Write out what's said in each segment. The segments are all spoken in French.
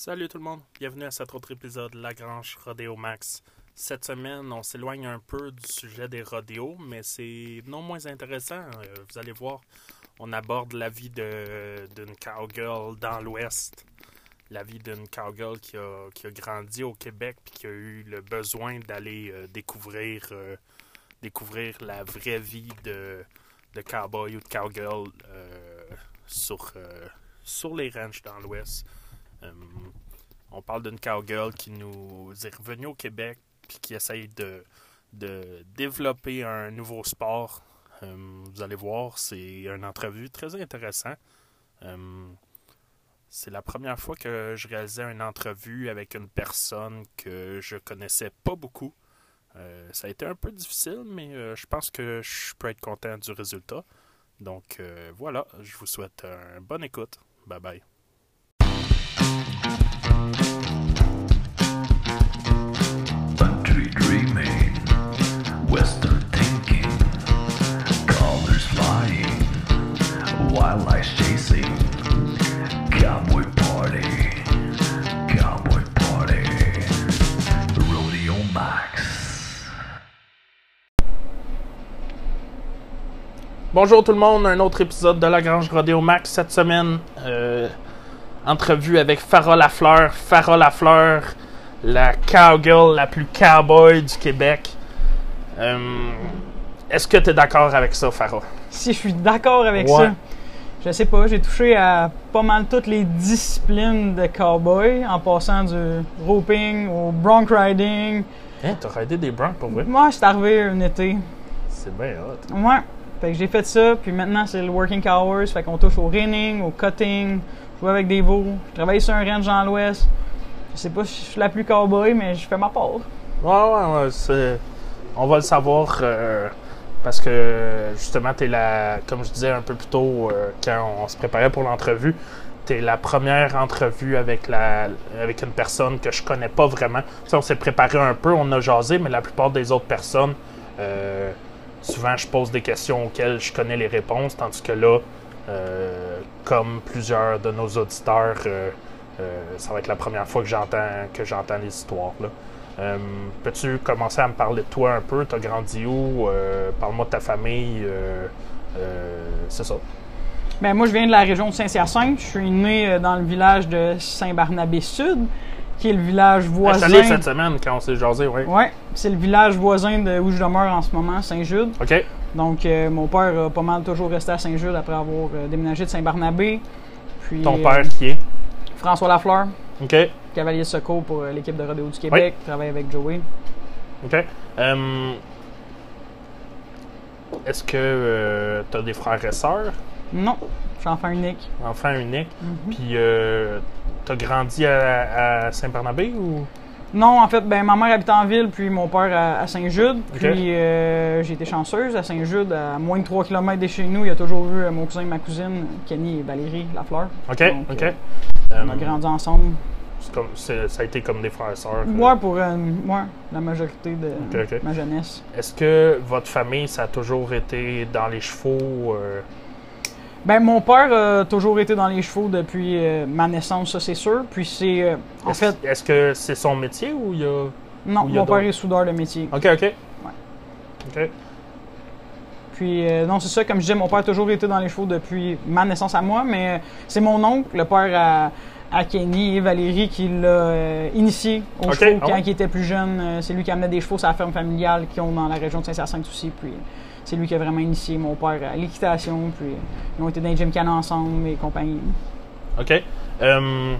Salut tout le monde, bienvenue à cet autre épisode de Lagrange Rodeo Max. Cette semaine, on s'éloigne un peu du sujet des rodéos, mais c'est non moins intéressant. Euh, vous allez voir, on aborde la vie d'une cowgirl dans l'Ouest. La vie d'une cowgirl qui a, grandi au Québec puis qui a eu le besoin d'aller euh, découvrir, euh, découvrir la vraie vie de, de cowboy ou de cowgirl sur, sur les ranchs dans l'Ouest. Euh, on parle d'une cowgirl qui nous est revenue au Québec puis qui essaye de, développer un nouveau sport. Euh, vous allez voir, c'est une entrevue très intéressante. Euh, c'est la première fois que je réalisais une entrevue avec une personne que je connaissais pas beaucoup. ça a été un peu difficile, mais je pense que je peux être content du résultat. Donc voilà, je vous souhaite une bonne écoute. Bye bye. Bonjour tout le monde, un autre épisode de La Grange Rodeo Max cette semaine. Euh, entrevue avec Farah Lafleur. Farah Lafleur, la cowgirl la plus cowboy du Québec. Euh, est-ce que tu es d'accord avec ça, Farah? Si je suis d'accord avec ça. Je sais pas, j'ai touché à pas mal toutes les disciplines de cowboy en passant du roping au bronc riding. Hein, t'as ridé des broncs pour vrai? Moi, c'est arrivé un été. C'est bien hot. Ouais. Fait que j'ai fait ça, puis maintenant c'est le working hours, fait qu'on touche au reining, au cutting, jouer avec des veaux. Je travaille sur un range dans l'ouest. Je sais pas si je suis la plus cowboy, mais je fais ma part. Ouais, ouais, ouais. C'est... On va le savoir euh, parce que justement, t'es la. Comme je disais un peu plus tôt, euh, quand on se préparait pour l'entrevue, t'es la première entrevue avec la avec une personne que je connais pas vraiment. on s'est préparé un peu, on a jasé, mais la plupart des autres personnes. Euh, souvent je pose des questions auxquelles je connais les réponses, tandis que là, comme plusieurs de nos auditeurs, euh, euh, ça va être la première fois que j'entends que j'entends les histoires. Peux-tu commencer à me parler de toi un peu? Tu as grandi où? Parle-moi de ta famille. c'est ça. Ben, moi, je viens de la région de Saint-Hyacinthe. Je suis né dans le village de Saint-Barnabé-Sud qui est le village voisin. Installé cette semaine quand on s'est jasé, oui. Oui, c'est le village voisin de où je demeure en ce moment, Saint-Jude. OK. Donc, euh, mon père a pas mal toujours resté à Saint-Jude après avoir euh, déménagé de Saint-Barnabé. Puis, Ton père qui est? François Lafleur. OK. Cavalier de secours pour euh, l'équipe de rodéo du Québec. Oui. Travaille avec Joey. OK. Est-ce que tu as des frères et sœurs? Non. Je suis enfant unique. Enfant unique. Mm-hmm. Puis, tu as grandi à, Saint-Barnabé ou? Non, en fait, ben, ma mère habite en ville, puis mon père à, Saint-Jude. Puis euh, j'ai été chanceuse à Saint-Jude, à moins de 3 km de chez nous. Il y a toujours eu euh, mon cousin et ma cousine, Kenny et Valérie Lafleur. OK, OK. Euh, on a grandi ensemble. Comme, ça a été comme des frères et sœurs? Moi, pour moi, la majorité de ma jeunesse. Est-ce que votre famille, ça a toujours été dans les chevaux? Ben, mon père a toujours été dans les chevaux depuis euh, ma naissance, ça c'est sûr. Puis c'est. Euh, en est-ce, fait. Est-ce que c'est son métier ou il y a. Non, mon père est soudeur de métier. Ok, ok. Ok. Puis, euh, non, c'est ça, comme je disais, mon père a toujours été dans les chevaux depuis ma naissance à moi, mais c'est mon oncle, le père à, Kenny et Valérie, qui l'a initié aux chevaux ah quand il était plus jeune. c'est lui qui amenait des chevaux à la ferme familiale qui ont dans la région de Saint-Hyacinthe aussi. Puis, c'est lui qui a vraiment initié mon père à l'équitation, puis ils ont été dans les gymkhana ensemble et compagnie. OK. Euh,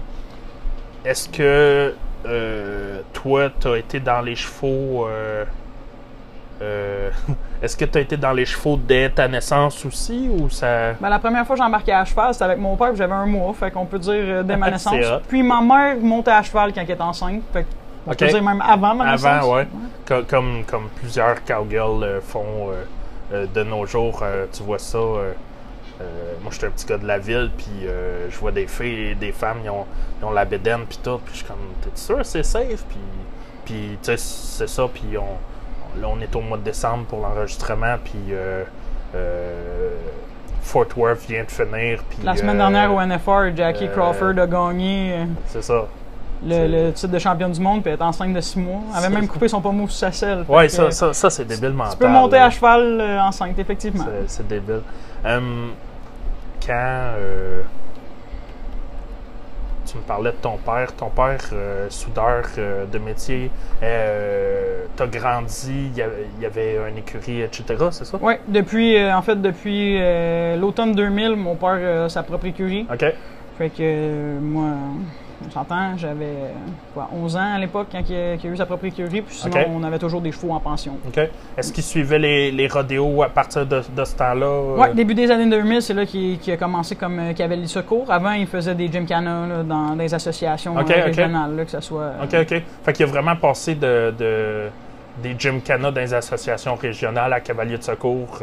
est-ce que euh, toi, tu as été dans les chevaux. Euh, est-ce que tu as été dans les chevaux dès ta naissance aussi ou ça? Ben, la première fois que j'ai embarqué à cheval, c'était avec mon père, j'avais un mois, fait qu'on peut dire dès ma naissance. Puis ma mère montait à cheval quand elle était enceinte, fait on peut dire même avant ma naissance. Avant, ouais. Comme, comme, plusieurs cowgirls font de nos jours, euh, tu vois ça. Euh, moi, je suis un petit gars de la ville, puis je vois des filles et des femmes, ils ont, ils ont la bédaine, puis tout. Puis je suis comme, t'es sûr, c'est safe? Puis, puis tu sais, c'est ça. Puis on, là, on est au mois de décembre pour l'enregistrement, puis Fort Worth vient de finir. Puis, la semaine dernière au NFR, Jackie Crawford a gagné. C'est ça. Le, titre de champion du monde puis être enceinte de 6 mois. Elle avait même coupé son pommeau sur sa selle. Oui, ça, ça, ça c'est débile mental. Tu peux monter à cheval enceinte, effectivement. C'est débile. Hum, quand euh, tu me parlais de ton père, ton père, euh, soudeur euh, de métier, tu as grandi, il y, avait un écurie, etc., c'est ça? Oui, depuis, en fait, depuis l'automne 2000, mon père a sa propre écurie. OK. Fait que moi, s'entend, j'avais 11 ans à l'époque quand il a, eu sa propre écurie, puis sinon on avait toujours des chevaux en pension. OK. Est-ce qu'il suivait les, les rodéos à partir de, ce temps-là? Euh? Oui, début des années 2000, c'est là qu'il a commencé comme euh, cavalier de secours. Avant, il faisait des gymkhana dans des associations euh, régionales, que ce soit... OK, OK. Fait qu'il a vraiment passé de, de des gymkhana dans des associations régionales à cavalier de secours.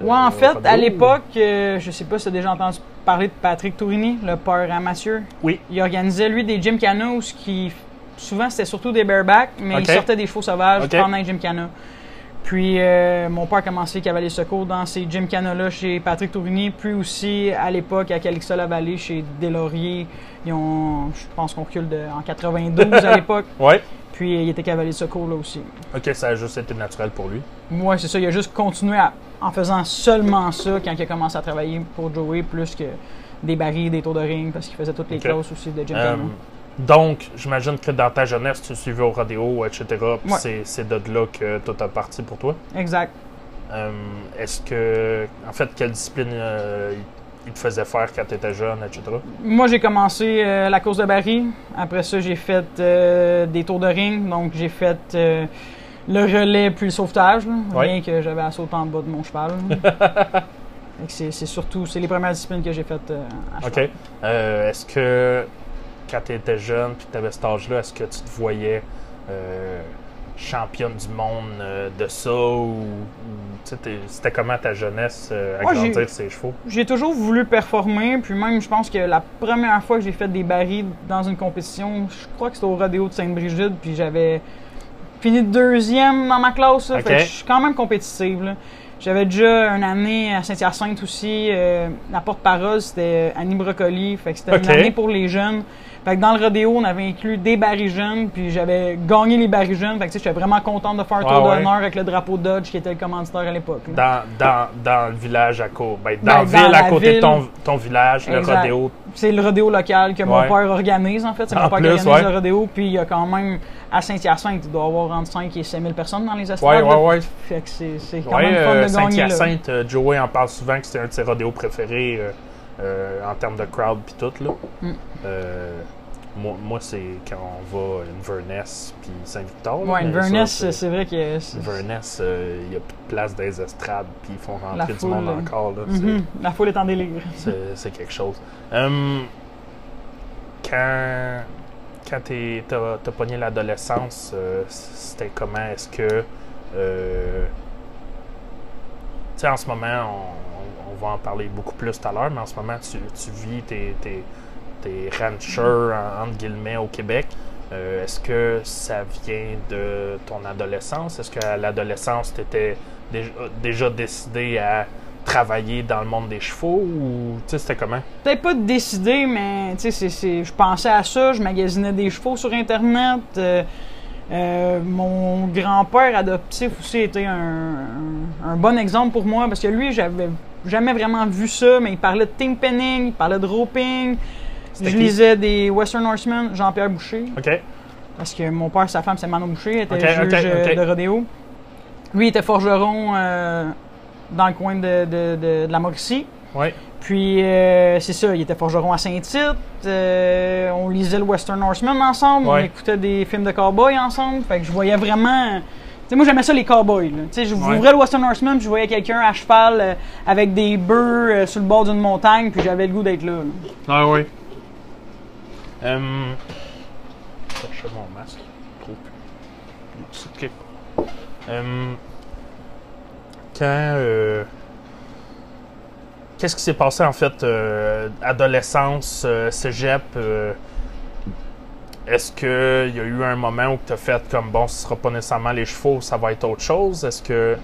Oui, en fait, à l'époque, je je sais pas si tu as déjà entendu parler de Patrick Tourini, le père amateur. Oui. Il organisait, lui, des gymkhana qui, souvent, c'était surtout des barebacks, mais il sortait des chevaux sauvages pendant les gymkhana. Puis, euh, mon père a commencé cavalier secours dans ces gymkhana-là chez Patrick Tourini, puis aussi, à l'époque, à Calixa-la-Vallée, chez Delaurier. Ils ont, je pense qu'on recule de, en 92 à l'époque. Oui. Puis, il était cavalier de secours là aussi. OK, ça a juste été naturel pour lui. Oui, c'est ça. Il a juste continué à en faisant seulement ça quand il a commencé à travailler pour Joey, plus que des barils, des tours de ring, parce qu'il faisait toutes les classes aussi de Jim euh, Donc, j'imagine que dans ta jeunesse, tu suivais au rodéo, etc. C'est de là que tout a parti pour toi? Exact. Euh, est-ce que, en fait, quelle discipline euh, il te faisait faire quand tu étais jeune, etc.? Moi, j'ai commencé la course de baril. Après ça, j'ai fait des tours de ring. Donc, j'ai fait le relais puis le sauvetage. Rien que j'avais à sauter en bas de mon cheval. c'est surtout, c'est les premières disciplines que j'ai faites euh, à cheval. OK. Euh, est-ce que quand tu étais jeune puis tu avais cet âge-là, est-ce que tu te voyais euh, championne du monde de ça ou, c'était comment ta jeunesse à grandir ces chevaux? J'ai toujours voulu performer, puis même je pense que la première fois que j'ai fait des barils dans une compétition, je crois que c'était au rodéo de Sainte-Brigide, puis j'avais fini deuxième dans ma classe. je suis quand même compétitive. J'avais déjà une année à Saint-Hyacinthe aussi. Euh, la porte-parole, c'était Annie Brocoli. Fait que c'était une année pour les jeunes. Fait que dans le rodéo, on avait inclus des barils jeunes, puis j'avais gagné les barils jeunes. Fait que j'étais vraiment contente de faire un tour d'honneur avec le drapeau Dodge qui était le commanditaire à l'époque. Dans, dans, dans, le village à côté. Ben, dans ben, la ville à côté de ton, ton village, le rodéo. C'est le rodéo local que mon père organise en fait. C'est mon père qui organise le rodéo, puis il y a quand même à Saint-Hyacinthe, il doit y avoir entre 5 et 5 000 personnes dans les estrades. Oui, oui, oui. Fait que c'est quand même fun de euh, gagner. Saint-Hyacinthe, euh, Joey en parle souvent que c'est un de ses rodéos préférés euh, en termes de crowd puis tout. Là. Mm. moi, moi c'est quand on va à Inverness puis Saint-Victor. Oui, Inverness, c'est vrai que. Inverness, il n'y a plus de place dans les estrades puis ils font rentrer du monde encore. Là, mm-hmm. La foule est en délire. c'est quelque chose. Hum, quand quand tu as, pogné l'adolescence, euh, c'était comment? Est-ce que. Euh, tu sais, en ce moment, on, va en parler beaucoup plus tout à l'heure, mais en ce moment, tu, vis tes, ranchers, entre guillemets, au Québec. Euh, est-ce que ça vient de ton adolescence? Est-ce qu'à l'adolescence, tu étais déjà décidé à travailler dans le monde des chevaux ou c'était comment? Peut-être pas décider, mais je pensais à ça, je magasinais des chevaux sur Internet. Euh, euh, mon grand-père adoptif aussi était un, bon exemple pour moi parce que lui, j'avais jamais vraiment vu ça, mais il parlait de team penning, il parlait de roping. Je lisais des Western Horsemen, Jean-Pierre Boucher. OK. Parce que mon père, sa femme, c'est Manon Boucher, était juge euh, de rodéo. Lui, il était forgeron dans le coin de, de, de, la Mauricie. Oui. Puis, euh, c'est ça, il était forgeron à Saint-Tite. Euh, on lisait le Western Horseman ensemble. On écoutait des films de cowboys ensemble. Fait que je voyais vraiment. Tu sais, moi, j'aimais ça, les cowboys. Tu sais, je ouvrais le Western Horseman, puis je voyais quelqu'un à cheval euh, avec des bœufs sur le bord d'une montagne, puis j'avais le goût d'être là, Ah oui. Um, chercher mon masque. Trop. Ok. Euh, qu'est-ce qui s'est passé en fait euh, Adolescence, euh, cégep Est-ce qu'il y a eu un moment où tu as fait comme bon, ce sera pas nécessairement les chevaux, ça va être autre chose? Est-ce que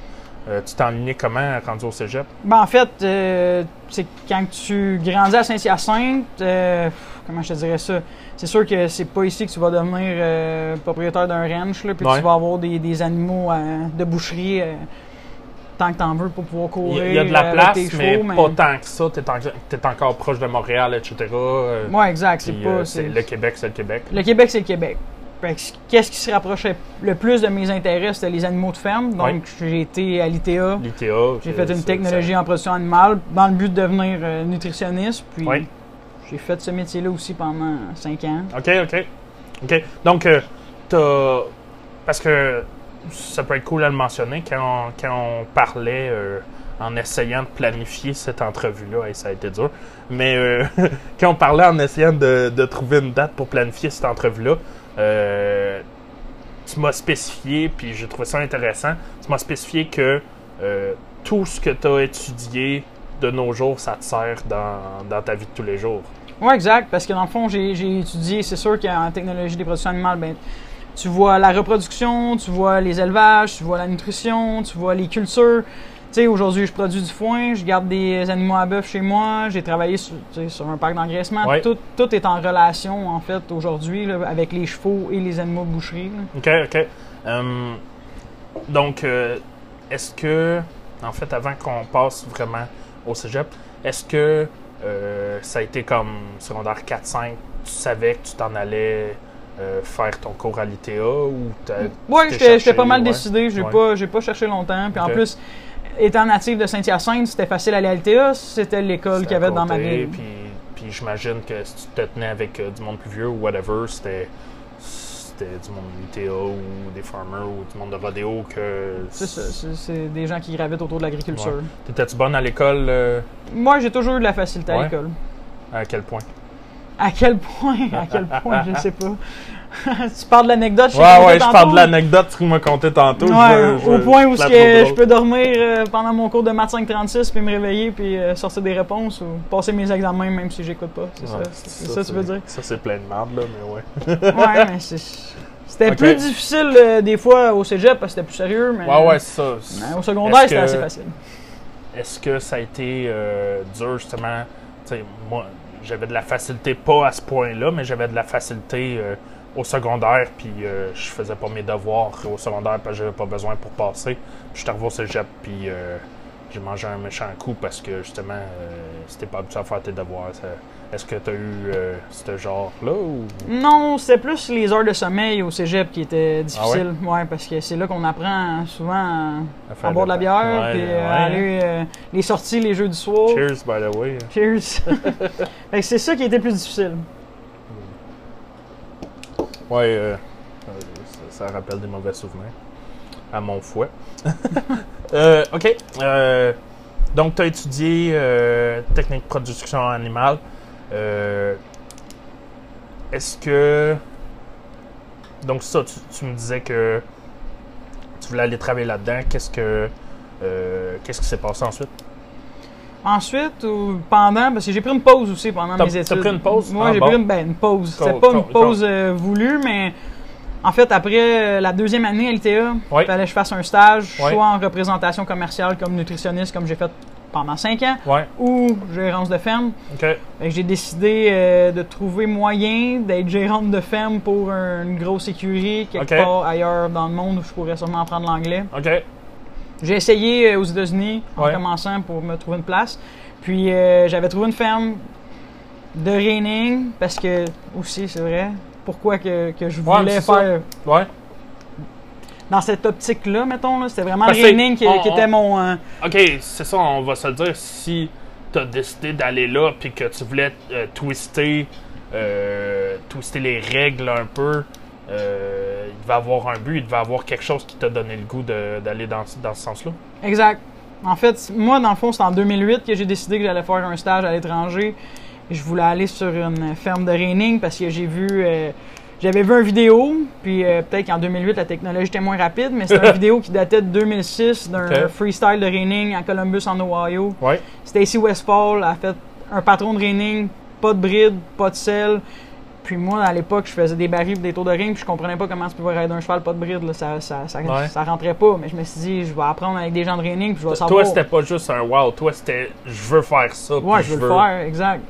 Euh, tu t'es enligné comment rendu au cégep? Ben, en fait, euh, c'est quand tu grandis à Saint-Hyacinthe, euh, comment je te dirais ça? C'est sûr que c'est pas ici que tu vas devenir propriétaire d'un ranch, là, puis tu vas avoir des, des animaux de boucherie tant que t'en veux pour pouvoir courir. Il y a de la place, mais, pas tant que ça. T'es es encore proche de Montréal, etc. Ouais, exact. C'est pas. le Québec, c'est le Québec. Le Québec, c'est le Québec. Qu'est-ce qui se rapprochait le plus de mes intérêts, c'était les animaux de ferme. Donc, j'ai été à l'ITA. L'ITA. J'ai fait une technologie en production animale dans le but de devenir euh, nutritionniste. Puis, j'ai fait ce métier-là aussi pendant cinq ans. OK, OK. OK. Donc, euh, t'as. Parce que ça peut être cool à le mentionner, quand on, parlait euh, en essayant de planifier cette entrevue-là, et ça a été dur, mais quand on parlait en essayant de, trouver une date pour planifier cette entrevue-là, euh, tu m'as spécifié, puis j'ai trouvé ça intéressant, tu m'as spécifié que euh, tout ce que tu as étudié de nos jours, ça te sert dans, ta vie de tous les jours. Oui, exact, parce que dans le fond, j'ai étudié, c'est sûr qu'en technologie des productions animales, ben, tu vois la reproduction, tu vois les élevages, tu vois la nutrition, tu vois les cultures sais, aujourd'hui, je produis du foin, je garde des animaux à bœuf chez moi, j'ai travaillé sur, un parc d'engraissement. Tout, est en relation, en fait, aujourd'hui, avec les chevaux et les animaux de boucherie. OK, OK. Hum, donc, euh, est-ce que, en fait, avant qu'on passe vraiment au cégep, est-ce que euh, ça a été comme secondaire 4-5, tu savais que tu t'en allais euh, faire ton cours à l'ITA ou Oui, j'étais pas mal décidé. J'ai pas, pas cherché longtemps. Puis en plus, étant natif de Saint-Hyacinthe, c'était facile à aller à l'Altea, c'était l'école qu'il y avait dans ma ville. Puis, puis j'imagine que si tu te tenais avec euh, du monde plus vieux ou whatever, c'était du monde UTA ou des farmers ou du monde de rodéo que. C'est ça, c'est des gens qui gravitent autour de l'agriculture. T'étais-tu bonne à l'école? Euh? Moi, j'ai toujours eu de la facilité à l'école. À quel point? À quel point? À quel point? je ne sais pas. tu parles de l'anecdote, je Ouais, ouais, je parle de l'anecdote que tu m'as conté tantôt. au point où je peux dormir euh, pendant mon cours de maths 536 puis me réveiller puis euh, sortir des réponses ou passer mes examens même si j'écoute pas. C'est ça, c'est ça, tu veux dire? Ça, c'est plein de merde, là, mais ouais. ouais, mais C'était plus difficile euh, des fois au cégep parce que c'était plus sérieux. Mais, ouais, ouais, c'est ça. au secondaire, c'était assez facile. Est-ce que ça a été dur, justement? sais, moi, j'avais de la facilité, pas à ce point-là, mais j'avais de la facilité au secondaire, puis euh, je faisais pas mes devoirs au secondaire parce que j'avais pas besoin pour passer. je suis arrivé au cégep, puis euh, j'ai mangé un méchant coup parce que justement, euh, c'était pas habitué à faire tes devoirs. Est-ce que tu as eu ce genre-là ou... Non, c'était plus les heures de sommeil au cégep qui étaient difficiles. Ah ouais? parce que c'est là qu'on apprend souvent à, boire de la bière, puis à aller les sorties, les jeux du soir. Cheers, by the way. Cheers. c'est ça qui était plus difficile. Ouais, euh, ça, rappelle des mauvais souvenirs. À mon fouet. Euh, ok. Euh, donc, tu as étudié technique de production animale. Est-ce que. Donc, ça, tu, me disais que tu voulais aller travailler là-dedans. Qu'est-ce que. Qu'est-ce qui s'est passé ensuite? Ensuite, ou pendant, parce que j'ai pris une pause aussi pendant mes études. T'as pris une pause? Moi, ah, j'ai pris une, ben, une pause. C'était pas une pause euh, voulue, mais en fait, après euh, la deuxième année à l'ITA, il fallait que je fasse un stage, soit en représentation commerciale comme nutritionniste, comme j'ai fait pendant cinq ans, ou gérance de ferme. J'ai décidé euh, de trouver moyen d'être gérante de ferme pour une grosse écurie quelque part ailleurs dans le monde où je pourrais sûrement apprendre l'anglais. J'ai essayé euh, aux États-Unis en commençant pour me trouver une place. Puis euh, j'avais trouvé une ferme de reining parce que aussi c'est vrai. Pourquoi que, que je voulais faire. Ouais. Dans cette optique-là, mettons, c'était vraiment le reining qui, était mon. Euh, ok, c'est ça, on va se le dire. Si tu as décidé d'aller là puis que tu voulais twister, twister les règles un peu, euh, il devait avoir un but, il devait avoir quelque chose qui t'a donné le goût d'aller dans, dans, ce sens-là. Exact. En fait, moi, dans le fond, c'est en 2008 que j'ai décidé que j'allais faire un stage à l'étranger. Je voulais aller sur une ferme de reining parce que j'ai vu. Euh, j'avais vu une vidéo, puis euh, peut-être qu'en 2008, la technologie était moins rapide, mais c'était une vidéo qui datait de 2006 d'un freestyle de reining à Columbus, en Ohio. Ouais. Stacy Westfall a fait un patron de reining, pas de bride, pas de sel, Puis moi, à l'époque, je faisais des barils des tours de ring, puis je comprenais pas comment tu pouvais rider un cheval pas de bride. Là. Ça, ça, ça, Ouais. ça rentrait pas. Mais je me suis dit, je vais apprendre avec des gens de training, puis je vais savoir. Toi, c'était pas juste un wow. Toi, c'était je veux faire ça. Ouais, puis je veux le faire, exact.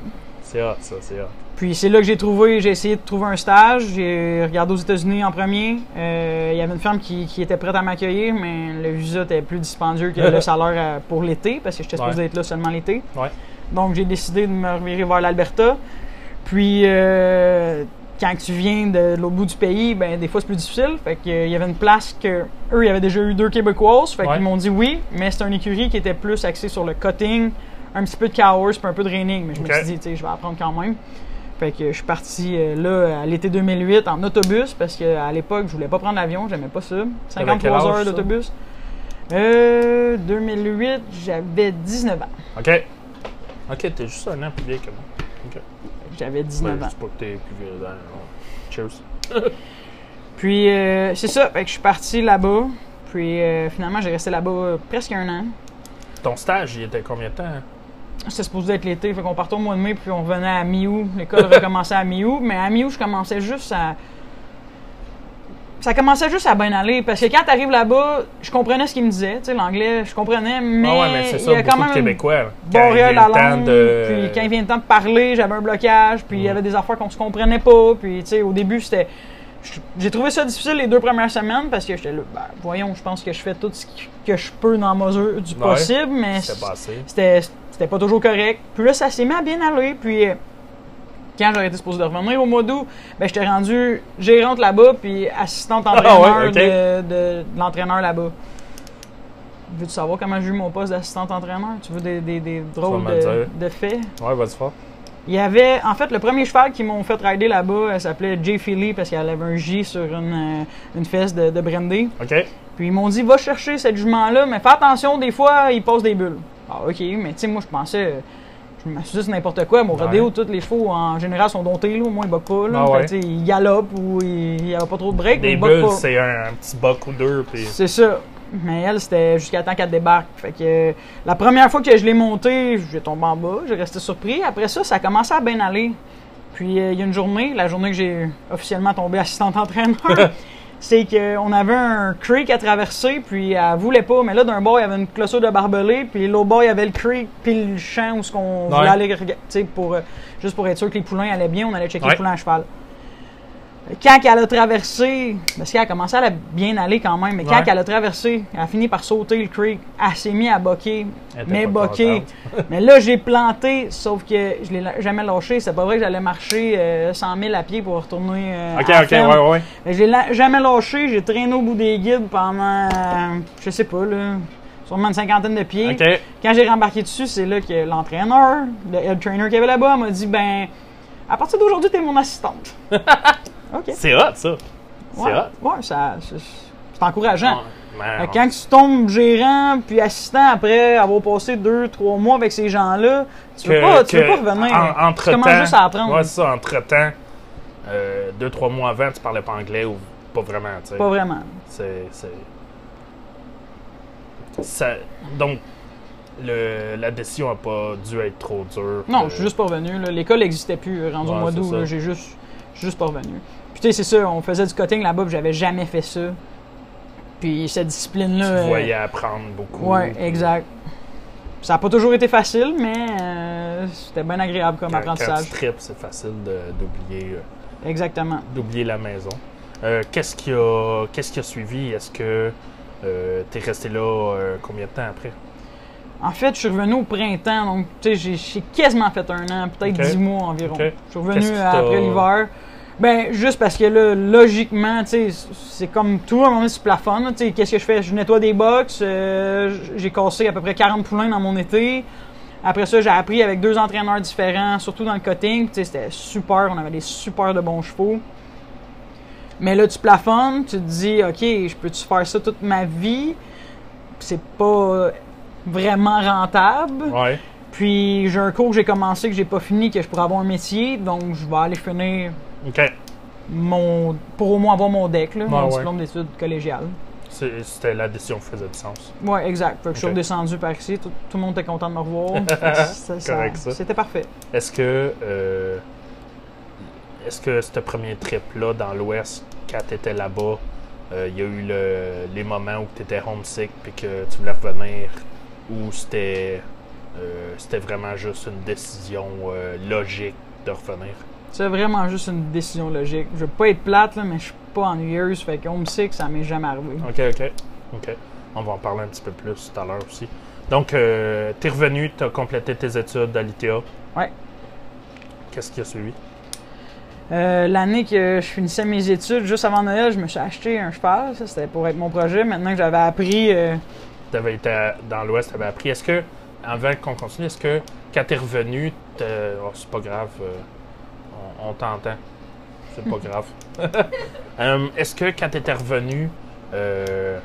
C'est hot, ça, c'est hot. Puis c'est là que j'ai trouvé, j'ai essayé de trouver un stage. J'ai regardé aux États-Unis en premier. Euh, Il y avait une firme qui, qui était prête à m'accueillir, mais le visa était plus dispendieux que le salaire euh, pour l'été, parce que j'étais supposé Ouais. être là seulement l'été. Ouais. Donc j'ai décidé de me revirer vers l'Alberta. Puis euh, quand tu viens de l'autre bout du pays, ben des fois c'est plus difficile. Fait que, euh, il y avait une place que eux, il y avait déjà eu deux Québécoises. Fait Ouais. qu'ils m'ont dit oui, mais c'est une écurie qui était plus axée sur le cutting, un petit peu de cows, puis un peu de reining. Mais je me suis dit, tu sais, je vais apprendre quand même. Fait que je suis parti euh, là à l'été 2008 en autobus parce qu'à l'époque, je voulais pas prendre l'avion, j'aimais pas ça. T'avais quel 53 âge, heures d'autobus. Euh, 2008, j'avais 19 ans. OK. OK, t'es juste un an plus vieille que moi. OK. J'avais 19 Ben, ans. c'est pas que t'es plus vieux. Cheers. Puis euh, c'est ça, fait que je suis parti là-bas. Puis euh, finalement, j'ai resté là-bas euh, presque un an. Ton stage, il était combien de temps? C'était supposé être l'été, fait qu'on partait au mois de mai, puis on revenait à mi-août. L'école recommençait à mi-août, mais à mi-août, je commençais juste à. Ça commençait juste à bien aller, parce que quand t'arrives là-bas, je comprenais ce qu'il me disait, tu sais, l'anglais, je comprenais, mais, ah ouais, mais c'est il ça, y a quand même Québécois. barrière la langue, de- puis quand il vient le temps de parler, j'avais un blocage, puis il y Mm. avait des affaires qu'on se comprenait pas, puis tu sais, au début, c'était... J'ai trouvé ça difficile les deux premières semaines, parce que j'étais là, ben, voyons, je pense que je fais tout ce que je peux dans la mesure du Ouais. possible, mais C'était passé. C'était pas toujours correct. Puis là, ça s'est mis à bien aller. Puis euh, quand j'aurais été supposé de revenir au mois d'août, ben, j'étais rendu gérante là-bas, puis assistante entraîneur Ah ouais, ok. de, de- de l'entraîneur là-bas. Veux-tu savoir comment j'ai eu mon poste d'assistante entraîneur? Tu veux des, des, des drôles de, de faits? Ouais, vas-y fort. Il y avait, en fait, le premier cheval qui m'ont fait rider là-bas, elle s'appelait Jay Philly parce qu'elle avait un J sur une, euh, une fesse de, de brandy. OK. Puis ils m'ont dit, va chercher cette jument-là, mais fais attention, des fois, il passe des bulles. Ah, ok, mais tu sais, moi, je pensais, je me suis dit c'est n'importe quoi. Mon rodéo, tous les chevaux, en général, sont domptés, là, au moins, ils buckent pas. Là. Ah ouais. ils galopent ou il n'y a pas trop de break, buckent bulles, c'est un, un petit buck ou deux. Puis... C'est ça. Mais elle, c'était jusqu'à temps qu'elle débarque. Fait que euh, la première fois que je l'ai montée, j'ai tombé en bas, j'ai resté surpris. Après ça, ça a commencé à bien aller. Puis euh, il y a une journée, la journée que j'ai officiellement tombé assistante entraîneur, c'est qu'on avait un creek à traverser, puis elle voulait pas. Mais là, d'un bord, il y avait une clôture de barbelé, puis l'autre bord, il y avait le creek, puis le champ où ce qu'on Ouais. voulait aller regarder, pour, euh, juste pour être sûr que les poulains allaient bien, on allait checker Ouais. les poulains à cheval. Quand elle a traversé, parce qu'elle a commencé à bien aller quand même, mais quand Ouais. elle a traversé, elle a fini par sauter le creek, elle s'est mise à boquer, mais boquer. mais là, j'ai planté, sauf que je l'ai la- jamais lâché. C'est pas vrai que j'allais marcher euh, 100 000 à pied pour retourner euh, OK, à OK, ferme. ouais, ouais. Je l'ai la- jamais lâché, j'ai traîné au bout des guides pendant, euh, je sais pas, là, sûrement une cinquantaine de pieds. Quand j'ai rembarqué dessus, c'est là que l'entraîneur, le head trainer qu'il y avait là-bas, m'a dit ben, à partir d'aujourd'hui, t'es mon assistante. C'est hot, ça. C'est Ouais, hot. ouais, ça, c'est c'est encourageant. Ouais, Quand tu tombes gérant puis assistant après avoir passé deux, trois mois avec ces gens-là, tu veux que- pas, tu veux pas revenir. en- tu commences entre-temps- juste à apprendre. Ouais, ça. Entre-temps, euh, deux, trois mois avant, tu parlais pas anglais ou pas vraiment, tu sais. Pas vraiment. C'est. c'est- Ça, donc, le, la décision n'a pas dû être trop dure. Non, Euh, je suis juste pas revenu. L'école n'existait plus euh, rendu Ouais, au mois d'août. J'ai juste, je suis juste pas revenu. Puis tu sais, c'est ça, on faisait du cutting là-bas, puis j'avais jamais fait ça. Puis cette discipline-là. Tu euh, voyais apprendre beaucoup. Ouais, puis exact. Ça n'a pas toujours été facile, mais euh, c'était bien agréable comme Quand, quand apprentissage. tu tripes, c'est facile de- d'oublier euh, Exactement. d'oublier la maison. Euh, qu'est-ce qui a qu'est-ce qui a suivi? Est-ce que tu es resté là euh, combien de temps après? En fait, je suis revenu au printemps, donc tu sais, j'ai- quasiment fait un an, peut-être dix mois environ. Je suis revenu après l'hiver. Ben, juste parce que là, logiquement, tu sais, c'est comme tout, à un moment tu plafonnes. là, Tu sais, qu'est-ce que je fais? Je nettoie des box, euh, j'ai cassé à peu près 40 poulains dans mon été. Après ça, j'ai appris avec deux entraîneurs différents, surtout dans le cutting. Tu sais, c'était super, on avait des super de bons chevaux. Mais là, tu plafonnes, tu te dis, OK, je peux-tu faire ça toute ma vie? C'est pas vraiment rentable. Ouais. Puis j'ai un cours que j'ai commencé que j'ai pas fini, que je pourrais avoir un métier, donc je vais aller finir OK. mon pour au moins avoir mon DEC, là, mon Ouais, ouais. diplôme d'études collégiales. C'était la décision qui faisait du sens. Ouais, exact. Fait que je suis redescendu par ici, tout, tout le monde était content de me revoir. C'était parfait. Est-ce que euh, est-ce que ce premier trip-là dans l'Ouest, quand tu étais là-bas, euh, il y a eu le, les moments où tu étais homesick puis que tu voulais revenir, ou c'était euh, c'était vraiment juste une décision euh, logique de revenir? C'est vraiment juste une décision logique. Je veux pas être plate, là, mais je suis pas ennuyeuse. Fait que homesick, ça m'est jamais arrivé. OK, OK. OK. On va en parler un petit peu plus tout à l'heure aussi. Donc, euh, tu es revenu, tu as complété tes études à l'ITA. Ouais. Qu'est-ce qui a suivi? Euh, L'année que je finissais mes études, juste avant Noël, je me suis acheté un cheval. Ça, c'était pour être mon projet. Maintenant que j'avais appris. euh, Tu avais été à- dans l'Ouest, tu avais appris. Est-ce que, avant qu'on continue, est-ce que quand tu es revenu, oh, c'est pas grave, euh, on, t'entend. C'est pas grave. Euh, est-ce que quand tu étais revenu, euh,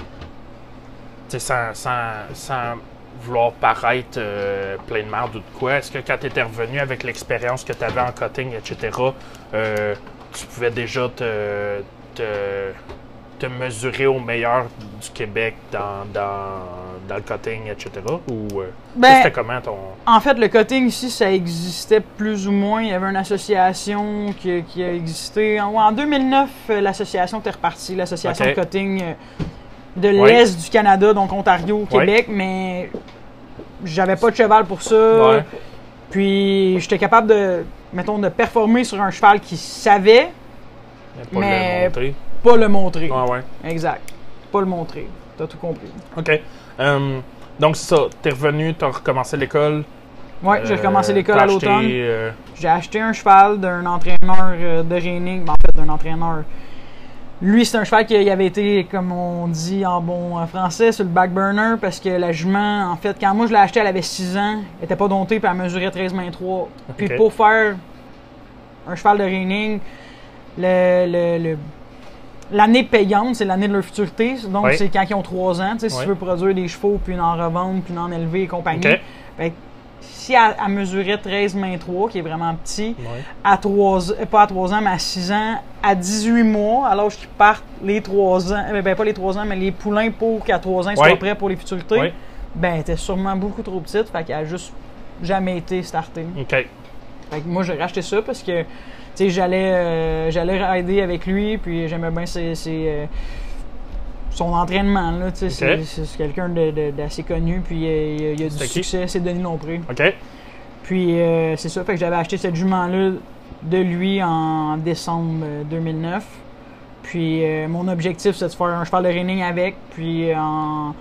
sans, sans, sans vouloir paraître euh, plein de merde ou de quoi, est-ce que quand tu étais revenu avec l'expérience que tu avais en cutting, etc., euh, tu pouvais déjà te, te, te mesurer au meilleur du Québec dans, dans, dans le cutting, etc.? Ou euh, Ben, c'était comment ton. En fait, le cutting ici, ça existait plus ou moins. Il y avait une association qui, qui a existé. En, en 2009, euh, l'association était repartie, l'association de cutting euh, de l'Est du Canada, donc Ontario. Québec, mais j'avais pas de cheval pour ça. Ouais. Puis j'étais capable de, mettons, de performer sur un cheval qui savait Pas Mais- le montrer. pas le montrer. Ouais. Exact. Pas le montrer. T'as tout compris. OK. Euh, donc, c'est ça. T'es revenu, t'as recommencé l'école. Ouais, j'ai Euh, recommencé l'école à l'automne. euh, J'ai acheté un cheval d'un entraîneur de reining. Ben, en fait, d'un entraîneur. Lui, c'est un cheval qui avait été, comme on dit en bon français, sur le back burner parce que la jument, en fait, quand moi je l'ai acheté, elle avait 6 ans. Elle était pas domptée puis elle mesurait 13 mains 3. Puis pour faire un cheval de reining, le, le- le- l'année payante, c'est l'année de leur futurité. Donc, Oui. c'est quand ils ont 3 ans. Tu sais, si Oui. tu veux produire des chevaux, puis en revendre, puis en élever et compagnie. OK. Fait que si elle, elle mesurait 13 mains 3, qui est vraiment petit, à 3 euh, pas à 3 ans, mais à 6 ans, à 18 mois, alors qu'ils partent les 3 ans, euh, ben pas les 3 ans, mais les poulains pour qu'à 3 ans, ils soient prêts pour les futurités, ben, était sûrement beaucoup trop petite, fait qu'elle a juste jamais été startée. OK. Fait que moi, j'ai racheté ça parce que, tu sais, j'allais, euh, j'allais rider avec lui, puis j'aimais bien ses, ses, euh, son entraînement, là, tu sais, c'est- quelqu'un d'assez connu, puis il y a, il a du succès, c'est Denis Lompré. OK. Puis euh, c'est ça, fait que j'avais acheté cette jument-là de lui en décembre euh, 2009. Puis mon objectif, c'est de faire un cheval de reining avec. Puis en-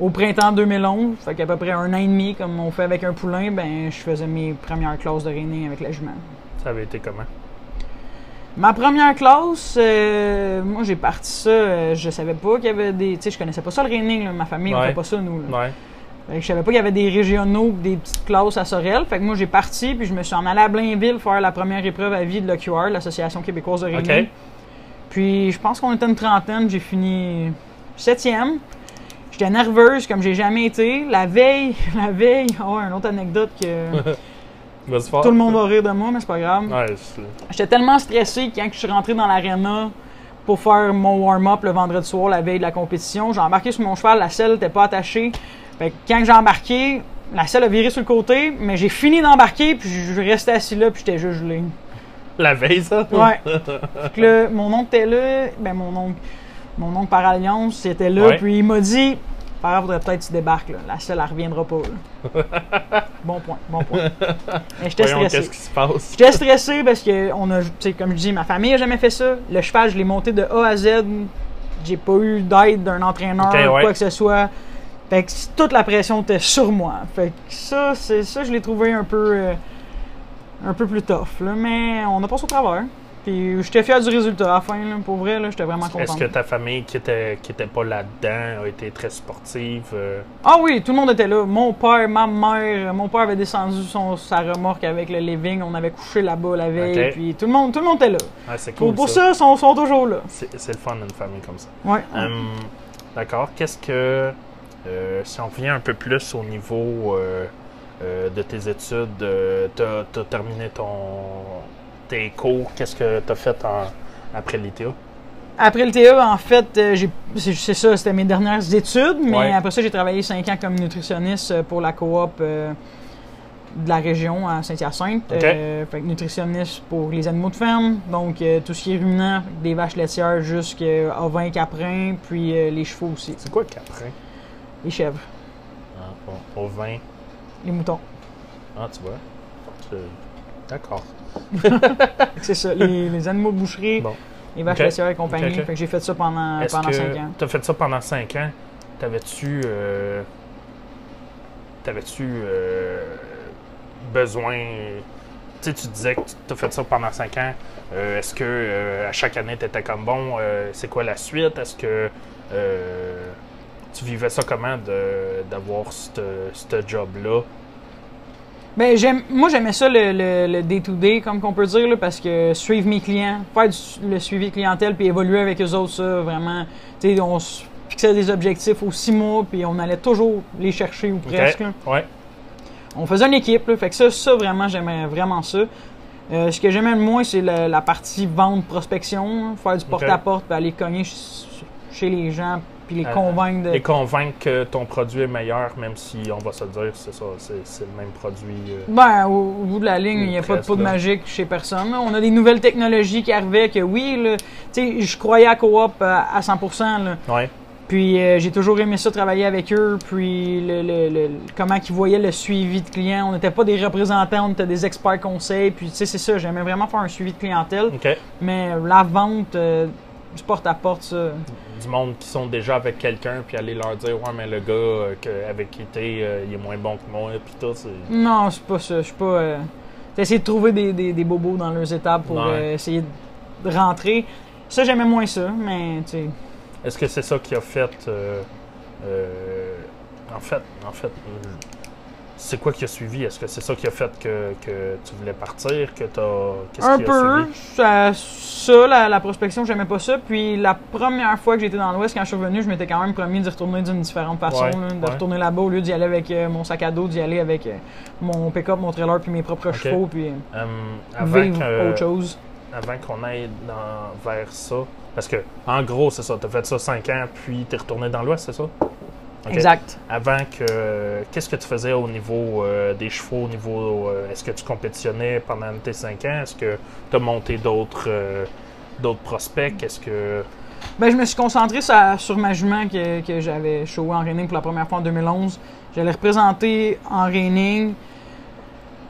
au printemps 2011, fait qu'à peu près un an et demi, comme on fait avec un poulain, ben je faisais mes premières classes de reining avec la jument. Ça avait été comment? Ma première classe, euh, moi j'ai parti ça, euh, je savais pas qu'il y avait des... Tu sais, je connaissais pas ça le reining, là, ma famille, on fait pas ça nous. là. Ouais. Fait que je savais pas qu'il y avait des régionaux des petites classes à Sorel. Fait que moi, j'ai parti, puis je me suis en allé à Blainville faire la première épreuve à vie de l'OQR, l'Association québécoise de reining. OK. Puis je pense qu'on était une trentaine, j'ai fini septième. J'étais nerveuse comme j'ai jamais été. La veille, la veille, oh, une autre anecdote que Vas-y fort. tout le monde va rire de moi, mais c'est pas grave. Ouais, J'étais tellement stressé que quand je suis rentré dans l'arena pour faire mon warm-up le vendredi soir, la veille de la compétition, j'ai embarqué sur mon cheval, la selle n'était pas attachée. Fait que quand j'ai embarqué, la selle a viré sur le côté, mais j'ai fini d'embarquer, puis je je restais assis là, puis j'étais juste gelé. La veille, ça? Ouais. Fait que là, mon oncle était là, ben mon oncle, mon oncle par alliance était là, Ouais. puis il m'a dit, Par faudrait peut-être que tu débarques, là. La selle, elle reviendra pas, là. bon point, bon point. Mais j'étais stressé. qu'est-ce qui se passe? J'étais stressé parce que, on a, comme je dis, ma famille a jamais fait ça. Le cheval, je l'ai monté de A à Z. J'ai pas eu d'aide d'un entraîneur ou ouais. quoi que ce soit. Fait que toute la pression était sur moi. Fait que ça, c'est ça, je l'ai trouvé un peu, euh, un peu plus tough. Là. Mais on a passé au travers. Puis j'étais fier du résultat à la fin. Là. Pour vrai, là, j'étais vraiment content. Est-ce que ta famille qui était, qui était pas là-dedans a été très sportive? euh? Ah oui, tout le monde était là. Mon père, ma mère, mon père avait descendu son, sa remorque avec le living. On avait couché là-bas la veille. Puis tout le monde, tout le monde était là. Ah, c'est Pour, cool. pour ça, ils sont, sont toujours là. C'est c'est le fun d'une famille comme ça. Ouais. Hum, D'accord. Qu'est-ce que. euh, si on revient un peu plus au niveau euh, euh, de tes études, euh, t'as as terminé ton, tes cours. Qu'est-ce que tu as fait en- après l'ITA? Après le TE, en fait, euh, c'est ça, c'était mes dernières études, mais Ouais. après ça, j'ai travaillé cinq ans comme nutritionniste euh, pour la coop euh, de la région à Saint-Hyacinthe. Ok. Euh, fait que nutritionniste pour les animaux de ferme. Donc, euh, tout ce qui est ruminant, des vaches laitières jusqu'à ovins, caprins, puis les chevaux aussi. C'est quoi le caprin? Les chèvres, Ah, bon, au vin. les moutons. Ah, tu vois. D'accord. C'est ça, les, les animaux de boucherie, Bon. les vaches et compagnie. Ok, ok. Fait que j'ai fait ça pendant, pendant que 5 ans. tu as fait ça pendant 5 ans? T'avais-tu. euh, T'avais-tu euh, besoin. Tu sais, tu disais que tu as fait ça pendant 5 ans. Euh, Est-ce que euh, à chaque année, tu étais comme bon, c'est quoi la suite? Est-ce que tu vivais ça comment d'avoir ce job-là? Ben, j'aime, moi, j'aimais ça le, le, le day-to-day, comme qu'on peut dire, là, parce que suivre mes clients, faire du- le suivi clientèle, puis évoluer avec eux autres, ça, vraiment. Tu sais, on se fixait des objectifs aux six mois, puis on allait toujours les chercher ou presque. Ouais. On faisait une équipe, là, fait que ça, ça, vraiment, j'aimais vraiment ça. Euh, ce que j'aimais le moins, c'est la, la partie vente, prospection, hein, faire du porte-à-porte, puis aller cogner ch- chez les gens, puis les Euh, convaincre de. Et convaincre que ton produit est meilleur, même si on va se dire, c'est ça, c'est le même produit. euh. Ben, au, au bout de la ligne, il n'y a pas de poudre là. magique chez personne. On a des nouvelles technologies qui arrivaient que oui, là, tu sais, je croyais à Coop à, à 100%. Là. Ouais. Puis euh, j'ai toujours aimé ça, travailler avec eux. Puis le, le- le- comment ils voyaient le suivi de clients. On n'était pas des représentants, on était des experts conseils. Puis tu sais, c'est ça, j'aimais vraiment faire un suivi de clientèle. Mais la vente, euh, du porte-à-porte, ça. du monde qui sont déjà avec quelqu'un, puis aller leur dire, ouais, mais le gars euh, que- avec qui t'es, euh, il est moins bon que moi, puis tout. c'est- Non, c'est pas ça. Je suis pas. Euh... De trouver des, des, des bobos dans leurs étapes pour Ouais. euh, essayer de rentrer. Ça, j'aimais moins ça, mais tu sais. Est-ce que c'est ça qui a fait. euh, euh, en fait, en fait, c'est quoi qui a suivi? Est-ce que c'est ça qui a fait que, que tu voulais partir? Que t'as. Un qui a peu. suivi? Ça, ça, la, la prospection, j'aimais pas ça. Puis la première fois que j'étais dans l'Ouest, quand je suis revenu, je m'étais quand même promis d'y retourner d'une différente façon. Ouais, là, de ouais. retourner là-bas au lieu d'y aller avec euh, mon sac à dos, d'y aller avec euh, mon pick-up, mon trailer, puis mes propres chevaux, puis avant vivre autre chose. avant qu'on aille dans- vers ça. Parce que, en gros, c'est ça. Tu as fait ça 5 ans, puis tu es retourné dans l'Ouest, c'est ça? Exact. Avant que. Qu'est-ce que tu faisais au niveau euh, des chevaux? Au niveau. euh, Est-ce que tu compétitionnais pendant tes 5 ans? Est-ce que tu as monté d'autres euh, d'autres prospects? Est-ce que. Ben, je me suis concentré sur, sur ma jument que, que j'avais showé en reining pour la première fois en 2011. J'allais représenter en reining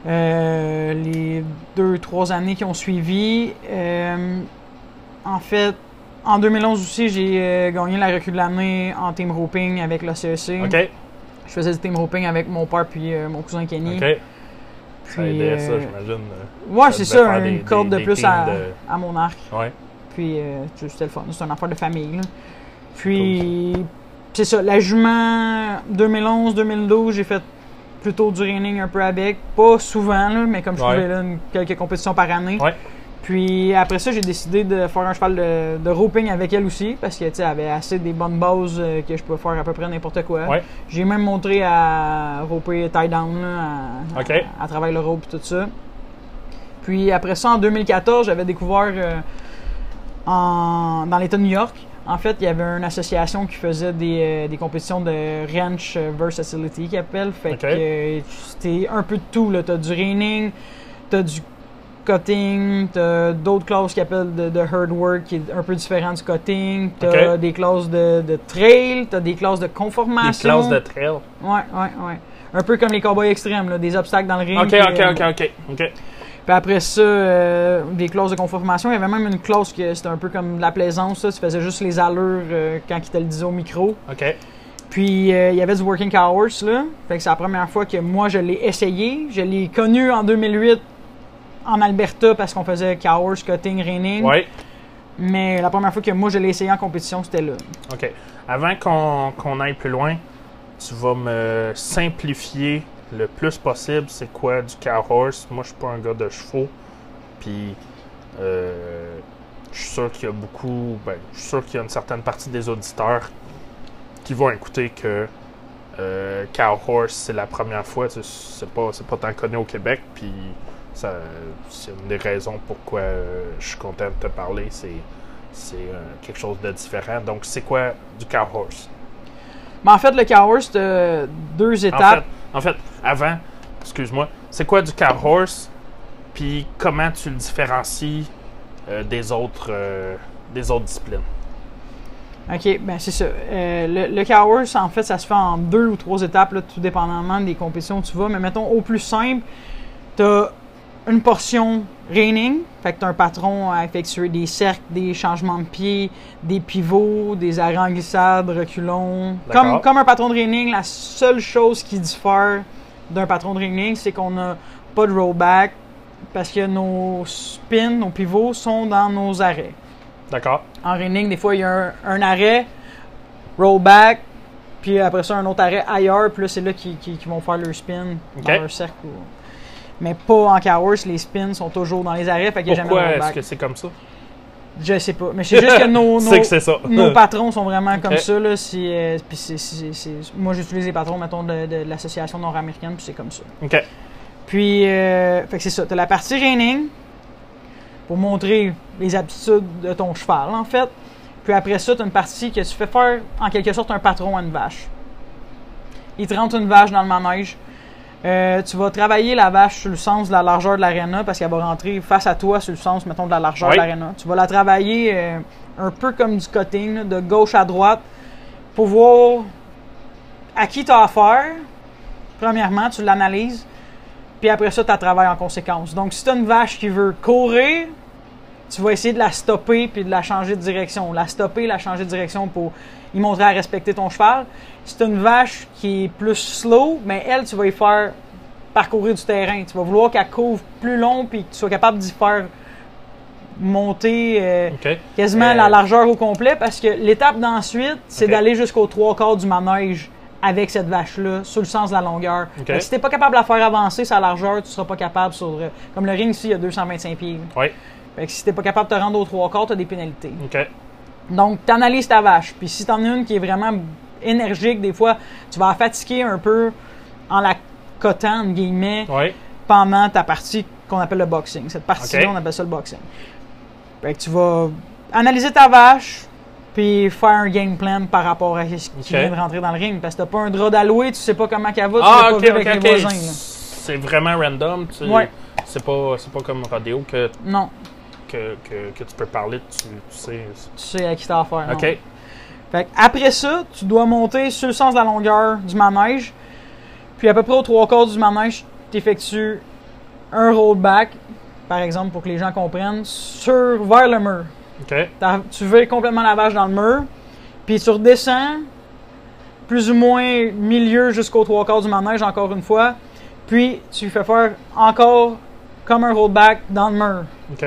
les deux, trois années qui ont suivi. En fait, en 2011 aussi, j'ai euh, gagné la recrue de l'année en team roping avec la CEC. OK. Je faisais du team roping avec mon père puis euh, mon cousin Kenny. OK. Ça aidait ça, euh, j'imagine. Ouais, c'est ça, une des- corde des- de plus à, teams de- à mon arc. Ouais. Puis, euh, c'était le fun. C'est une affaire de famille. Là. Puis, c'est ça. La jument 2011-2012, j'ai fait plutôt du reining un peu avec. Pas souvent, là, mais comme je Ouais. pouvais, là, une- quelques compétitions par année. Ouais. Puis après ça, j'ai décidé de faire un cheval de, de roping avec elle aussi, parce qu'elle avait assez des bonnes bases euh, que je pouvais faire à peu près n'importe quoi. Ouais. J'ai même montré à roper tie down, là, à, à, à travers le rope et tout ça. Puis après ça, en 2014, j'avais découvert euh, en- dans l'État de New York, en fait, il y avait une association qui faisait des, euh, des compétitions de ranch versatility, qu'ils appellent. Fait que c'était un peu de tout. Là. T'as du reining, t'as du cutting, t'as d'autres classes qui appellent de, de herd work, qui est un peu différent du cutting. T'as Ok. des classes de, de trail, t'as des classes de Des conformation. classes de trail. Ouais, ouais, ouais. Un peu comme les cowboys extrêmes, là, des obstacles dans le ring. OK, puis, OK, euh, OK, OK. OK. puis après ça, euh, des clauses de conformation. Il y avait même une clause que c'était un peu comme de la plaisance. Là. Tu faisais juste les allures euh, quand il te le disait au micro. OK. Puis euh, il y avait du working horse. Là. Fait que c'est la première fois que moi je l'ai essayé. Je l'ai connu en 2008 en Alberta parce qu'on faisait cow horse, cutting, reining. Ouais. Mais la première fois que moi je l'ai essayé en compétition, c'était là. OK. Avant qu'on aille plus loin, tu vas me simplifier le plus possible c'est quoi du cow horse. Moi, je suis pas un gars de chevaux. Puis, euh, je suis sûr qu'il y a beaucoup. Ben, je suis sûr qu'il y a une certaine partie des auditeurs qui vont écouter que euh, cow horse, c'est la première fois. C'est pas, c'est pas tant connu au Québec. Puis, ça, c'est une des raisons pourquoi euh, je suis content de te parler. C'est c'est euh, quelque chose de différent. Donc, c'est quoi du cow horse? Mais en fait, le cow horse, deux En fait, étapes. en fait, avant, excuse-moi, c'est quoi du cow horse, puis comment tu le différencies euh, des, autres, des autres disciplines? OK, ben c'est ça. Euh, le, le cow horse, en fait, ça se fait en deux ou trois étapes, là, tout dépendamment des compétitions où tu vas. Mais mettons, au plus simple, tu as une portion reining, fait que tu as un patron à effectuer des cercles, des changements de pied, des pivots, des arrêts en glissade, reculons. Comme, comme un patron de reining, la seule chose qui diffère d'un patron de reining, c'est qu'on n'a pas de rollback parce que nos spins, nos pivots sont dans nos arrêts. D'accord? En reining, des fois, il y a un, un arrêt, rollback, puis après ça, un autre arrêt ailleurs, puis là, c'est là qu'ils vont faire leur spin dans leur cercle. ou- Mais pas en cow les spins sont toujours dans les arrêts, fait qu'il n'y a jamais Pourquoi est-ce que c'est comme ça? Je sais pas, mais c'est juste que nos, que ça. nos patrons sont vraiment comme ça. Là, euh, moi, j'utilise les patrons, mettons, de, de l'association nord-américaine, puis c'est comme ça. OK. Puis, euh, fait que c'est ça. Tu as la partie reining pour montrer les aptitudes de ton cheval, en fait. Puis après ça, tu as une partie que tu fais faire, en quelque sorte, un patron à une vache. Il te rentre une vache dans le manège. Euh, tu vas travailler la vache sur le sens de la largeur de l'aréna parce qu'elle va rentrer face à toi sur le sens, mettons, de la largeur Oui. de l'aréna. Tu vas la travailler euh, un peu comme du cutting, là, de gauche à droite, pour voir à qui tu as affaire. Premièrement, tu l'analyses. Puis après ça, tu travailles en conséquence. Donc, si tu as une vache qui veut courir, tu vas essayer de la stopper puis de la changer de direction. La stopper, la changer de direction pour y montrer à respecter ton cheval. Si tu as une vache qui est plus slow, mais elle, tu vas y faire parcourir du terrain. Tu vas vouloir qu'elle couvre plus long puis que tu sois capable d'y faire monter euh, quasiment Euh, la largeur au complet parce que l'étape d'ensuite, c'est d'aller jusqu'aux trois quarts du manège avec cette vache-là, sur le sens de la longueur. Si t'es pas capable de la faire avancer sa largeur, tu seras pas capable sur... euh, Comme le ring ici, il y a 225 pieds. Oui. Fait que si t'es pas capable de te rendre aux trois quarts, t'as des pénalités. OK. Donc, tu analyses ta vache. Puis si t'en as une qui est vraiment énergique, des fois, tu vas la fatiguer un peu en la cotant, entre guillemets, Oui. pendant ta partie qu'on appelle le boxing. Cette partie-là, Ok. on appelle ça le boxing. Fait que tu vas analyser ta vache, puis faire un game plan par rapport à ce qui Ok. vient de rentrer dans le ring. Parce que t'as pas un drap d'alloué, tu sais pas comment qu'elle va, tu Ah, l'as pas OK, OK, avec les OK. voisins. C'est vraiment random. Tu... Ouais. C'est pas, pas comme rodéo que, Non, que, que, que tu peux parler, tu, tu sais. tu sais à qui t'as affaire. non. Fait après ça, tu dois monter sur le sens de la longueur du manège. Puis à peu près aux trois quarts du manège, tu effectues un rollback, par exemple, pour que les gens comprennent, sur vers le mur. Tu veux complètement la vache dans le mur, puis tu redescends plus ou moins milieu jusqu'aux trois quarts du manège, encore une fois. Puis tu fais faire encore comme un rollback dans le mur. OK.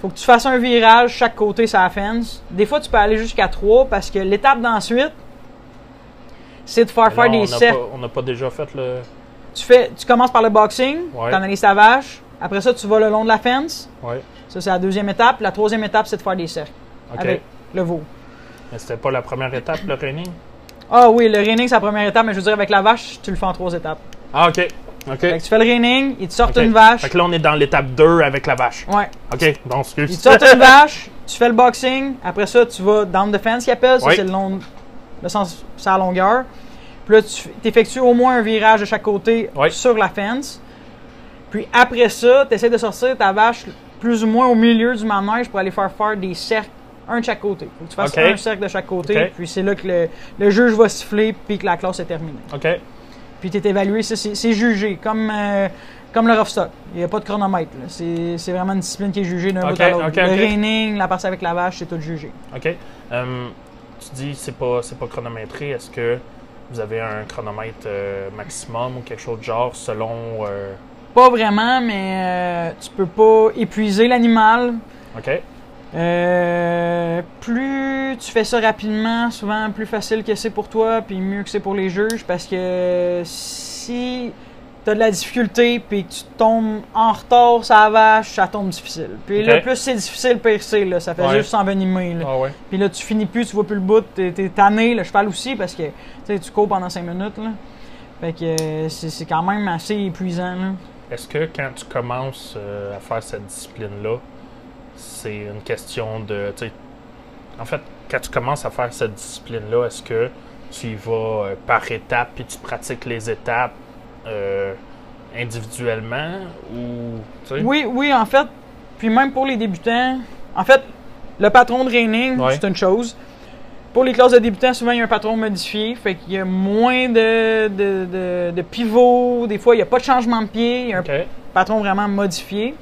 Faut que tu fasses un virage chaque côté sur la fence. Des fois, tu peux aller jusqu'à 3 parce que l'étape d'ensuite, c'est de faire faire des pas- On n'a pas déjà fait le. Tu, fais, tu commences par le boxing, Ouais. tu analyses ta vache. Après ça, tu vas le long de la fence. Oui. Ça, c'est la deuxième étape. La troisième étape, c'est de faire des cercles OK. avec le veau. Mais c'était pas la première étape, le reining? Ah oui, le reining, c'est la première étape, mais je veux dire, avec la vache, tu le fais en trois étapes. Ah, OK. OK. Fait que tu fais le reining, ils te sortent une vache. Fait que là, on est dans l'étape 2 avec la vache. Ouais. OK. Bon, Ils excuse. te sortent une vache, tu fais le boxing. Après ça, tu vas down the fence, qu'ils appellent. Ça, Oui. c'est le long, le sens, c'est la longueur. Puis là, tu effectues au moins un virage de chaque côté Oui. sur la fence. Puis après ça, tu essaies de sortir ta vache plus ou moins au milieu du manège pour aller faire faire des cercles, un de chaque côté. Faut que tu fasses OK. un cercle de chaque côté. Puis c'est là que le, le juge va siffler puis que la classe est terminée. OK. Puis tu es évalué, c'est jugé, comme, euh, comme le rough stock. Il n'y a pas de chronomètre. C'est vraiment une discipline qui est jugée d'un Ok, bout à l'autre. le ok. reining, la partie avec la vache, c'est tout jugé. OK. Hum, tu dis c'est pas c'est pas chronométré. Est-ce que vous avez un chronomètre euh, maximum ou quelque chose de genre selon euh, Pas vraiment, mais euh, tu peux pas épuiser l'animal. OK. Euh, plus tu fais ça rapidement, souvent plus facile que c'est pour toi, puis mieux que c'est pour les juges, parce que si tu as de la difficulté, puis que tu tombes en retard la vache, ça tombe difficile. Puis là, plus c'est difficile, pire c'est, là, ça fait Ouais. juste s'envenimer. là. Ah ouais. Puis là, tu finis plus, tu vois plus le bout, t'es, t'es tanné, le cheval aussi, parce que tu cours pendant 5 minutes. Là. Fait que c'est, quand même assez épuisant. Est-ce que quand tu commences euh, à faire cette discipline-là, c'est une question de. En fait, quand tu commences à faire cette discipline-là, est-ce que tu y vas euh, par étapes puis tu pratiques les étapes euh, individuellement ou. Oui, oui, en fait. Puis même pour les débutants, en fait, le patron de training, Ouais. c'est une chose. Pour les classes de débutants, souvent, il y a un patron modifié. Fait qu'il y a moins de, de, de, de pivots. Des fois, il n'y a pas de changement de pied. Il y a un patron vraiment modifié.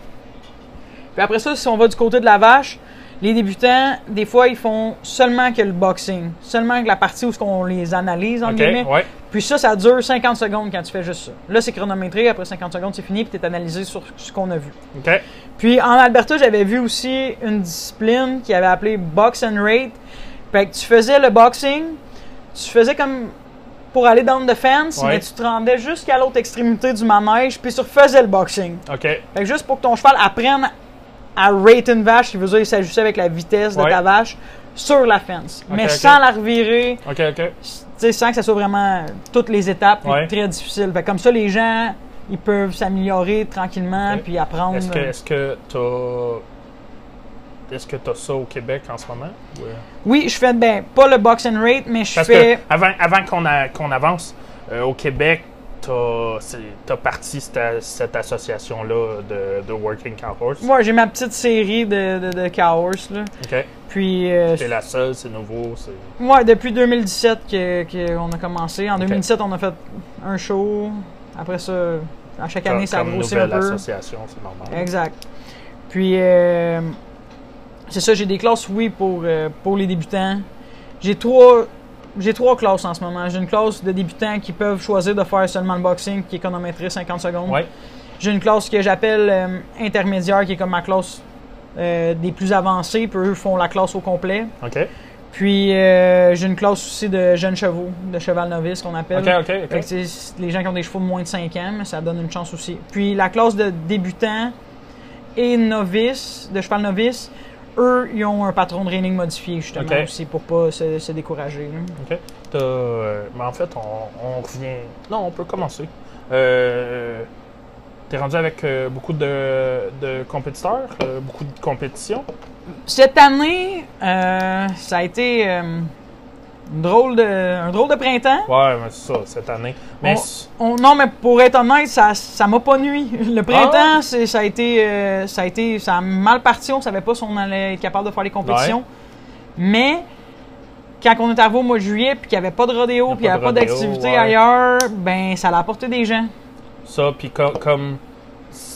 Puis après ça, si on va du côté de la vache, les débutants, des fois, ils font seulement que le boxing. Seulement que la partie où on les analyse, entre Ok, guillemets. ouais. Puis ça, ça dure 50 secondes quand tu fais juste ça. Là, c'est chronométré. Après 50 secondes, c'est fini. Puis tu es analysé sur ce qu'on a vu. Puis en Alberta, j'avais vu aussi une discipline qui avait appelé Box and Rate. Fait que tu faisais le boxing, tu faisais comme pour aller down the fence, Ouais. mais tu te rendais jusqu'à l'autre extrémité du manège, puis tu refaisais le boxing. Ok. Fait que juste pour que ton cheval apprenne à rate une vache, qui veut dire s'ajuster avec la vitesse de Ouais. ta vache sur la fence. Mais sans la revirer, Ok, ok. tu sais, sans que ça soit vraiment toutes les étapes, Ouais. très difficile. Fait comme ça, les gens, ils peuvent s'améliorer tranquillement, puis apprendre. Est-ce que est-ce que t'as est-ce que t'as ça au Québec en ce moment? Ou? Oui, je fais ben pas le box and rate, mais je Parce fais. que avant, avant qu'on qu'on avance, euh, au Québec, t'as parti cette, cette association-là de, de Working Cow Horse. Moi, j'ai ma petite série de, de, de cow horse, là. Ok. Puis, euh, C'est la seule, c'est nouveau. c'est- ouais, depuis 2017 que- qu'on a commencé. En Ok. 2017, on a fait un show. Après ça, à chaque année, Comme, ça a grossi un peu. association, c'est normal. Exact. Puis, euh, c'est ça, j'ai des classes, oui, pour, euh, pour les débutants. J'ai trois, j'ai trois classes en ce moment. J'ai une classe de débutants qui peuvent choisir de faire seulement le boxing, qui est chronométré 50 secondes. Ouais. J'ai une classe que j'appelle euh, intermédiaire, qui est comme ma classe euh, des plus avancés, puis eux font la classe au complet. Ok. Puis euh, j'ai une classe aussi de jeunes chevaux, de cheval novice qu'on appelle. Ok, ok, Fait ok. que c'est les gens qui ont des chevaux de moins de 5 ans, mais ça donne une chance aussi. Puis la classe de débutants et novices, de cheval novice, eux, ils ont un patron de training modifié, justement, Ok. aussi, pour pas se, se décourager. là. Ok. Euh, mais en fait, on, on revient. Non, on peut commencer. Euh, T'es rendu avec euh, beaucoup de, de compétiteurs, euh, beaucoup de compétitions? Cette année, ça a été une drôle de, un drôle de printemps. Ouais, mais c'est ça, cette année. Mais On- c- On- non, mais pour être honnête, ça ça m'a pas nuit. Le Ah printemps, c'est ça a été euh, ça a été ça a mal parti. On savait pas si on allait être capable de faire les compétitions. Mais quand on est arrivé au mois de juillet puis qu'il n'y avait pas de rodéo puis il n'y pas avait pas d'activité ouais. ailleurs, ben ça a apporté des gens. ça, puis co- comme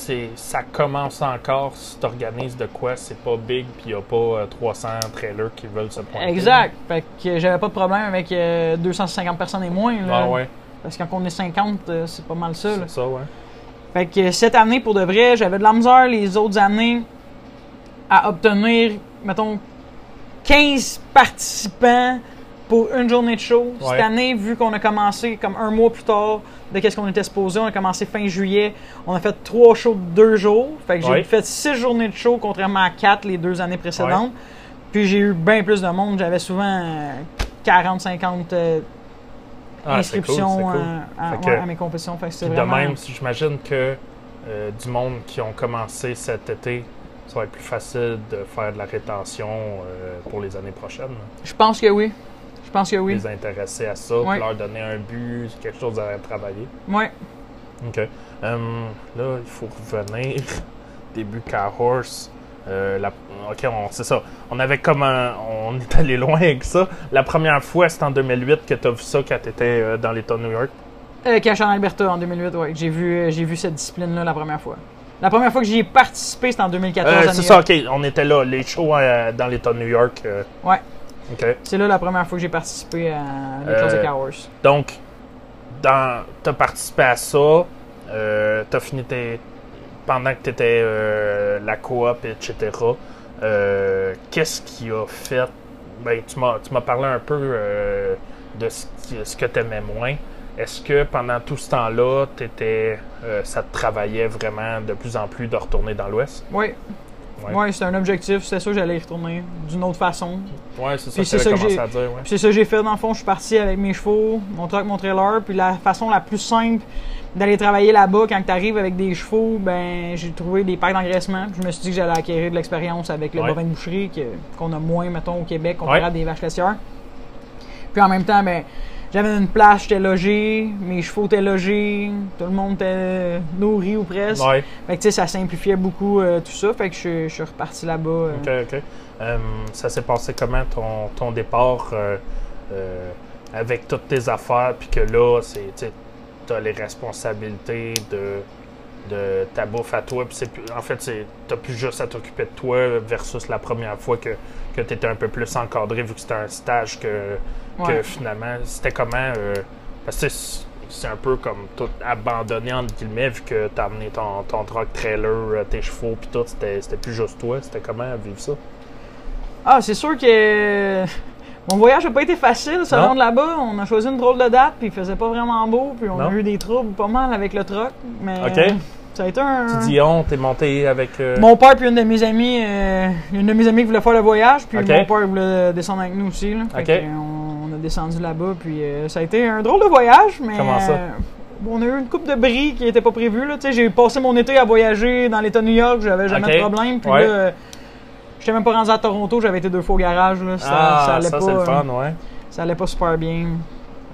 c'est, ça commence encore, si t'organises de quoi, c'est pas big, puis il a pas euh, 300 trailers qui veulent se pointer. Exact. Fait que j'avais pas de problème avec euh, 250 personnes et moins. là. Ah ouais, Parce que quand on est 50, euh, c'est pas mal ça. c'est ça, ouais. Fait que cette année, pour de vrai, j'avais de la misère les autres années à obtenir, mettons, 15 participants pour une journée de show. Ouais. Cette année, vu qu'on a commencé comme un mois plus tard de qu'est-ce qu'on était supposé, on a commencé fin juillet, on a fait trois shows de deux jours. Fait que j'ai Ouais. fait six journées de show, contrairement à quatre les deux années précédentes. Puis j'ai eu bien plus de monde. J'avais souvent euh, 40, 50 euh, Ah, cool, inscriptions cool. à, Fait ouais, que- à mes compétitions. Fait que vraiment... de même, si j'imagine que euh, du monde qui ont commencé cet été, ça va être plus facile de faire de la rétention euh, pour les années prochaines. Je pense que oui. Je pense que oui. Les intéresser à ça, Ouais. leur donner un but, quelque chose à travailler. Ouais. OK. Hum, là, il faut revenir. Début Car Horse. Euh, la- OK, on- c'est ça. On avait comme un- On est allé loin avec ça. La première fois, c'était en 2008 que tu as vu ça quand tu étais dans l'État de New York. Euh, Cash en Alberta en 2008, ouais. J'ai vu, euh, j'ai vu cette discipline-là la première fois. La première fois que j'y ai participé, c'était en 2014 Euh, à c'est ça. OK. On était là. Les shows euh, dans l'État de New York. euh, Ouais. C'est là la première fois que j'ai participé à les Cow Horse. Donc, dans, t'as participé à ça, euh, t'as fini tes, pendant que t'étais euh, la coop, etc. euh, qu'est-ce qui a fait, ben, tu m'as, tu m'as parlé un peu euh, de ce, ce que t'aimais moins. Est-ce que pendant tout ce temps-là, t'étais, ça te travaillait vraiment de plus en plus de retourner dans l'Ouest? Oui. Ouais. Ouais, c'était un objectif. C'était ça que j'allais y retourner d'une autre façon. Ouais, c'est ça que ça j'ai- à dire, ouais. C'est ça que j'ai fait dans le fond. Je suis parti avec mes chevaux, mon truck, mon trailer. Puis la façon la plus simple d'aller travailler là-bas quand tu arrives avec des chevaux, ben j'ai trouvé des packs d'engraissement. Je me suis dit que j'allais acquérir de l'expérience avec le Ouais. bovin de boucherie qu'on a moins, mettons, au Québec, comparé à des vaches laitières. Puis en même temps, ben j'avais une place, j'étais logé, mes chevaux étaient logés, tout le monde était nourri ou presque. Ouais. Fait que tu sais, ça simplifiait beaucoup euh, tout ça. Fait que je, je suis reparti là-bas. euh. Ok, ok. Euh, ça s'est passé comment ton, ton départ avec toutes tes affaires, puis que là, c'est, tu as les responsabilités de, de ta bouffe à toi, puis en fait, t'as plus juste à t'occuper de toi versus la première fois que, que tu étais un peu plus encadré, vu que c'était un stage que, finalement, c'était comment, euh, parce que c'est, un peu comme tout abandonné, entre guillemets, vu que t'as amené ton, ton truck trailer, euh, tes chevaux, puis tout, c'était, c'était plus juste toi, c'était comment vivre ça? Ah, c'est sûr que mon voyage n'a pas été facile. Long de là-bas, on a choisi une drôle de date, puis il faisait pas vraiment beau, puis on Non. a eu des troubles pas mal avec le truck. Mais Ok. ça a été un. Tu dis on, t'es monté avec. euh, Mon père puis une de mes amies, euh, une de mes amies qui voulait faire le voyage, puis mon père voulait descendre avec nous aussi. Là. Fait euh, on, on a descendu là-bas, puis euh, ça a été un drôle de voyage, mais Comment ça? on a eu une coupe de bris qui n'était pas prévue. J'ai passé mon été à voyager dans l'État de New York, j'avais jamais de problème. Puis Ouais. là, j'étais même pas rendu à Toronto, j'avais été deux fois au garage. Là. Ça, ah, ça allait ça, pas, le euh, fun, ouais. ça allait pas super bien.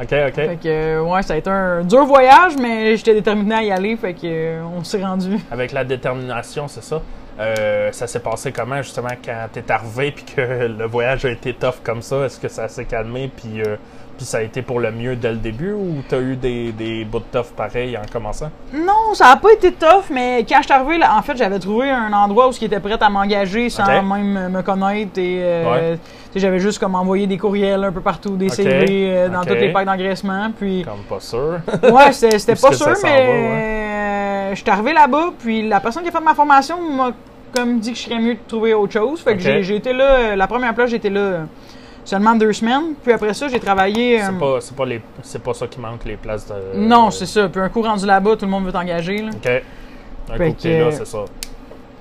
Ok, ok. Fait que, euh, ouais, ça a été un dur voyage, mais j'étais déterminé à y aller, fait que euh, on s'est rendu. Avec la détermination, c'est ça. Euh, ça s'est passé comment, justement, quand t'es arrivé puis que le voyage a été tough comme ça? Est-ce que ça s'est calmé puis, euh, puis ça a été pour le mieux dès le début ou t'as eu des, des bouts de tough pareils en commençant? Non, ça a pas été tough, mais quand je suis arrivé, là, en fait, j'avais trouvé un endroit où ils étaient prêts à m'engager sans même me connaître. Et euh, Ouais. j'avais juste comme envoyé des courriels un peu partout, des Ok. CV euh, dans toutes les packs d'engraissement. Puis, Comme pas sûr. ouais, c'était pas sûr, mais euh, je suis arrivé là-bas, puis la personne qui a fait ma formation m'a comme dit que je serais mieux de trouver autre chose. Fait que j'ai- été là, la première place, j'étais là seulement deux semaines. Puis après ça, j'ai travaillé. euh, C'est pas, pas, les, c'est pas ça qui manque, les places de. non, c'est ça. Puis un coup rendu là-bas, tout le monde veut t'engager. Ok. Un Fait coup que t'es que- là, c'est ça.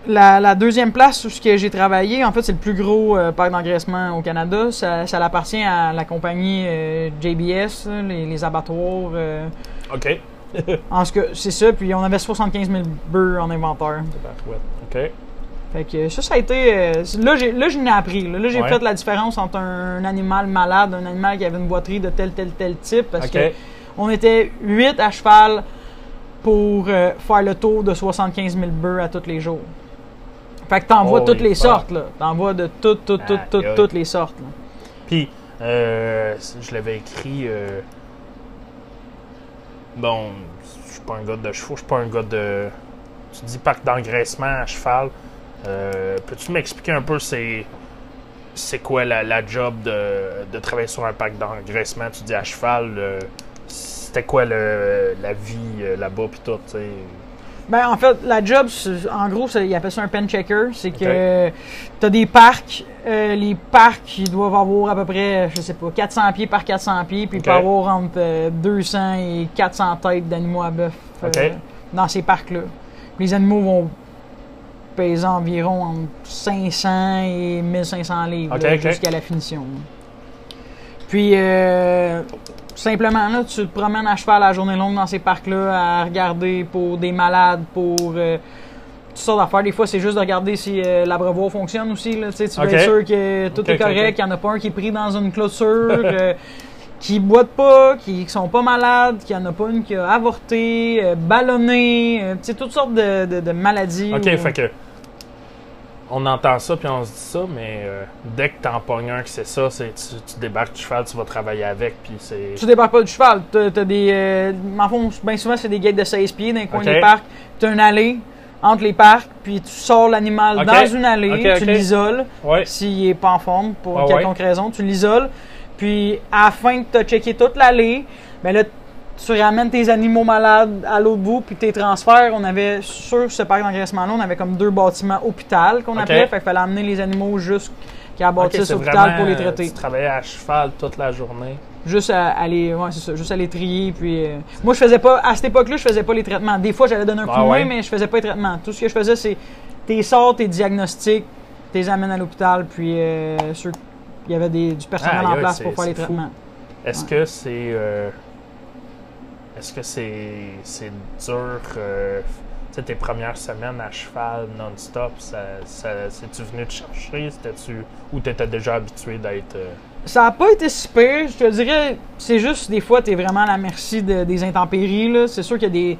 La, la deuxième place où ce que j'ai travaillé, en fait, c'est le plus gros euh, parc d'engraissement au Canada. Ça, ça appartient à la compagnie euh, JBS, les, les abattoirs. euh. Ok. en ce que c'est ça. Puis on avait 75 000 bœufs en inventaire. Ok. Fait que ça, ça a été. euh, là, j'ai, là, je n'ai appris. Là, Là, j'ai Ouais. fait la différence entre un, animal malade, un animal qui avait une boiterie de tel, tel, tel type. Parce Ok. que on était 8 à cheval pour euh, faire le tour de 75 000 bœufs à tous les jours. Fait que t'envoies Holy toutes les fuck. sortes, là. T'envoies de toutes, toutes, toutes, toutes, toutes les sortes, là. Puis, euh, je l'avais écrit. euh, Bon, je suis pas un gars de chevaux, je suis pas un gars de. Tu dis parc d'engraissement à cheval. Euh, Peux-tu m'expliquer un peu c'est. C'est quoi la, la job de, de travailler sur un parc d'engraissement? Tu dis à cheval, euh, c'était quoi le, la vie euh, là-bas puis tout, tu sais? Ben, en fait, la job, en gros, ils appellent ça un pen checker. C'est que t'as des parcs. euh, les parcs, ils doivent avoir à peu près, je sais pas, 400 pieds par 400 pieds. Puis il peut avoir entre euh, 200 et 400 têtes d'animaux à bœuf euh, dans ces parcs-là. Les animaux vont peser environ entre 500 et 1500 livres jusqu'à la finition. Puis, euh, simplement, là, tu te promènes à cheval la journée longue dans ces parcs-là à regarder pour des malades, pour euh, toutes sortes d'affaires. Des fois, c'est juste de regarder si euh, l'abreuvoir fonctionne aussi. Là, tu veux être sûr que tout est correct, qu'il n'y en a pas un qui est pris dans une clôture. euh, qui boitent pas, qui sont pas malades, qu'il n'y en a pas une qui a avorté, euh, ballonné, euh, toutes sortes de, de- de maladies. Ok, ou- fait que. On entend ça puis on se dit ça, mais euh, dès que t'en pognes un que c'est ça, c'est tu, tu débarques du cheval, tu vas travailler avec, puis c'est. Tu débarques pas du cheval. T'as as des. Euh, en fond, bien souvent, c'est des gates de 16 pieds dans les coins des parcs. T'as une allée entre les parcs, puis tu sors l'animal dans une allée, tu l'isoles. Ouais. S'il est pas en forme, pour Ah ouais. quelconque raison, tu l'isoles. Puis, à la fin que tu as checké toute l'allée, ben là, tu ramènes tes animaux malades à l'autre bout, puis tes transferts. On avait, sur ce parc d'engraissement-là, on avait comme deux bâtiments hôpital qu'on appelait. Fait qu'il fallait amener les animaux jusqu'à la bâtisse hôpital pour les traiter. Tu travaillais à cheval toute la journée. Juste à aller, ouais, c'est ça, juste à les trier. Puis, euh, moi, je faisais pas, à cette époque-là, je faisais pas les traitements. Des fois, j'allais donner un coup Ah de main, ouais? mais je faisais pas les traitements. Tout ce que je faisais, c'est tes sorts, tes diagnostics, tes amènes à l'hôpital, puis euh, sûr il y avait des, du personnel en place pour faire les fou. traitements. Est-ce Ouais. que c'est. euh, Est-ce que c'est. Dur. tu tes premières semaines à cheval non-stop, ça, ça, c'est-tu venu te chercher? C'était-tu, ou t'étais déjà habitué d'être. euh, Ça n'a pas été si pire, je te dirais. C'est juste, des fois, tu es vraiment à la merci de- des intempéries. C'est sûr qu'il y a des.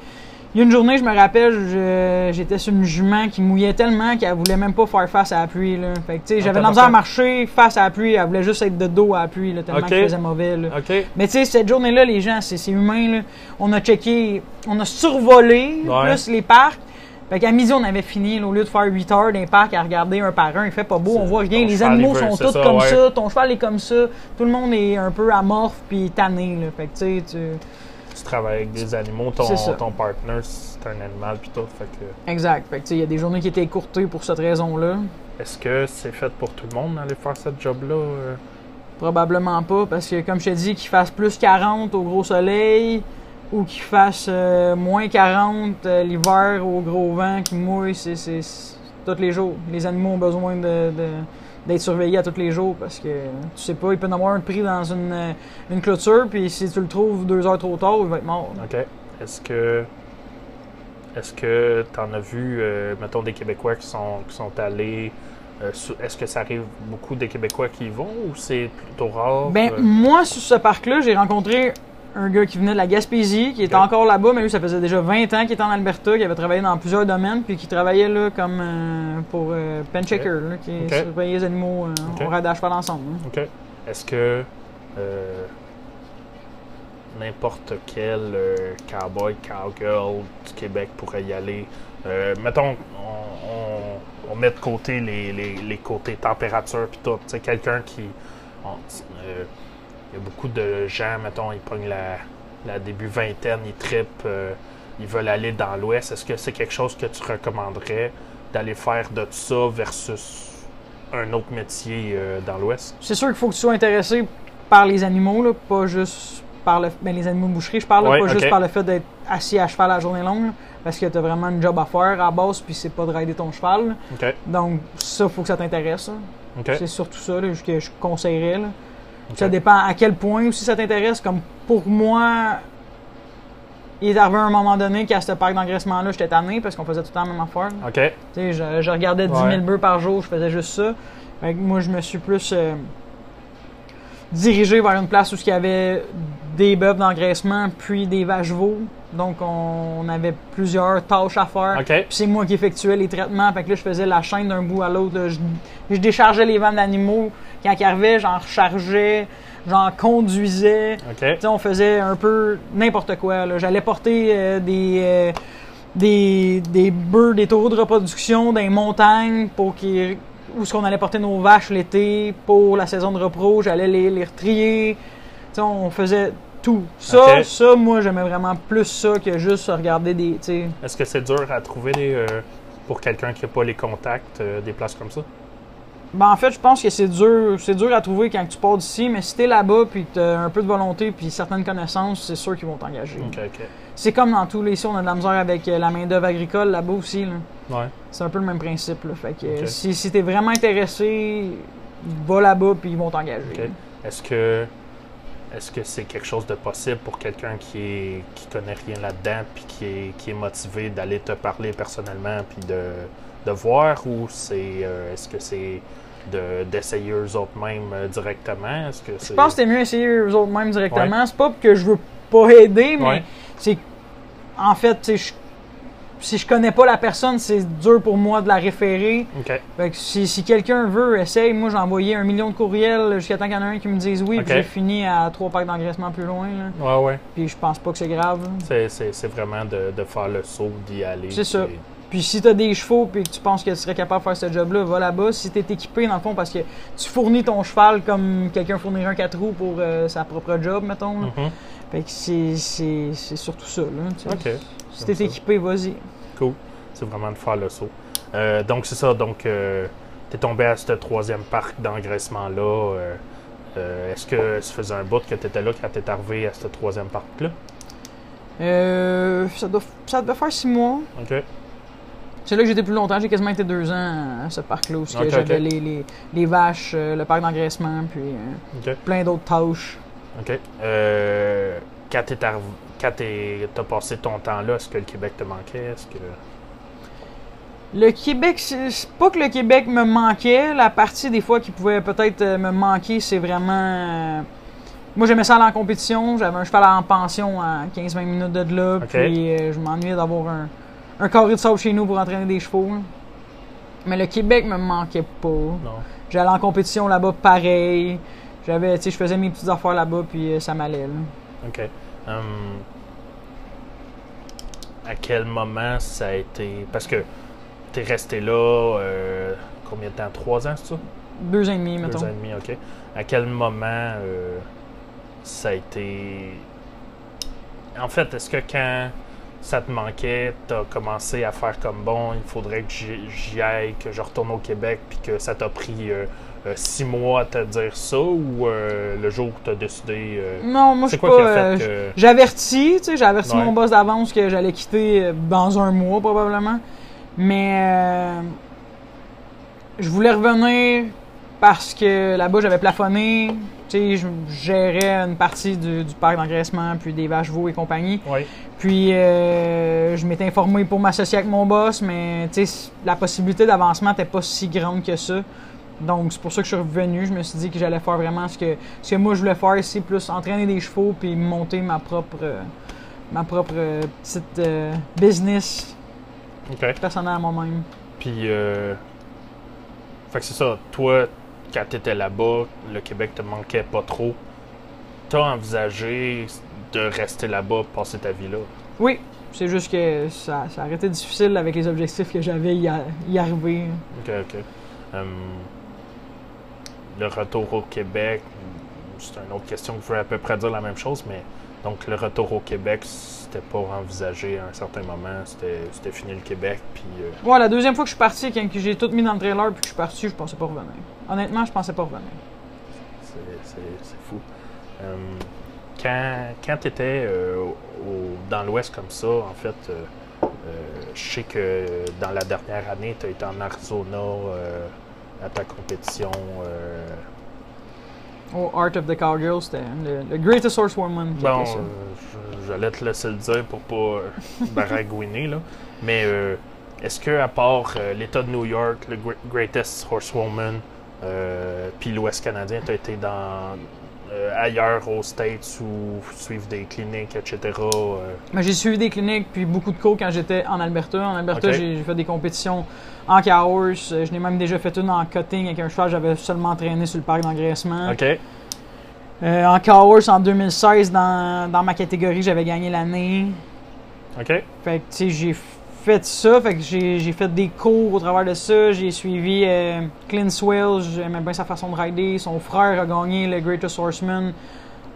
Il y a une journée, je me rappelle, j'étais sur une jument qui mouillait tellement qu'elle voulait même pas faire face à la pluie. Là. Fait que, tu sais, Ah, j'avais de la misère à marcher face à la pluie. Elle voulait juste être de dos à la pluie, là, tellement Ok. qu'il faisait mauvais. là. Mais tu sais, cette journée-là, les gens, c'est c'est humain. Là. On a checké, on a survolé Ouais. plus les parcs. Fait qu'à midi, on avait fini. là, au lieu de faire 8 heures dans les parcs à regarder un par un, il fait pas beau, on voit rien. Les animaux sont tous ça, comme ouais. ça. Ton cheval est comme ça. Tout le monde est un peu amorphe puis tanné. Là. Fait que tu sais, Tu travailles avec des animaux, ton, ton partner, c'est un animal, puis tout. Fait que. Exact. Fait que il y a des journées qui étaient écourtées pour cette raison-là. Est-ce que c'est fait pour tout le monde d'aller faire ce job-là? euh? Probablement pas, parce que comme je te dis, qu'il fasse plus 40 au gros soleil ou qu'il fasse euh, moins 40 euh, l'hiver au gros vent qui mouille, c'est tous les jours. Les animaux ont besoin de, de- d'être surveillés à tous les jours parce que tu sais pas, il peut en avoir un pris dans une, euh, une clôture, puis si tu le trouves deux heures trop tard, il va être mort. OK. Est-ce que. Est-ce que tu en as vu, euh, mettons, des Québécois qui sont, qui sont allés. euh, Est-ce que ça arrive beaucoup des Québécois qui y vont ou c'est plutôt rare? Ben, euh? moi, sur ce parc-là, j'ai rencontré un gars qui venait de la Gaspésie, qui était encore là-bas, mais lui, ça faisait déjà 20 ans qu'il était en Alberta, qui avait travaillé dans plusieurs domaines, puis qui travaillait là comme euh, pour euh, là, qui Ok. surveillait les animaux euh, raide à cheval ensemble. hein. OK. Est-ce que euh, n'importe quel euh, cowboy, cowgirl du Québec pourrait y aller? Mettons, on, on- on met de côté les, les- les côtés température puis tout. Quelqu'un qui... on- y a beaucoup de gens, mettons, ils pognent la, la début vingtaine, ils trippent, euh, ils veulent aller dans l'Ouest. Est-ce que c'est quelque chose que tu recommanderais d'aller faire de ça versus un autre métier euh, dans l'Ouest? C'est sûr qu'il faut que tu sois intéressé par les animaux, là, pas juste par le, ben, les animaux de boucherie, je parle, là, pas juste par le fait d'être assis à cheval la journée longue, là, parce que tu as vraiment un job à faire à la base, puis c'est pas de rider ton cheval. Donc, ça, faut que ça t'intéresse. C'est surtout ça là, que je conseillerais. Ça dépend à quel point aussi ça t'intéresse. Comme pour moi, il est arrivé un moment donné qu'à ce parc d'engraissement-là, j'étais tanné parce qu'on faisait tout le temps la même affaire. là. OK. Tu sais, je, je regardais 10 000 Ouais. bœufs par jour, je faisais juste ça. Fait que moi, je me suis plus euh, dirigé vers une place où il y avait des bœufs d'engraissement puis des vaches veaux. Donc, on, avait plusieurs tâches à faire. Puis c'est moi qui effectuais les traitements. Fait que là, je faisais la chaîne d'un bout à l'autre. Je, je déchargeais les vannes d'animaux. Quand ils arrivaient, j'en rechargeais, j'en conduisais. On faisait un peu n'importe quoi. J'allais porter euh, des, euh, des, des bœufs, des taureaux de reproduction dans les montagnes pour qu'ils où est-ce qu'on allait porter nos vaches l'été pour la saison de repro. J'allais les, les retrier. On faisait tout. Ça, ça, moi, j'aimais vraiment plus ça que juste regarder des... Est-ce que c'est dur à trouver des, euh, pour quelqu'un qui n'a pas les contacts, euh, des places comme ça? Ben, en fait, je pense que c'est dur, c'est dur à trouver quand tu pars d'ici, mais si t'es là-bas puis que t'as un peu de volonté puis certaines connaissances, c'est sûr qu'ils vont t'engager. C'est comme dans tous les ici, on a de la misère avec euh, la main-d'œuvre agricole là-bas aussi. Là. Ouais. C'est un peu le même principe. Là. Fait que si, si t'es vraiment intéressé, va là-bas puis ils vont t'engager. Est-ce que est-ce que c'est quelque chose de possible pour quelqu'un qui est qui connaît rien là-dedans puis qui est, qui est motivé d'aller te parler personnellement puis de, de voir ou c'est euh, est-ce que c'est de d'essayer eux autres mêmes euh, directement? Est-ce que Je pense que c'est mieux essayer eux autres mêmes directement. C'est pas que je veux pas aider, mais Ouais. c'est en fait, je- si je connais pas la personne, c'est dur pour moi de la référer. Fait que si, si quelqu'un veut, essaye. Moi, j'ai envoyé un million de courriels jusqu'à temps qu'il y en a un qui me dise oui. Ok. Puis j'ai fini à trois packs d'engraissement plus loin. Là. Ouais ouais. Puis je pense pas que c'est grave. C'est, c'est, c'est vraiment de, de faire le saut, d'y aller. C'est ça. puis- si t'as des chevaux puis que tu penses que tu serais capable de faire ce job-là, va là-bas. Si t'es équipé, dans le fond, parce que tu fournis ton cheval comme quelqu'un fournirait un 4 roues pour euh, sa propre job, mettons. Mhm. Fait que c'est, c'est, c'est surtout ça. Là, tu. Si t'es équipé, vas-y. Cool. C'est vraiment de faire le saut. Euh, donc, c'est ça. Donc, euh, t'es tombé à ce troisième parc d'engraissement-là. Euh, euh, est-ce que ça faisait un bout que t'étais là quand t'es arrivé à ce troisième parc-là? Euh, ça, doit, ça devait faire 6 mois. OK. C'est là que j'étais plus longtemps. J'ai quasiment été deux ans à ce parc-là où j'avais. Les, les, les vaches, le parc d'engraissement, puis plein d'autres tâches. OK. Euh, quand t'es arrivé- quand t'as passé ton temps là, est-ce que le Québec te manquait? Est-ce que... Le Québec, c'est pas que le Québec me manquait. La partie des fois qui pouvait peut-être euh, me manquer, c'est vraiment. euh, Moi, j'aimais ça aller en compétition. J'avais un cheval en pension à 15-20 minutes de là. Puis euh, je m'ennuyais d'avoir un, un carré de sable chez nous pour entraîner des chevaux. Mais le Québec me manquait pas. J'allais en compétition là-bas pareil. J'avais, tu sais, je faisais mes petites affaires là-bas, puis euh, ça m'allait. là. OK. Hum, à quel moment ça a été? Parce que t'es resté là euh, combien de temps? Trois ans, c'est ça? Deux ans et demi, mettons. Deux ans et demi, OK. À quel moment euh, ça a été? En fait, est-ce que quand ça te manquait, t'as commencé à faire comme bon, il faudrait que j'y aille, que je retourne au Québec, puis que ça t'a pris euh, euh, six mois à te dire ça, ou euh, le jour où t'as décidé. euh, Non, moi, je suis pas. euh. J'avertis, tu sais, j'ai averti Ouais. mon boss d'avance que j'allais quitter euh, dans un mois probablement. Mais euh, je voulais revenir parce que là-bas j'avais plafonné. Tu sais, je gérais une partie du, du parc d'engraissement, puis des vaches veaux et compagnie. Oui. Puis euh, je m'étais informé pour m'associer avec mon boss, mais tu sais, la possibilité d'avancement n'était pas si grande que ça. Donc c'est pour ça que je suis revenu. Je me suis dit que j'allais faire vraiment ce que, ce que moi je voulais faire, c'est plus entraîner des chevaux puis monter ma propre euh, ma propre euh, petite euh, business OK. personnelle à moi-même. Puis, fait que c'est ça. Toi, quand t'étais là-bas, le Québec te manquait pas trop. T'as envisagé de rester là-bas, passer ta vie là? Oui, c'est juste que ça, ça aurait été difficile avec les objectifs que j'avais y, a- y arriver. Ok, ok. Hum, le retour au Québec, c'est une autre question que je veux à peu près dire la même chose, mais donc le retour au Québec, c'était pas envisagé à un certain moment. C'était fini le Québec, puis. euh, Ouais, la deuxième fois que je suis parti, quand j'ai tout mis dans le trailer puis que je suis parti, je pensais pas revenir. Honnêtement, je pensais pas revenir. C'est- fou. Hum, quand quand tu étais dans l'Ouest comme ça, en fait, euh, euh, je sais que dans la dernière année, tu as été en Arizona euh, à ta compétition. euh, Au Art of the Cowgirl, c'était le, le Greatest Horsewoman bon, euh, j'allais te laisser le dire pour pas euh, baragouiner, là. Mais euh, est-ce que, à part euh, l'État de New York, le Gre- Greatest Horsewoman, puis l'Ouest canadien, tu as été dans euh, ailleurs aux States ou suivre des cliniques, etc. euh, j'ai suivi des cliniques puis beaucoup de cours quand j'étais en Alberta. En Alberta, j'ai fait des compétitions en cow-horse. Euh, Je n'ai même déjà fait une en cutting avec un cheval. J'avais seulement entraîné sur le parc d'engraissement. OK. Euh, en en 2016, dans, dans ma catégorie, j'avais gagné l'année. OK. Fait que, tu sais, j'ai fait ça. Fait que j'ai fait des cours au travers de ça. J'ai suivi euh, Clint Swell. J'aimais bien sa façon de rider. Son frère a gagné le Greatest Horseman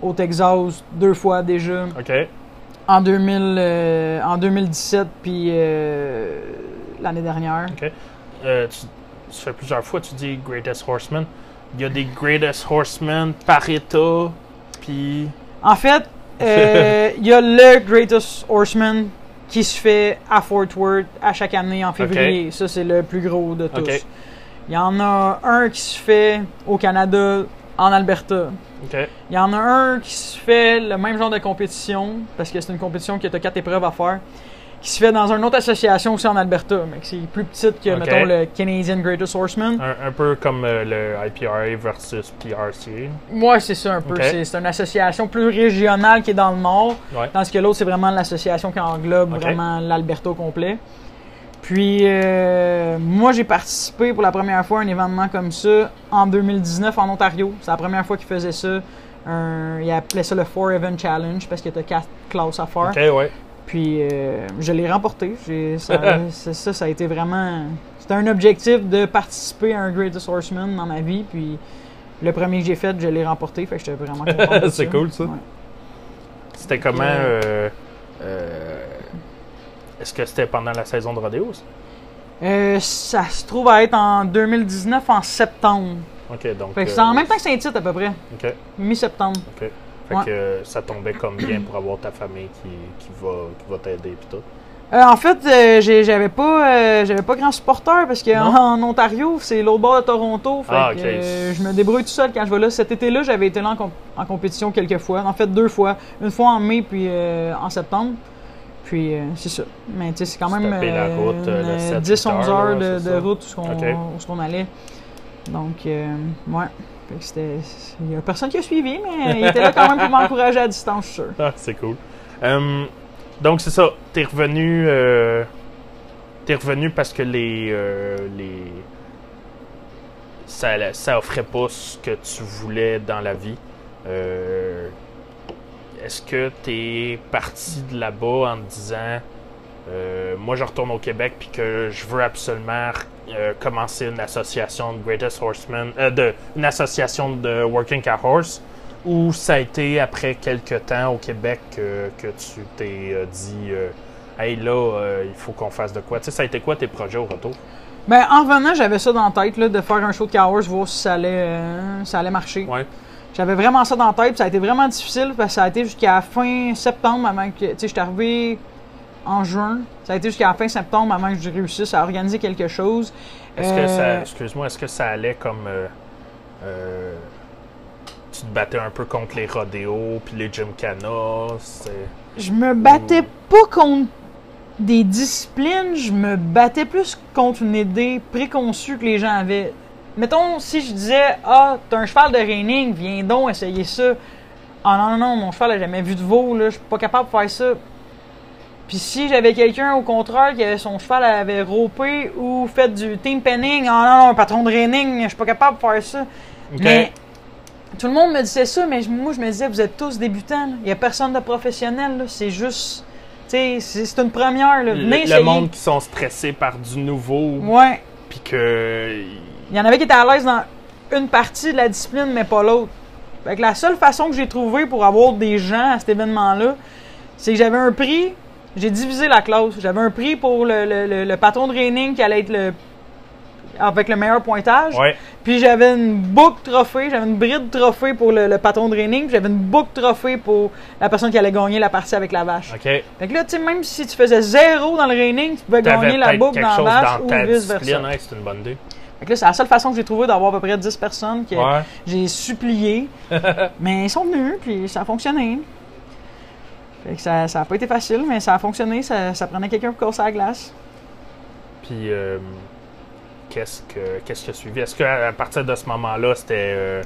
au Texas deux fois déjà. OK. En, 2000, euh, en 2017, puis euh, l'année dernière. Euh, tu, tu fais plusieurs fois, tu dis Greatest Horseman. Il y a des Greatest Horsemen par État, puis. En fait, il y a le Greatest Horseman qui se fait à Fort Worth à chaque année en février. Ça, c'est le plus gros de tous. Il y en a un qui se fait au Canada, en Alberta. Il y en a un qui se fait le même genre de compétition, parce que c'est une compétition qui a quatre épreuves à faire, qui se fait dans une autre association aussi en Alberta, mais qui c'est plus petite que, Ok. mettons, le Canadian Greatest Horseman. Un, un peu comme euh, le IPRA versus PRCA. Ouais, c'est ça un peu. C'est, une association plus régionale qui est dans le nord, Ouais. tandis que l'autre, c'est vraiment l'association qui englobe vraiment l'Alberta au complet. Puis, euh, moi, j'ai participé pour la première fois à un événement comme ça en 2019 en Ontario. C'est la première fois qu'ils faisaient ça. Un, ils appelaient ça le Four Event Challenge parce que tu as quatre classes à faire. OK, ouais. Puis, euh, je l'ai remporté. Ça, ça, ça a été vraiment. C'était un objectif de participer à un Greatest Horseman dans ma vie. Puis, le premier que j'ai fait, je l'ai remporté. Fait que j'étais vraiment content. C'est cool, ça. Ouais. C'était comment. Euh, euh, Est-ce que c'était pendant la saison de rodéo? ça? Ça se trouve à être en 2019 en septembre. OK, donc. Fait que c'est en même temps que Saint-Tite à peu près. OK. Mi-septembre. OK. Fait Ouais. que euh, ça tombait comme bien pour avoir ta famille qui, qui va, qui va t'aider et tout. Euh, en fait, euh, j'avais pas, euh, j'avais pas grand supporter parce que Non? en, Ontario, c'est l'autre bord de Toronto. Fait Ah, que, je me débrouille tout seul quand je vais là. Cet été-là, j'avais été là en, comp- en compétition quelques fois. En fait, deux fois. Une fois en mai puis en septembre. Puis c'est ça. Mais tu sais, c'est quand même taper la route, euh, le 7, 10-11 8 heures, heures, de, là, route où Ok. où qu'on allait. Donc, ouais. Il n'y a personne qui a suivi, mais il était là quand même pour m'encourager à distance, je suis sûr. Ah, c'est cool. Hum, donc, c'est ça. T'es revenu. euh, T'es revenu parce que les. euh, les ça, ça offrait pas ce que tu voulais dans la vie. Euh, Est-ce que t'es parti de là-bas en te disant. Euh, moi, je retourne au Québec puis que je veux absolument euh, commencer une association de Greatest Horsemen, euh, de, une association de Working Car Horse, ou ça a été après quelques temps au Québec que, que tu t'es euh, dit, euh, hey là, euh, il faut qu'on fasse de quoi. Tu sais, ça a été quoi tes projets au retour? Ben, en revenant, j'avais ça dans la tête, là, de faire un show de Cowers, voir si ça allait, euh, ça allait marcher. Ouais. J'avais vraiment ça dans la tête, puis ça a été vraiment difficile parce que ça a été jusqu'à la fin septembre avant que. Tu sais, j'étais arrivé en juin. Ça a été jusqu'à la fin septembre avant que je réussisse à organiser quelque chose. Est-ce que Euh, ça, excuse-moi, est-ce que ça allait comme euh, euh, tu te battais un peu contre les rodéos puis les gymkhana? c'est- Je me battais pas contre des disciplines, je me battais plus contre une idée préconçue que les gens avaient. Mettons, si je disais Ah, t'as un cheval de reining, viens donc essayer ça. Ah non, non, non, mon cheval a jamais vu de veau, là, je suis pas capable de faire ça. Puis si j'avais quelqu'un au contraire qui avait son cheval avait ropé ou fait du team penning, ah non, non, patron de reining, je suis pas capable de faire ça. Mais tout le monde me disait ça, mais moi je me disais, vous êtes tous débutants. Il n'y a personne de professionnel. là. C'est juste. Tu sais, c'est une première. Là. le, Venez le essayer. monde qui sont stressés par du nouveau Ouais. puis que Il y en avait qui étaient à l'aise dans une partie de la discipline, mais pas l'autre. Fait que la seule façon que j'ai trouvé pour avoir des gens à cet événement-là, c'est que j'avais un prix. J'ai divisé la classe. J'avais un prix pour le, le- le- le patron de reining qui allait être le. avec le meilleur pointage. ouais Puis j'avais une boucle trophée, j'avais une bride trophée pour le, le patron de reining, puis j'avais une boucle trophée pour la personne qui allait gagner la partie avec la vache. ok Fait que là, tu sais, même si tu faisais zéro dans le reining, tu pouvais gagner la boucle dans la vache dans ou ta vice versa. discipline, hein, c'est une bonne idée. Fait que là, c'est la seule façon que j'ai trouvé d'avoir à peu près 10 personnes que Ouais. j'ai supplié. mais ils sont venus, puis ça a fonctionné. Fait que ça, ça a pas été facile, mais ça a fonctionné. Ça, ça prenait quelqu'un pour casser la glace. Puis euh, qu'est-ce que qu'est-ce qui a suivi? Est-ce qu'à à partir de ce moment-là, c'était euh,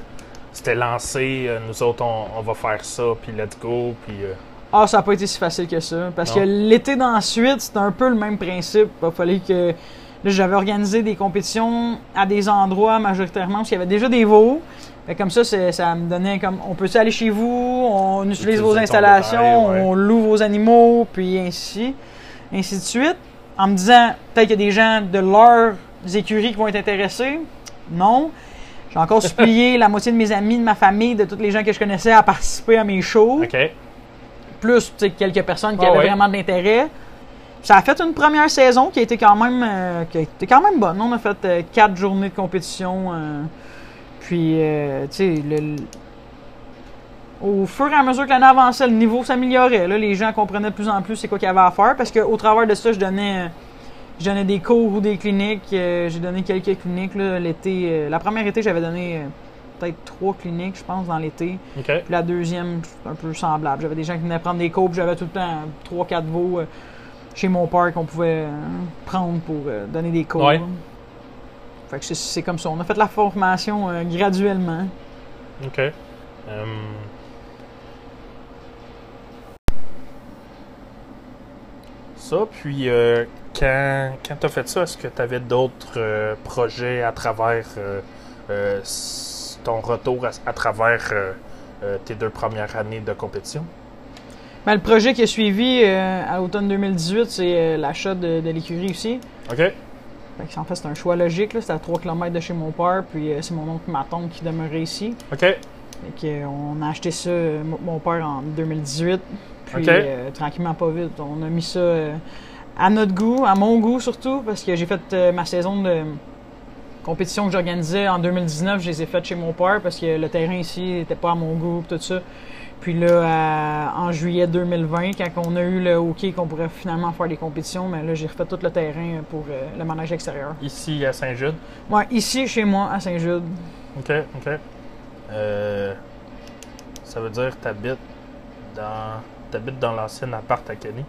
c'était lancé euh, nous autres on, on va faire ça puis let's go puis Ah, ça n'a pas été si facile que ça. Parce Non. que l'été d'ensuite, c'était un peu le même principe. Il fallait que. Là, j'avais organisé des compétitions à des endroits majoritairement où il y avait déjà des veaux. Fait comme ça, ça me donnait comme on peut aller chez vous, on utilise vos installations, ouais. on loue vos animaux, puis ainsi, ainsi de suite. En me disant peut-être qu'il y a des gens de leurs écuries qui vont être intéressés. Non. J'ai encore supplié la moitié de mes amis, de ma famille, de tous les gens que je connaissais à participer à mes shows OK. plus quelques personnes qui Ah avaient ouais. vraiment de l'intérêt. Ça a fait une première saison qui a été quand même, euh, qui a été quand même bonne. On a fait euh, quatre journées de compétition. euh, puis, euh, tu sais, le- au fur et à mesure que l'année avançait, le niveau s'améliorait. Là, les gens comprenaient de plus en plus c'est quoi qu'il y avait à faire parce qu'au travers de ça, je donnais, je donnais des cours ou des cliniques. euh, J'ai donné quelques cliniques là, l'été. euh, la première été, j'avais donné euh, peut-être trois cliniques, je pense, dans l'été. Puis la deuxième, un peu semblable. J'avais des gens qui venaient prendre des cours, puis j'avais tout le temps 3-4 veaux euh, chez mon père qu'on pouvait prendre pour donner des cours. Ouais. Fait que c'est- comme ça. On a fait la formation euh, graduellement. OK. Euh, Ça, puis euh, quand, quand tu as fait ça, est-ce que tu avais d'autres euh, projets à travers ton retour à, à travers tes deux premières années de compétition? Ben, le projet qui a suivi à l'automne 2018, c'est l'achat de, de l'écurie aussi. OK. Fait en fait, c'est un choix logique. C'était à 3 km de chez mon père, puis euh, c'est mon oncle ma tante qui demeurait ici. OK. Fait que, euh, on a acheté ça, euh, mo- mon père, en 2018. Puis, Ok. euh, tranquillement, pas vite, on a mis ça euh, à notre goût, à mon goût surtout, parce que j'ai fait ma saison de compétition que j'organisais en 2019, je les ai faites chez mon père, parce que le terrain ici n'était pas à mon goût, tout ça. Puis là, à- en juillet 2020, quand on a eu le hockey qu'on pourrait finalement faire des compétitions, mais là, j'ai refait tout le terrain pour euh, le manège extérieur. Ici à Saint-Jude? Ouais, ici, chez moi, à Saint-Jude. OK, OK. Euh, ça veut dire que tu habites dans, t'habites dans l'ancien appart à Kenny?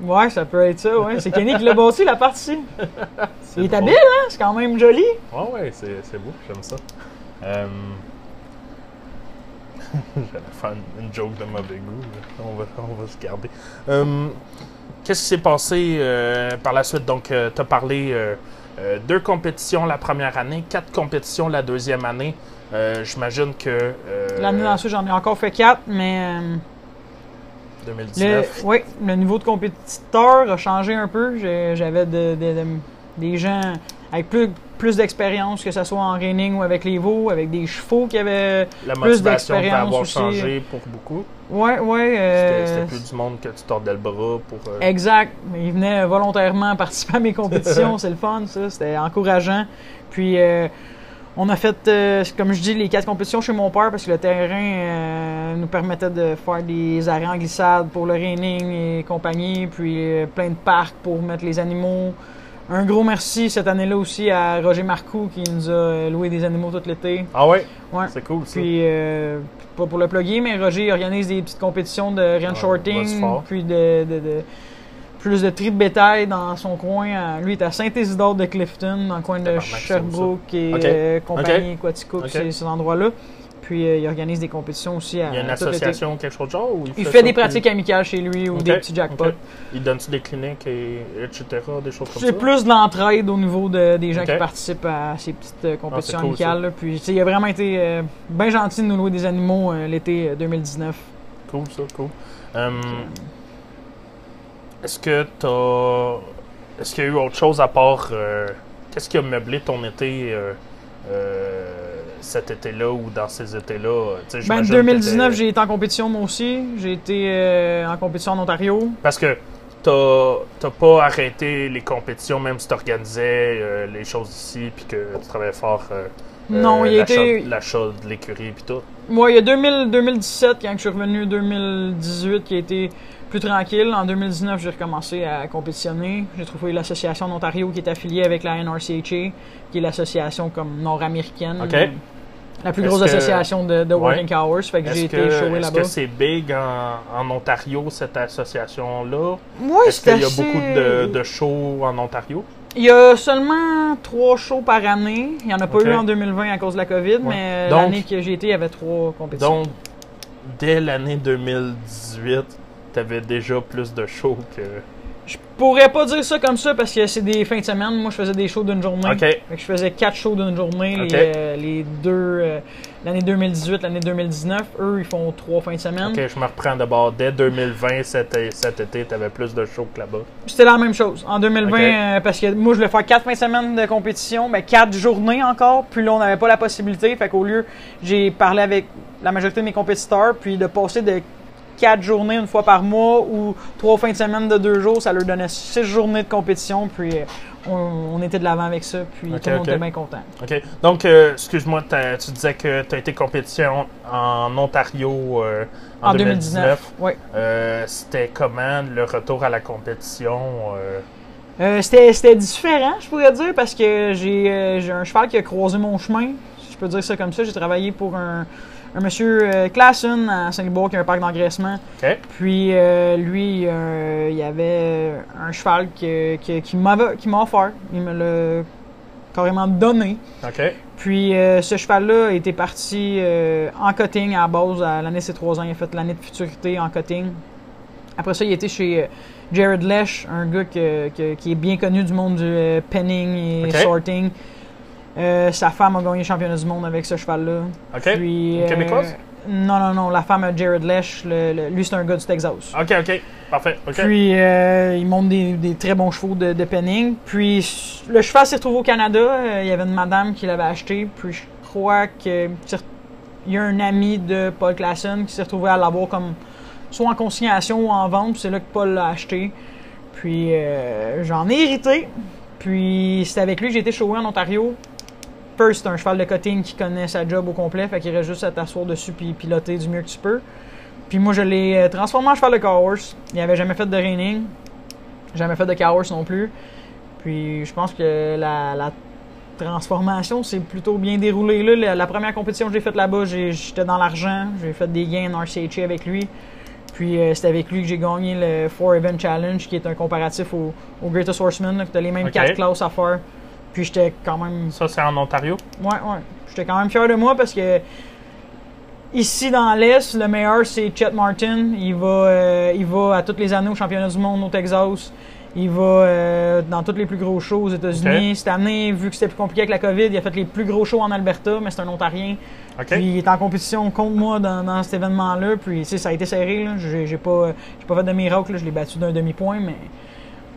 Ouais, ça peut être ça, ouais. C'est Kenny qui l'a bâti, la partie. C'est Il est habile, hein? C'est quand même joli. Ouais, ouais, c'est, c'est beau, j'aime ça. Euh... J'allais faire une, joke de mauvais goût. On, va, on va se garder. Euh, Qu'est-ce qui s'est passé euh, par la suite? Donc, tu as parlé euh, euh, deux compétitions la première année, quatre compétitions la deuxième année. Euh, J'imagine que. euh, L'année ensuite, j'en ai encore fait quatre, mais. euh, Le, 2019. oui, le niveau de compétiteur a changé un peu. J'avais de- de- de- des gens avec plus, plus d'expérience, que ce soit en reining ou avec les veaux, avec des chevaux qui avaient. la plus d'expérience avoir aussi. changé pour beaucoup. Ouais, ouais. C'était euh, c'était plus du monde que tu tordais le bras pour. euh, Exact. Mais Ils venaient volontairement participer à mes compétitions. C'est le fun, ça. C'était encourageant. Puis, euh, on a fait, comme je dis, les quatre compétitions chez mon père parce que le terrain nous permettait de faire des arrêts en glissade pour le reining et compagnie. Puis, plein de parcs pour mettre les animaux. Un gros merci cette année-là aussi à Roger Marcoux qui nous a loué des animaux tout l'été. Ah ouais? Ouais. C'est cool ça. Puis, euh, pas pour le plugger, mais Roger organise des petites compétitions de bosse shorting, puis de, de- de- plus de tri de bétail dans son coin. à- Lui, il est à Saint-Isidore de Clifton, dans le coin de Sherbrooke et euh, compagnie Quaticook, Ok. ces, ces endroits-là. Puis, euh, il organise des compétitions aussi à Il y a une association ou quelque chose de genre? Ou Il ça fait des pratiques amicales chez lui ou des petits jackpots. Il donne-tu des cliniques, et, etc., des choses comme ça? C'est plus de l'entraide au niveau de- des gens. Ah, qui participent à ces petites euh, compétitions c'est cool, amicales. là. Puis, tu il a vraiment été euh, bien gentil de nous louer des animaux l'été euh, 2019. Cool, ça, cool. Hum, Est-ce que t'as... Est-ce qu'il y a eu autre chose à part... Qu'est-ce qui a meublé ton été cet été-là ou dans ces étés-là? Tu sais, Ben, j'imagine 2019, que j'ai été en compétition moi aussi. J'ai été euh, en compétition en Ontario. Parce que t'as pas arrêté les compétitions, même si t'organisais euh, les choses ici, puis que tu travaillais fort... euh, Non, euh, il a l'achat- de l'écurie, puis tout. Moi, il y a 2000, 2017, quand je suis revenu 2018, qui a été plus tranquille. En 2019, j'ai recommencé à compétitionner. J'ai trouvé l'association d'Ontario qui est affiliée avec la NRCHA, qui est l'association comme nord-américaine. OK. euh, La plus Est-ce grosse que- association de, de Ouais. Working Hours. Fait que j'ai Est-ce été showé est-ce là-bas. que c'est big en, en Ontario, cette association-là? Ouais, Est-ce c'est qu'il y a assez- beaucoup de, de shows en Ontario? Il y a seulement trois shows par année. Il n'y en a pas eu en 2020 à cause de la COVID, mais Donc- l'année que j'ai été, il y avait trois compétitions. Donc, dès l'année 2018, tu avais déjà plus de shows que. Je pourrais pas dire ça comme ça parce que c'est des fins de semaine. Moi, je faisais des shows d'une journée. OK. Fait que je faisais quatre shows d'une journée. Les, euh, les deux, euh, l'année 2018, l'année 2019, eux, ils font trois fins de semaine. Ok, je me reprends d'abord. Dès 2020, cet, cet été, tu avais plus de shows que là-bas. C'était la même chose. En 2020, Ok. euh, parce que moi, je voulais faire quatre fins de semaine de compétition, mais quatre journées encore. Puis là, on n'avait pas la possibilité. Fait qu'au lieu, j'ai parlé avec la majorité de mes compétiteurs, puis de passer de quatre journées une fois par mois ou trois fins de semaine de deux jours, ça leur donnait six journées de compétition. Puis euh, on, on était de l'avant avec ça. Puis Ok, tout le monde était bien content. OK. Donc, euh, excuse-moi, tu disais que tu as été compétition en Ontario euh, en, En 2019. Oui. Euh, C'était comment le retour à la compétition? c'était, différent, je pourrais dire, parce que j'ai, j'ai un cheval qui a croisé mon chemin. Si je peux dire ça comme ça. J'ai travaillé pour un, un monsieur euh, Classen à Saint-Liboire qui a un parc d'engraissement. Puis euh, lui, euh, il y avait un cheval qui, m'a offert. Il me l'a carrément donné. Puis euh, ce cheval-là était parti euh, en cutting à la base à l'année de ses 3 ans. Il a fait l'année de futurité en cutting. Après ça, il était chez Jared Lesh, un gars que- que- qui est bien connu du monde du penning et sorting. Euh, sa femme a gagné le championnat du monde avec ce cheval-là. OK. Puis, Une euh, Québécoise? non, non, non. La femme à Jared Lesh, le- le- lui, c'est un gars du Texas. OK, OK. Parfait. Puis euh, il monte des, des très bons chevaux de, de penning. Puis le cheval s'est retrouvé au Canada. Euh, il y avait une madame qui l'avait acheté. Puis je crois que c'est- il y a un ami de Paul Classen qui s'est retrouvé à l'avoir comme soit en consignation ou en vente. Puis c'est là que Paul l'a acheté. Puis euh, j'en ai hérité. Puis c'est avec lui que j'ai été showé en Ontario. First, c'est un cheval de cutting qui connaît sa job au complet. Fait qu'il reste juste à t'asseoir dessus puis piloter du mieux que tu peux. Puis moi, je l'ai euh, transformé en cheval de car horse. Il avait jamais fait de reining. Jamais fait de car horse non plus. Puis je pense que la, la transformation s'est plutôt bien déroulée. Là, la, la première compétition que j'ai faite là-bas, j'étais dans l'argent. J'ai fait des gains en RCHA avec lui. Puis euh, c'était avec lui que j'ai gagné le Four Event Challenge, qui est un comparatif au, au Greatest Horseman, là, que tu as les mêmes Ok. quatre classes à faire. Puis j'étais quand même Ça, c'est en Ontario? Ouais, ouais. J'étais quand même fier de moi parce que ici dans l'Est, le meilleur c'est Chet Martin. Il va, euh, il va à toutes les années au championnat du monde au Texas. Il va euh, dans tous les plus gros shows aux États-Unis. Cette année, vu que c'était plus compliqué avec la COVID, il a fait les plus gros shows en Alberta, mais c'est un Ontarien. Puis il est en compétition contre moi dans, dans cet événement-là. Puis ça a été serré. J'ai pas, pas fait de miracle. là. Je l'ai battu d'un demi-point, mais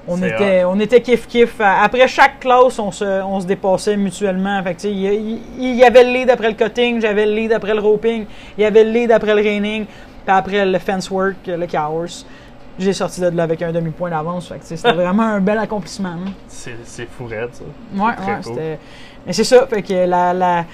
on était, on était kiff kiff. Après chaque classe, on se, on se dépassait mutuellement. Fait que, il, y a- il- il y avait le lead après le cutting, j'avais le lead après le roping, il y avait le lead après le reining, puis après le fence work, le course. J'ai sorti de là avec un demi-point d'avance. C'était vraiment un bel accomplissement. hein. C'est fou raide, ça. Ouais, Très ouais, cool. c'était. Mais c'est ça, fait que la, la-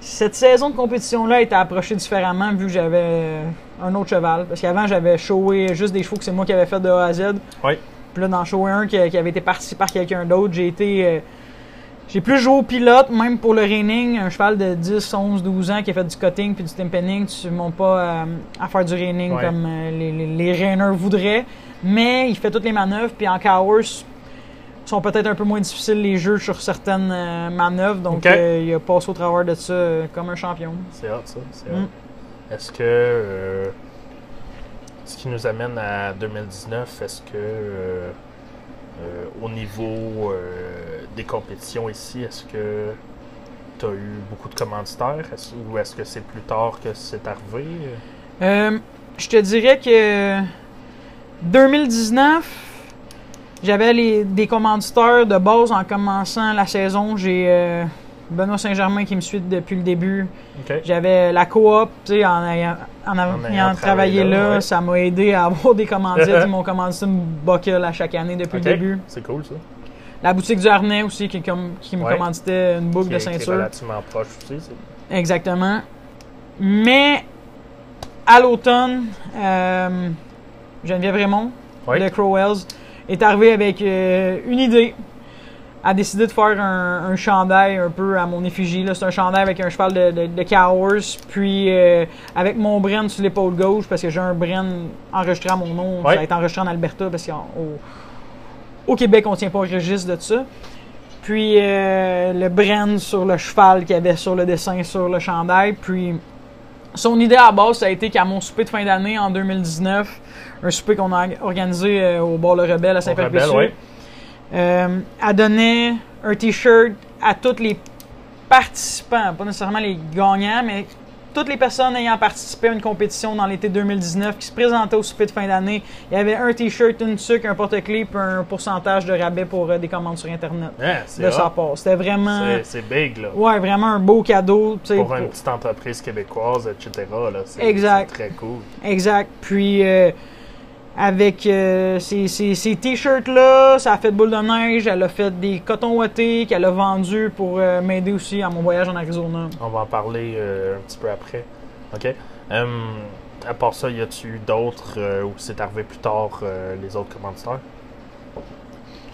cette saison de compétition-là était approchée différemment vu que j'avais un autre cheval. Parce qu'avant, j'avais showé juste des chevaux que c'est moi qui avais fait de A à Z. Oui. Puis là, dans show 1 qui, qui avait été parti par quelqu'un d'autre, j'ai été. euh, j'ai plus joué au pilote, même pour le reining. Un cheval de 10, 11, 12 ans qui a fait du cutting puis du timpening, tu ne montes pas euh, à faire du reining Ouais. comme euh, les, les, les rainers voudraient. Mais il fait toutes les manœuvres, puis en course, sont peut-être un peu moins difficiles les jeux sur certaines euh, manœuvres. Donc, il a passé au travers de ça comme un champion. C'est hot, ça. C'est. Mm. Est-ce que. Ce qui nous amène à 2019, est-ce que. euh, euh, au niveau euh, des compétitions ici, est-ce que tu as eu beaucoup de commanditaires? Ou est-ce que c'est plus tard que c'est arrivé? Je te dirais que 2019, j'avais des commanditeurs de base en commençant la saison. J'ai Benoît Saint-Germain qui me suit depuis le début. J'avais la coop, tu sais, en ayant, en ayant En ayant travaillé là, ouais. ça m'a aidé à avoir des commandites. Ils m'ont commandité une buckle à chaque année depuis le début. C'est cool, ça. La boutique du harnais aussi qui, comme- qui me Ouais. commanditait une boucle Qui de est- qui est ceinture. relativement proche aussi. Exactement. Mais à l'automne, euh, Geneviève Raymond Oui. de Crowells est arrivée avec euh, une idée. A décidé de faire un, un chandail un peu à mon effigie. C'est un chandail avec un cheval de, de, de Cowers, puis euh, avec mon Bren sur l'épaule gauche, parce que j'ai un Bren enregistré à mon nom. Ouais. Ça a été enregistré en Alberta, parce qu'au au Québec, on tient pas un registre de ça. Puis euh, le Bren sur le cheval qu'il y avait sur le dessin sur le chandail. Puis son idée à la base, ça a été qu'à mon souper de fin d'année en 2019, un souper qu'on a organisé euh, au bar Le Rebelle à Au Saint-Perpétue. Euh, elle donnait un t-shirt à tous les participants, pas nécessairement les gagnants, mais toutes les personnes ayant participé à une compétition dans l'été 2019 qui se présentaient au souper de fin d'année. Il y avait un t-shirt, une sucre, un porte-clés, puis un pourcentage de rabais pour euh, des commandes sur Internet c'est de sa part. C'était vraiment, C'est- big, là. ouais, vraiment un beau cadeau. Pour pour- une petite entreprise québécoise, etc. Là, Exact. c'est très cool. Exact. Puis euh, avec euh, ces, ces- ces t-shirts-là, ça a fait boule de neige. Elle a fait des cotons ouatés qu'elle a vendus pour euh, m'aider aussi à mon voyage en Arizona. On va en parler euh, un petit peu après. OK? À part ça, y a-tu eu d'autres où c'est arrivé plus tard les autres commanditaires?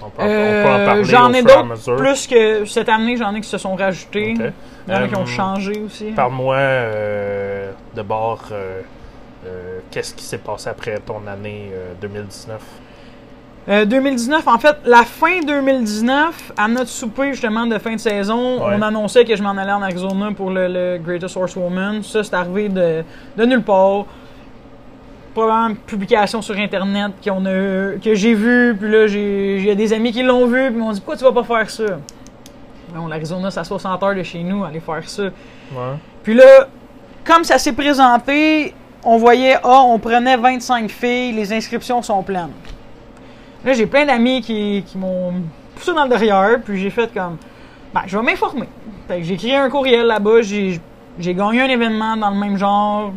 On peut, on peut en parler j'en ai d'autres plus que cette année, j'en ai qui se sont rajoutés. OK. Il y en a qui ont changé aussi. Parle-moi euh, de bord, euh, euh, qu'est-ce qui s'est passé après ton année euh, 2019? Euh, 2019, en fait, la fin 2019, à notre souper justement de fin de saison, Ouais. on annonçait que je m'en allais en Arizona pour le, le Greatest Horsewoman. Ça, c'est arrivé de, de nulle part. Probablement une publication sur Internet qu'on a, que j'ai vu, puis là, j'ai il y a des amis qui l'ont vu, puis ils m'ont dit Pourquoi tu vas pas faire ça? Bon, l'Arizona, c'est à 60 heures de chez nous, aller faire ça. Ouais. Puis là, comme ça s'est présenté, on voyait, ah, on prenait 25 filles, les inscriptions sont pleines. Là, j'ai plein d'amis qui, qui m'ont poussé dans le derrière, puis j'ai fait comme, ben, je vais m'informer. Fait que j'ai écrit un courriel là-bas, j'ai, j'ai gagné un événement dans le même genre,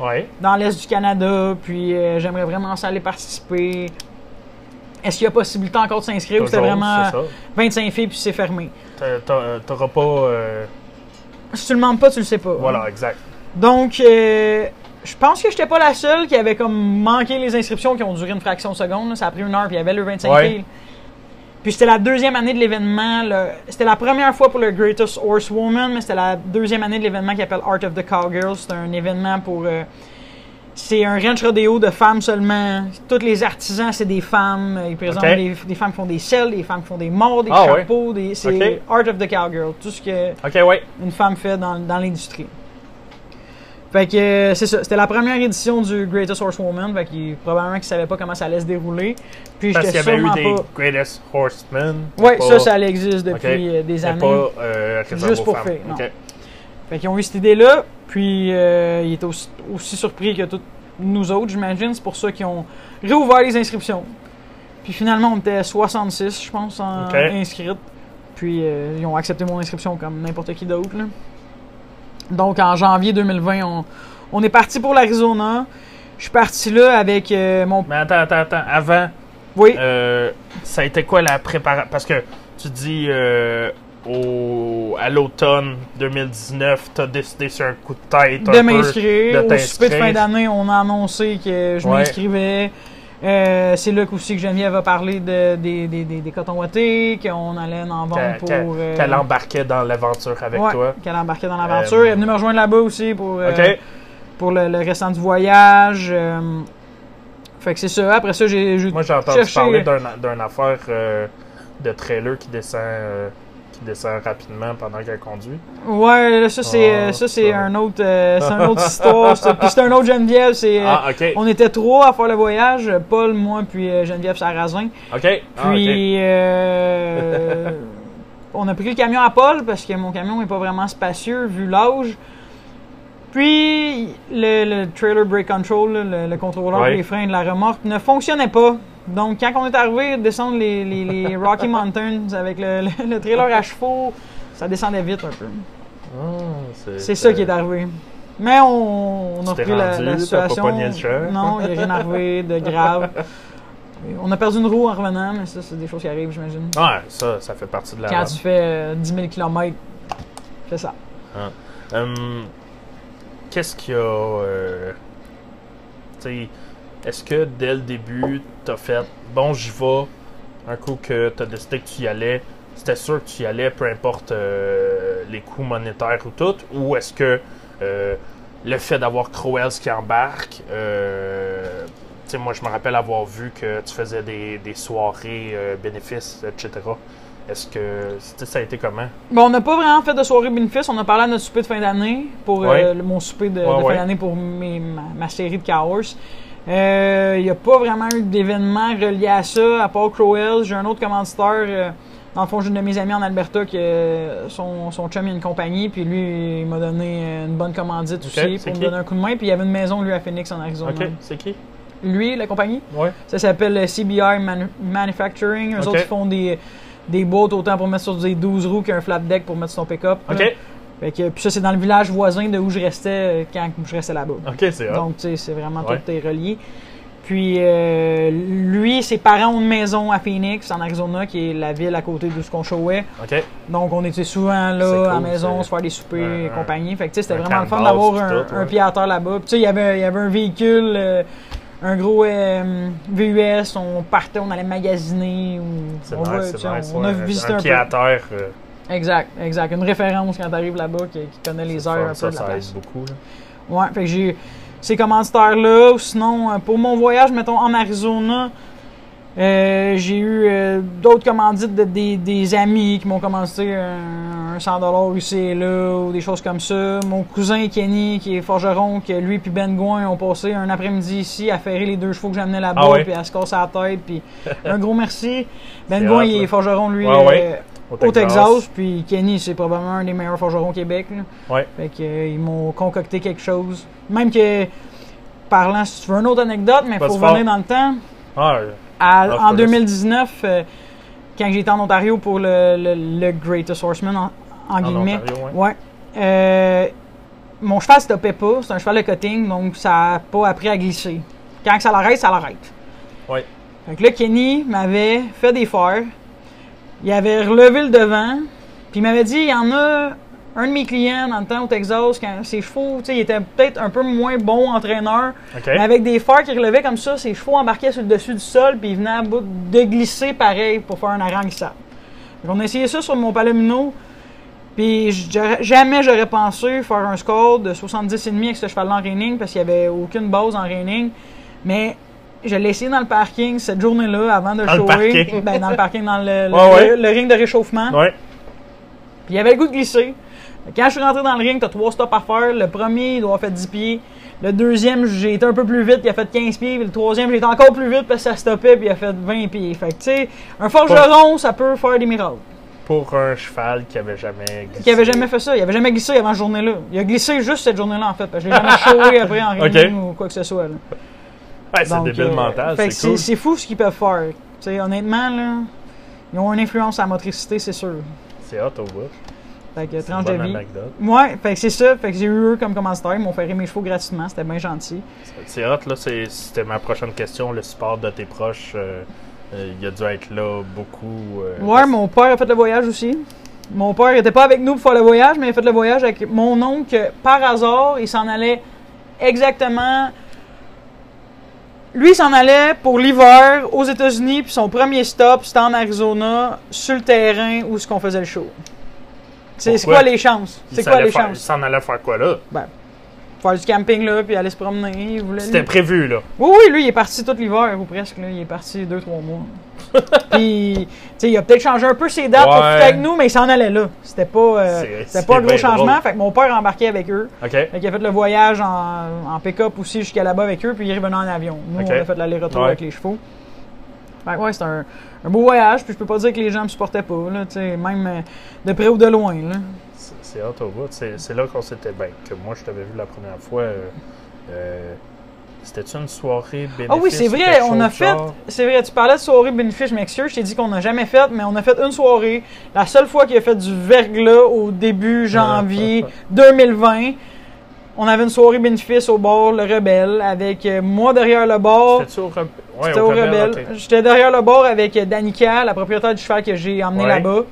Ouais. dans l'Est du Canada, puis euh, j'aimerais vraiment ça aller participer. Est-ce qu'il y a possibilité encore de s'inscrire? Ou c'était vraiment c'est ça. 25 filles puis c'est fermé? T'a- t'a- T'auras pas. euh, Si tu le demandes pas, tu le sais pas. Voilà, exact. Donc, euh, je pense que j'étais pas la seule qui avait comme manqué les inscriptions qui ont duré une fraction de seconde. là. Ça a pris une heure, puis il y avait le 25 Ouais. filles. Puis c'était la deuxième année de l'événement. C'était la première fois pour le Greatest Horsewoman, mais c'était la deuxième année de l'événement qui s'appelle Art of the Cowgirl. C'était un événement pour euh, c'est un ranch rodeo de femmes seulement. Tous les artisans, c'est des femmes. Ils présentent Ok. des, des femmes qui font des selles, des femmes qui font des morts, des Ah ouais. chapeaux. des- c'est art of the cowgirl. Tout ce que ouais. une femme fait dans, dans l'industrie. Fait que euh, c'est ça. C'était la première édition du Greatest Horsewoman. Fait qu'il probablement qu'ils savaient pas comment ça allait se dérouler. Puis Parce qu'il y avait eu sûrement des pas. Greatest Horsemen. Ouais, pas- ça, ça existe depuis euh, des années. pas euh, Juste pour femmes. filles, non. Ok. Fait qu'ils ont eu cette idée-là, puis euh, ils étaient aussi, aussi surpris que tous nous autres, j'imagine. C'est pour ça qu'ils ont réouvert les inscriptions. Puis finalement, on était 66, je pense, en Ok. inscrites. Puis euh, ils ont accepté mon inscription comme n'importe qui d'autre. Donc en janvier 2020, on, on est parti pour l'Arizona. Je suis parti là avec euh, mon. Mais attends, attends, attends. Avant, Oui, euh, ça a été quoi la préparation? Parce que tu dis euh, au, à l'automne 2019, t'as décidé sur un coup de tête. de m'inscrire. de Au souper de fin d'année, on a annoncé que je Ouais. m'inscrivais. Euh, c'est là qu'aussi que Geneviève a parlé de, des, des, des, des cotons qu'on allait en vendre pour. qu'elle- euh, qu'elle embarquait dans l'aventure avec ouais, toi. Qu'elle embarquait dans l'aventure. Euh, Elle est venue me rejoindre là-bas aussi pour, pour le, le restant du voyage. fait que c'est ça. Après ça, j'ai. Moi, j'ai entendu cherché- parler d'un- d'une affaire de trailer qui descend, qui descend rapidement pendant qu'elle conduit. Ouais, là, ça c'est Ah, euh, ça c'est ça. un autre euh, c'est une autre histoire. ça. Puis c'est un autre Geneviève. C'est euh, Ah, ok. on était trois à faire le voyage. Paul, moi, puis euh, Geneviève Sarrazin. Ok. Ah. Puis, euh, on a pris le camion à Paul parce que mon camion n'est pas vraiment spacieux vu l'âge. Puis, le, le trailer brake control, le, le contrôleur Ouais. des freins de la remorque ne fonctionnait pas. Donc, quand on est arrivé descendre les, les- les Rocky Mountains avec le, le- le trailer à chevaux, ça descendait vite un peu. Ah, C'est ça qui est arrivé. Mais on, on a repris la, la pas situation. choc? Non, il n'y a rien arrivé de grave. On a perdu une roue en revenant, mais ça, c'est des choses qui arrivent, j'imagine. Ouais, ça, ça fait partie de la Quand tu fais euh, 10 000 km, c'est ça. Hum, Qu'est-ce qu'il y a. euh, tu sais, est-ce que dès le début, t'as fait bon, j'y vais, un coup que t'as décidé que tu y allais, c'était sûr que tu y allais, peu importe euh, les coûts monétaires ou tout, ou est-ce que euh, le fait d'avoir Crowells qui embarque, euh, tu sais, moi je me rappelle avoir vu que tu faisais des, des soirées euh, bénéfices, etc. Est-ce que ça a été comment? Bon, on n'a pas vraiment fait de soirée bénéfice. On a parlé à notre souper de fin d'année, pour euh, mon souper de, fin ouais. d'année pour mes- ma, ma série de Chaos. Euh, Il n'y a pas vraiment eu d'événement relié à ça, à part Crowell. J'ai un autre commanditaire. euh, dans le fond, j'ai une de mes amies en Alberta qui euh, son, son chum il a une compagnie, puis lui il m'a donné euh, une bonne commandite Ok, aussi pour me donner un coup de main. Puis il y avait une maison lui à Phoenix en Arizona. Ok, c'est qui? Lui, la compagnie, Ouais. ça s'appelle euh, CBI Manu- Manufacturing. Eux Ok. autres, ils font des, des boîtes autant pour mettre sur des 12 roues qu'un flat deck pour mettre sur ton pick-up. là. Ok. Fait que, puis ça, c'est dans le village voisin de où je restais euh, quand je restais là-bas. Ok, c'est hot. Donc, tu sais, c'est vraiment Ouais. tout est relié. Puis, euh, lui, ses parents ont une maison à Phoenix, en Arizona, qui est la ville à côté de ce qu'on showait. Donc, on était souvent là, cool, à la maison, se faire des soupers et compagnie. Fait que, tu sais, c'était vraiment le fun d'avoir un, ouais. pied à terre là-bas. Puis, tu sais, il y avait, un véhicule, euh, un gros euh, VUS, on partait, on allait magasiner. ou- on nice, va, a visité un un, pied peu. à terre. Exact, exact. Une référence quand t'arrives là-bas qui, qui connaît les heures un peu ça, de la ça place. aide beaucoup. là. Ouais, fait que j'ai ces commanditaires-là. Ou Sinon, euh, pour mon voyage, mettons, en Arizona, euh, j'ai eu euh, d'autres commandites de, des, des amis qui m'ont commandité un, un 100$ ici et là, ou des choses comme ça. Mon cousin Kenny, qui est forgeron, que lui puis Ben Gouin ont passé un après-midi ici à ferrer les deux chevaux que j'amenais là-bas, Ah ouais? puis à se casser la tête. Puis un gros merci. Ben Gouin, il est forgeron, lui, ouais. euh, au Texas. Puis Kenny, c'est probablement un des meilleurs forgerons au Québec. là. Ouais. Fait que, euh, ils m'ont concocté quelque chose. Même que, parlant, si tu veux une autre anecdote, mais il faut revenir dans le temps. Ah, euh, À- Ah, en te 2019, euh, quand j'étais en Ontario pour le, le, le Greatest Horseman, en, en guillemets, Ontario, ouais. Euh, mon cheval stoppait pas. C'est un cheval de cutting, donc ça n'a pas appris à glisser. Quand ça l'arrête, ça l'arrête. Ouais. Fait que là, Kenny m'avait fait des fers. Il avait relevé le devant. Puis il m'avait dit, il y en a un de mes clients dans le temps au Texas, quand ses chevaux, tu sais, il était peut-être un peu moins bon entraîneur. Mais avec des phares qui relevaient comme ça, ses chevaux embarquaient sur le dessus du sol, puis ils venaient à bout de glisser pareil pour faire un glissable. Donc on a essayé ça sur mon Palomino. Puis jamais j'aurais pensé faire un score de 70,5 avec ce cheval-là en reining parce qu'il n'y avait aucune base en reining. Mais je l'ai essayé dans le parking cette journée-là avant de Dans le shower. Ben, dans le parking, dans le, le- Ouais, ouais. le- le ring de réchauffement. Ouais. Puis il avait le goût de glisser. Quand je suis rentré dans le ring, t'as trois stops à faire. Le premier, il doit avoir fait 10 pieds. Le deuxième, j'ai été un peu plus vite, il a fait 15 pieds. Puis le troisième, j'ai été encore plus vite parce que ça stoppait, puis il a fait 20 pieds. Fait que, tu sais, un forgeron, ça peut faire des miracles. Pour un cheval qui avait jamais glissé. Qui avait jamais fait ça. Il avait jamais glissé avant cette journée-là. Il a glissé juste cette journée-là, en fait. Parce que je l'ai jamais showé après en ring ou quoi que ce soit. là. Ouais, c'est débile euh, mental, c'est cool. C'est fou ce qu'ils peuvent faire. Honnêtement, là, ils ont une influence à la motricité, c'est sûr. C'est hot au bout. Fait que une tranche de bonne vie. anecdote. Ouais, fait que c'est ça. Fait que j'ai eu eux comme commanditaire. Ils m'ont fait mes chevaux gratuitement. C'était bien gentil. C'est hot, là. C'était ma prochaine question. Le support de tes proches, euh, euh, il a dû être là beaucoup. euh, Ouais, parce- mon père a fait le voyage aussi. Mon père était pas avec nous pour faire le voyage, mais il a fait le voyage avec mon oncle. Par hasard, il s'en allait exactement. Lui, il s'en allait pour l'hiver aux États-Unis, puis son premier stop, c'était en Arizona, sur le terrain où ce qu'on faisait le show. C'est quoi les chances? C'est quoi les faire- Il chances? s'en allait faire quoi là? Faire du camping là, puis aller se promener. C'était prévu, là. Oui, oui, lui, il est parti tout l'hiver, ou presque. Là. Il est parti deux, trois mois. Puis, tu sais, il a peut-être changé un peu ses dates pour avec nous, mais il s'en allait là. C'était pas, euh, c'était pas un gros bien changement. drôle. Fait que mon père a embarqué avec eux. OK. Fait qu'il a fait le voyage en, en pick-up aussi jusqu'à là-bas avec eux, puis il est revenu en avion. Nous, on a fait l'aller-retour Ouais. avec les chevaux. Fait que ouais, c'était un, un beau voyage, puis je peux pas dire que les gens me supportaient pas, là, tu sais, même euh, de près ou de loin. Là. C'est- hot au bout. C'est c'est là qu'on s'était. Ben, que moi, je t'avais vu la première fois. euh, euh, C'était-tu une soirée bénéfice? Ah oui, c'est vrai, on a fait. C'est vrai, tu parlais de soirée bénéfice, je m'excuse, je t'ai dit qu'on n'a jamais fait, mais on a fait une soirée. La seule fois qu'il a fait du verglas au début janvier 2020. On avait une soirée bénéfice au bar Le Rebelle avec euh, moi derrière le au, ouais, C'était au Rebelle. J'étais derrière le bar avec Danica, la propriétaire du cheval que j'ai emmené Ouais. là-bas.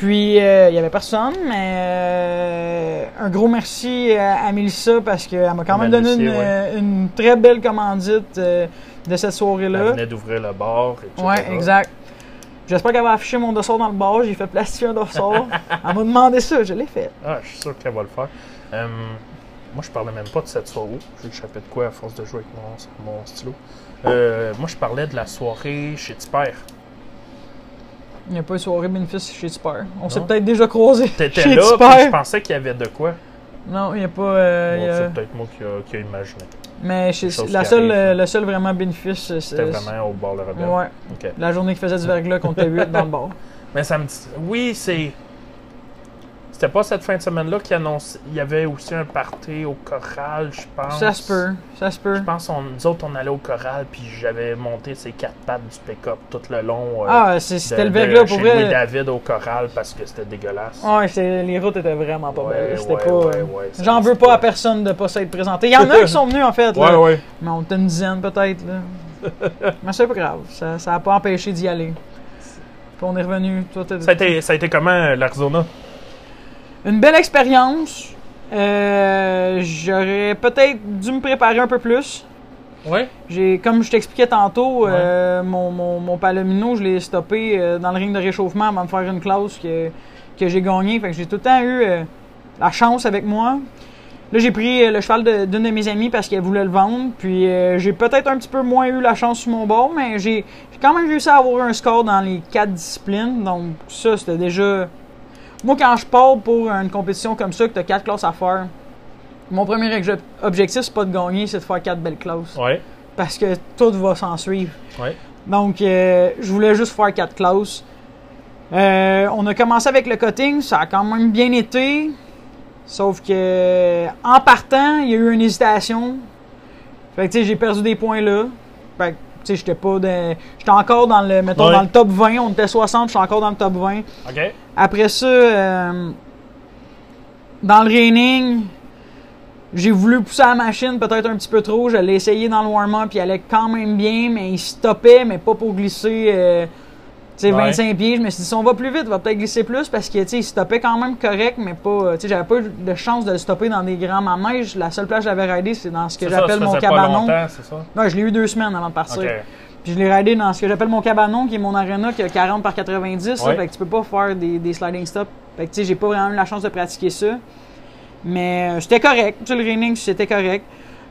Puis euh, il y avait personne, mais euh, un gros merci à, à Melissa parce qu'elle m'a quand même donné une, Mélissa, ouais. euh, une très belle commandite euh, de cette Elle soirée-là. venait d'ouvrir le bar, etc. Ouais, exact. J'espère qu'elle va afficher mon dossard dans le bar. J'ai fait plastifier un dossard. Elle m'a demandé ça, je l'ai fait. Ah, je suis sûr qu'elle va le faire. Euh, moi, je parlais même pas de cette soirée. J'ai échappé de quoi à force de jouer avec mon, mon stylo. Euh, moi, je parlais de la soirée chez Tipper. Il n'y a pas eu de soirée bénéfice chez Super. On s'est peut-être déjà croisé T'étais là, puis je pensais qu'il y avait de quoi. Non, il n'y a pas. euh, a- C'est peut-être moi qui a, qui a imaginé. Mais chez- la seule, arrive. euh, le seul vraiment bénéfice, c'est. C'était vraiment au bar le rebelle. Ouais. Ok. La journée qui faisait du verglas qu'on t'a vu dans le bar. Mais ça me dit. Oui, c'est. C'était pas cette fin de semaine-là qu'il annonçait. Il y avait aussi un party au choral, je pense. Ça se peut. Ça se peut. Je pense on, nous autres, on allait au choral, puis j'avais monté ces quatre pattes du pick-up tout le long. euh, Ah, c'était le de verglas pour vrai. Louis-David au choral parce que c'était dégueulasse. Ouais, les routes étaient vraiment pas Ouais, belles. C'était ouais, pas. ouais, euh, ouais, ça J'en veux pas à personne de pas s'être présenté. Il y en a qui sont venus en fait. là. ouais. Mais on était une dizaine peut-être. là. Mais c'est pas grave. Ça n'a pas empêché d'y aller. Puis on est revenu. Toi, Ça a, été, ça a été comment, l'Arizona? Une belle expérience. Euh, J'aurais peut-être dû me préparer un peu plus. Ouais. J'ai, comme je t'expliquais tantôt, euh, mon, mon, mon Palomino, je l'ai stoppé euh, dans le ring de réchauffement avant de faire une classe que, que j'ai gagnée. Fait que j'ai tout le temps eu euh, la chance avec moi. Là, j'ai pris le cheval de- d'une de, mes amies parce qu'elle voulait le vendre. Puis j'ai peut-être un petit peu moins eu la chance sur mon bord, mais j'ai j'ai quand même réussi à avoir un score dans les quatre disciplines. Donc ça, c'était déjà... Moi, quand je pars pour une compétition comme ça, que tu as quatre classes à faire, mon premier obje- objectif, c'est pas de gagner, c'est de faire quatre belles classes Ouais. parce que tout va s'en suivre. Ouais. Donc, euh, je voulais juste faire quatre classes. Euh, on a commencé avec le cutting, ça a quand même bien été. Sauf que, en partant, il y a eu une hésitation. Fait que, tu sais, j'ai perdu des points là. Fait que, tu sais, j'étais pas J'étais encore dans le, mettons, dans le top 20. On était 60, j'étais encore dans le top 20. OK. Après ça, euh, dans le reining, j'ai voulu pousser la machine peut-être un petit peu trop. Je l'ai essayé dans le warm-up, il allait quand même bien, mais il stoppait, mais pas pour glisser euh, sais, Ouais. 25 pieds. Je me suis dit, si on va plus vite, il va peut-être glisser plus parce que tu sais, il stoppait quand même correct, mais pas. euh, Tu sais, j'avais pas eu de chance de le stopper dans des grands manèges. La seule place que j'avais raidé, c'est dans ce que j'appelle mon cabanon. c'est ça? Non, je l'ai eu deux semaines avant de partir. Puis je l'ai raidé dans ce que j'appelle mon cabanon, qui est mon arena, qui a 40 par 90. là. Ouais. fait que tu peux pas faire des, des sliding stops Fait que, tu sais, j'ai pas vraiment eu la chance de pratiquer ça. Mais euh, c'était correct. Tu le reining, c'était correct.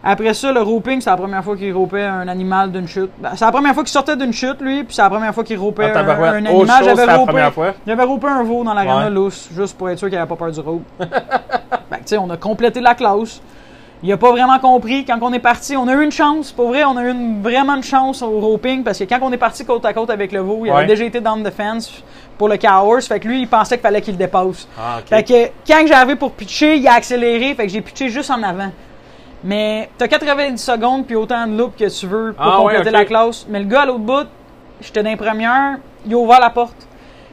Après ça, le roping, c'est la première fois qu'il ropait un animal d'une chute. Ben, c'est la première fois qu'il sortait d'une chute, lui, puis c'est la première fois qu'il ropait Ah, un, un Autre animal. chose, c'est J'avais ropé, première fois. j'avais ropé un veau dans l'arena Ouais. lousse, juste pour être sûr qu'il avait pas peur du rope. ben, tu sais, on a complété la classe. Il a pas vraiment compris. Quand on est parti, on a eu une chance. Pour vrai, on a eu une, vraiment une chance au roping parce que quand on est parti côte à côte avec le veau, il Ouais. avait déjà été down the fence pour le Cowers. Fait que lui, il pensait qu'il fallait qu'il le dépasse. Ah. Fait que quand j'arrive pour pitcher, il a accéléré, fait que j'ai pitché juste en avant. Mais t'as 90 secondes puis autant de loop que tu veux pour Ah, ouais, compléter la classe. Mais le gars à l'autre bout, j'étais dans les premières, il a ouvert la porte.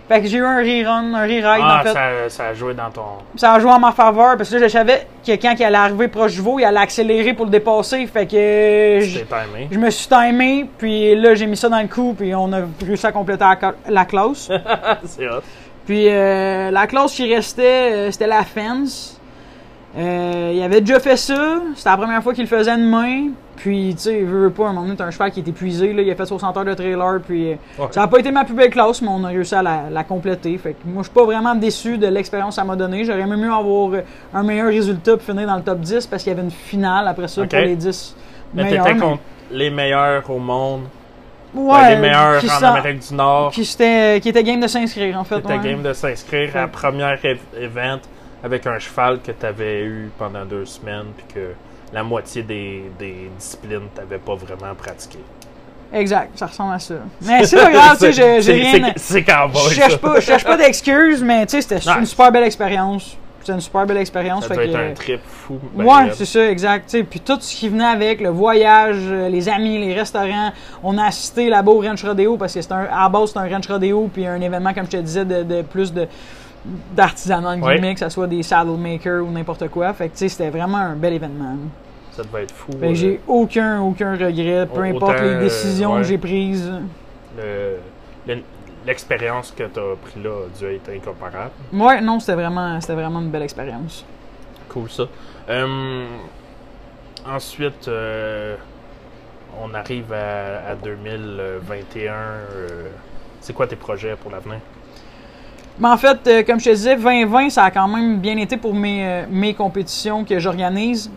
Fait que j'ai eu un rerun, un re-ride Ah, en fait. Ça... ça, ça a joué dans ton. a joué en ma faveur parce que là, je savais que quand il allait arriver proche du veau, il allait accélérer pour le dépasser. Fait que je, timé. je me suis timé, puis là j'ai mis ça dans le coup, puis on a réussi à compléter la, classe. C'est hot. Puis euh, la classe qui restait, euh, c'était la fence. Euh, il avait déjà fait ça. C'était la première fois qu'il le faisait de main. Puis, tu sais, il veut veut pas, un moment donné, t'as un cheval qui est épuisé. Là, il a fait 60 heures de trailer. Puis, euh, Ouais. ça n'a pas été ma plus belle classe, mais on a réussi à la, la compléter. Fait que moi, je suis pas vraiment déçu de l'expérience que ça m'a donné. J'aurais même mieux avoir euh, un meilleur résultat pour finir dans le top 10 parce qu'il y avait une finale après ça pour les 10 Mais meilleurs. t'étais mais- contre les meilleurs au monde. Ouais, les meilleurs qui en Amérique du Nord. Qui, c'était- qui était game de s'inscrire, en fait. C'était ouais. game de s'inscrire à la première ev- event avec un cheval que tu avais eu pendant deux semaines, puis que la moitié des, des disciplines t'avais pas vraiment pratiqué. Exact, ça ressemble à ça. Mais c'est pas grave, tu sais, j'ai rien. c'est- C'est cowboy, Je cherche pas, je cherche pas d'excuses, mais tu sais, c'était une super belle expérience. C'était une super belle expérience. Ça fait doit que, être un trip fou. ben ouais, c'est ça, exact. tu sais. Puis tout ce qui venait avec, le voyage, euh, les amis, les restaurants. On a assisté là-bas au Ranch Rodeo parce que c'est un, à la base, c'est un Ranch Rodeo, puis un événement, comme je te disais, de, de plus de d'artisanat, guillemets, que ce soit des saddle makers ou n'importe quoi. Fait que, tu sais, c'était vraiment un bel événement. Ça devait être fou. Que euh, j'ai aucun, aucun regret, peu importe les euh, décisions ouais. que j'ai prises. le- le- L'expérience que tu as pris là a dû être incomparable. Ouais, non, c'était vraiment, vraiment une belle expérience. Cool ça. Euh, ensuite, euh, on arrive à, à 2021. euh, c'est quoi tes projets pour l'avenir? Mais en fait, euh, comme je te disais, 2020, ça a quand même bien été pour mes, euh, mes compétitions que j'organise.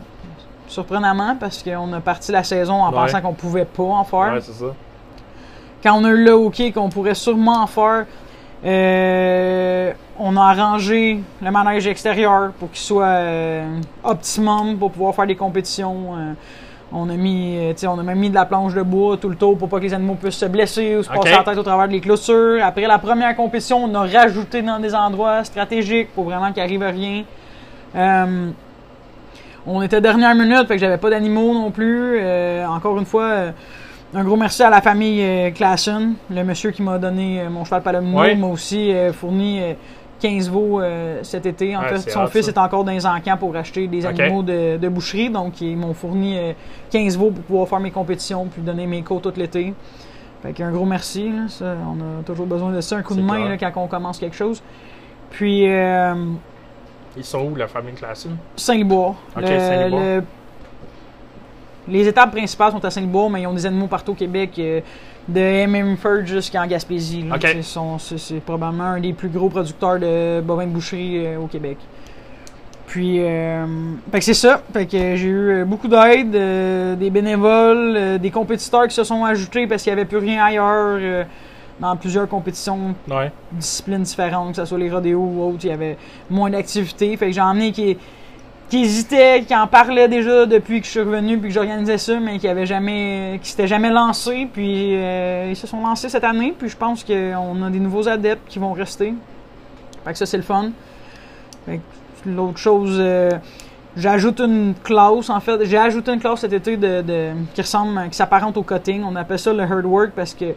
Surprenamment, parce qu'on a parti la saison en Ouais. pensant qu'on pouvait pas en faire. Ouais, c'est ça. Quand on a eu le hockey qu'on pourrait sûrement en faire, euh, on a arrangé le manège extérieur pour qu'il soit optimum pour pouvoir faire des compétitions. On a mis, euh, on a même mis de la planche de bois tout le tour pour pas que les animaux puissent se blesser ou se Ok. passer la tête au travers des clôtures. Après la première compétition, on a rajouté dans des endroits stratégiques pour vraiment qu'il arrive rien. Euh, on était dernière minute, fait que j'avais pas d'animaux non plus. Euh, encore une fois, euh, un gros merci à la famille Classen. Le monsieur qui m'a donné mon cheval Palomino m'a aussi fourni euh, 15 veaux euh, cet été. En Ouais, fait, son fils ça. est encore dans les encans pour acheter des animaux de, de boucherie. Donc, ils m'ont fourni euh, 15 veaux pour pouvoir faire mes compétitions puis donner mes cours tout l'été. Fait qu'un gros merci. là. Ça, on a toujours besoin de ça, un coup de main là, quand on commence quelque chose. Puis, euh, Ils sont où, la famille Le- Saint-Liboire. le- Les étapes principales sont à Saint-Liboire, mais ils ont des animaux partout au Québec, euh, de Hemingford jusqu'en Gaspésie. là. Ok. C'est probablement un des plus gros producteurs de bovins de boucherie euh, au Québec. Puis, euh, c'est ça. Fait que j'ai eu euh, beaucoup d'aide, euh, des bénévoles, des compétiteurs qui se sont ajoutés parce qu'il n'y avait plus rien ailleurs dans plusieurs compétitions Ouais. disciplines différentes, que ce soit les rodéos ou autres, il y avait moins d'activités. Fait que j'en ai qui, qui hésitaient, qui en parlaient déjà depuis que je suis revenu puis que j'organisais ça, mais qui avaient jamais, qui s'étaient jamais lancés. Puis euh, ils se sont lancés cette année. Puis je pense qu'on a des nouveaux adeptes qui vont rester. Fait que ça c'est le fun. L'autre chose. euh, J'ajoute une classe, en fait. J'ai ajouté une classe cet été de, qui ressemble, qui s'apparente au cutting. On appelle ça le herd work parce que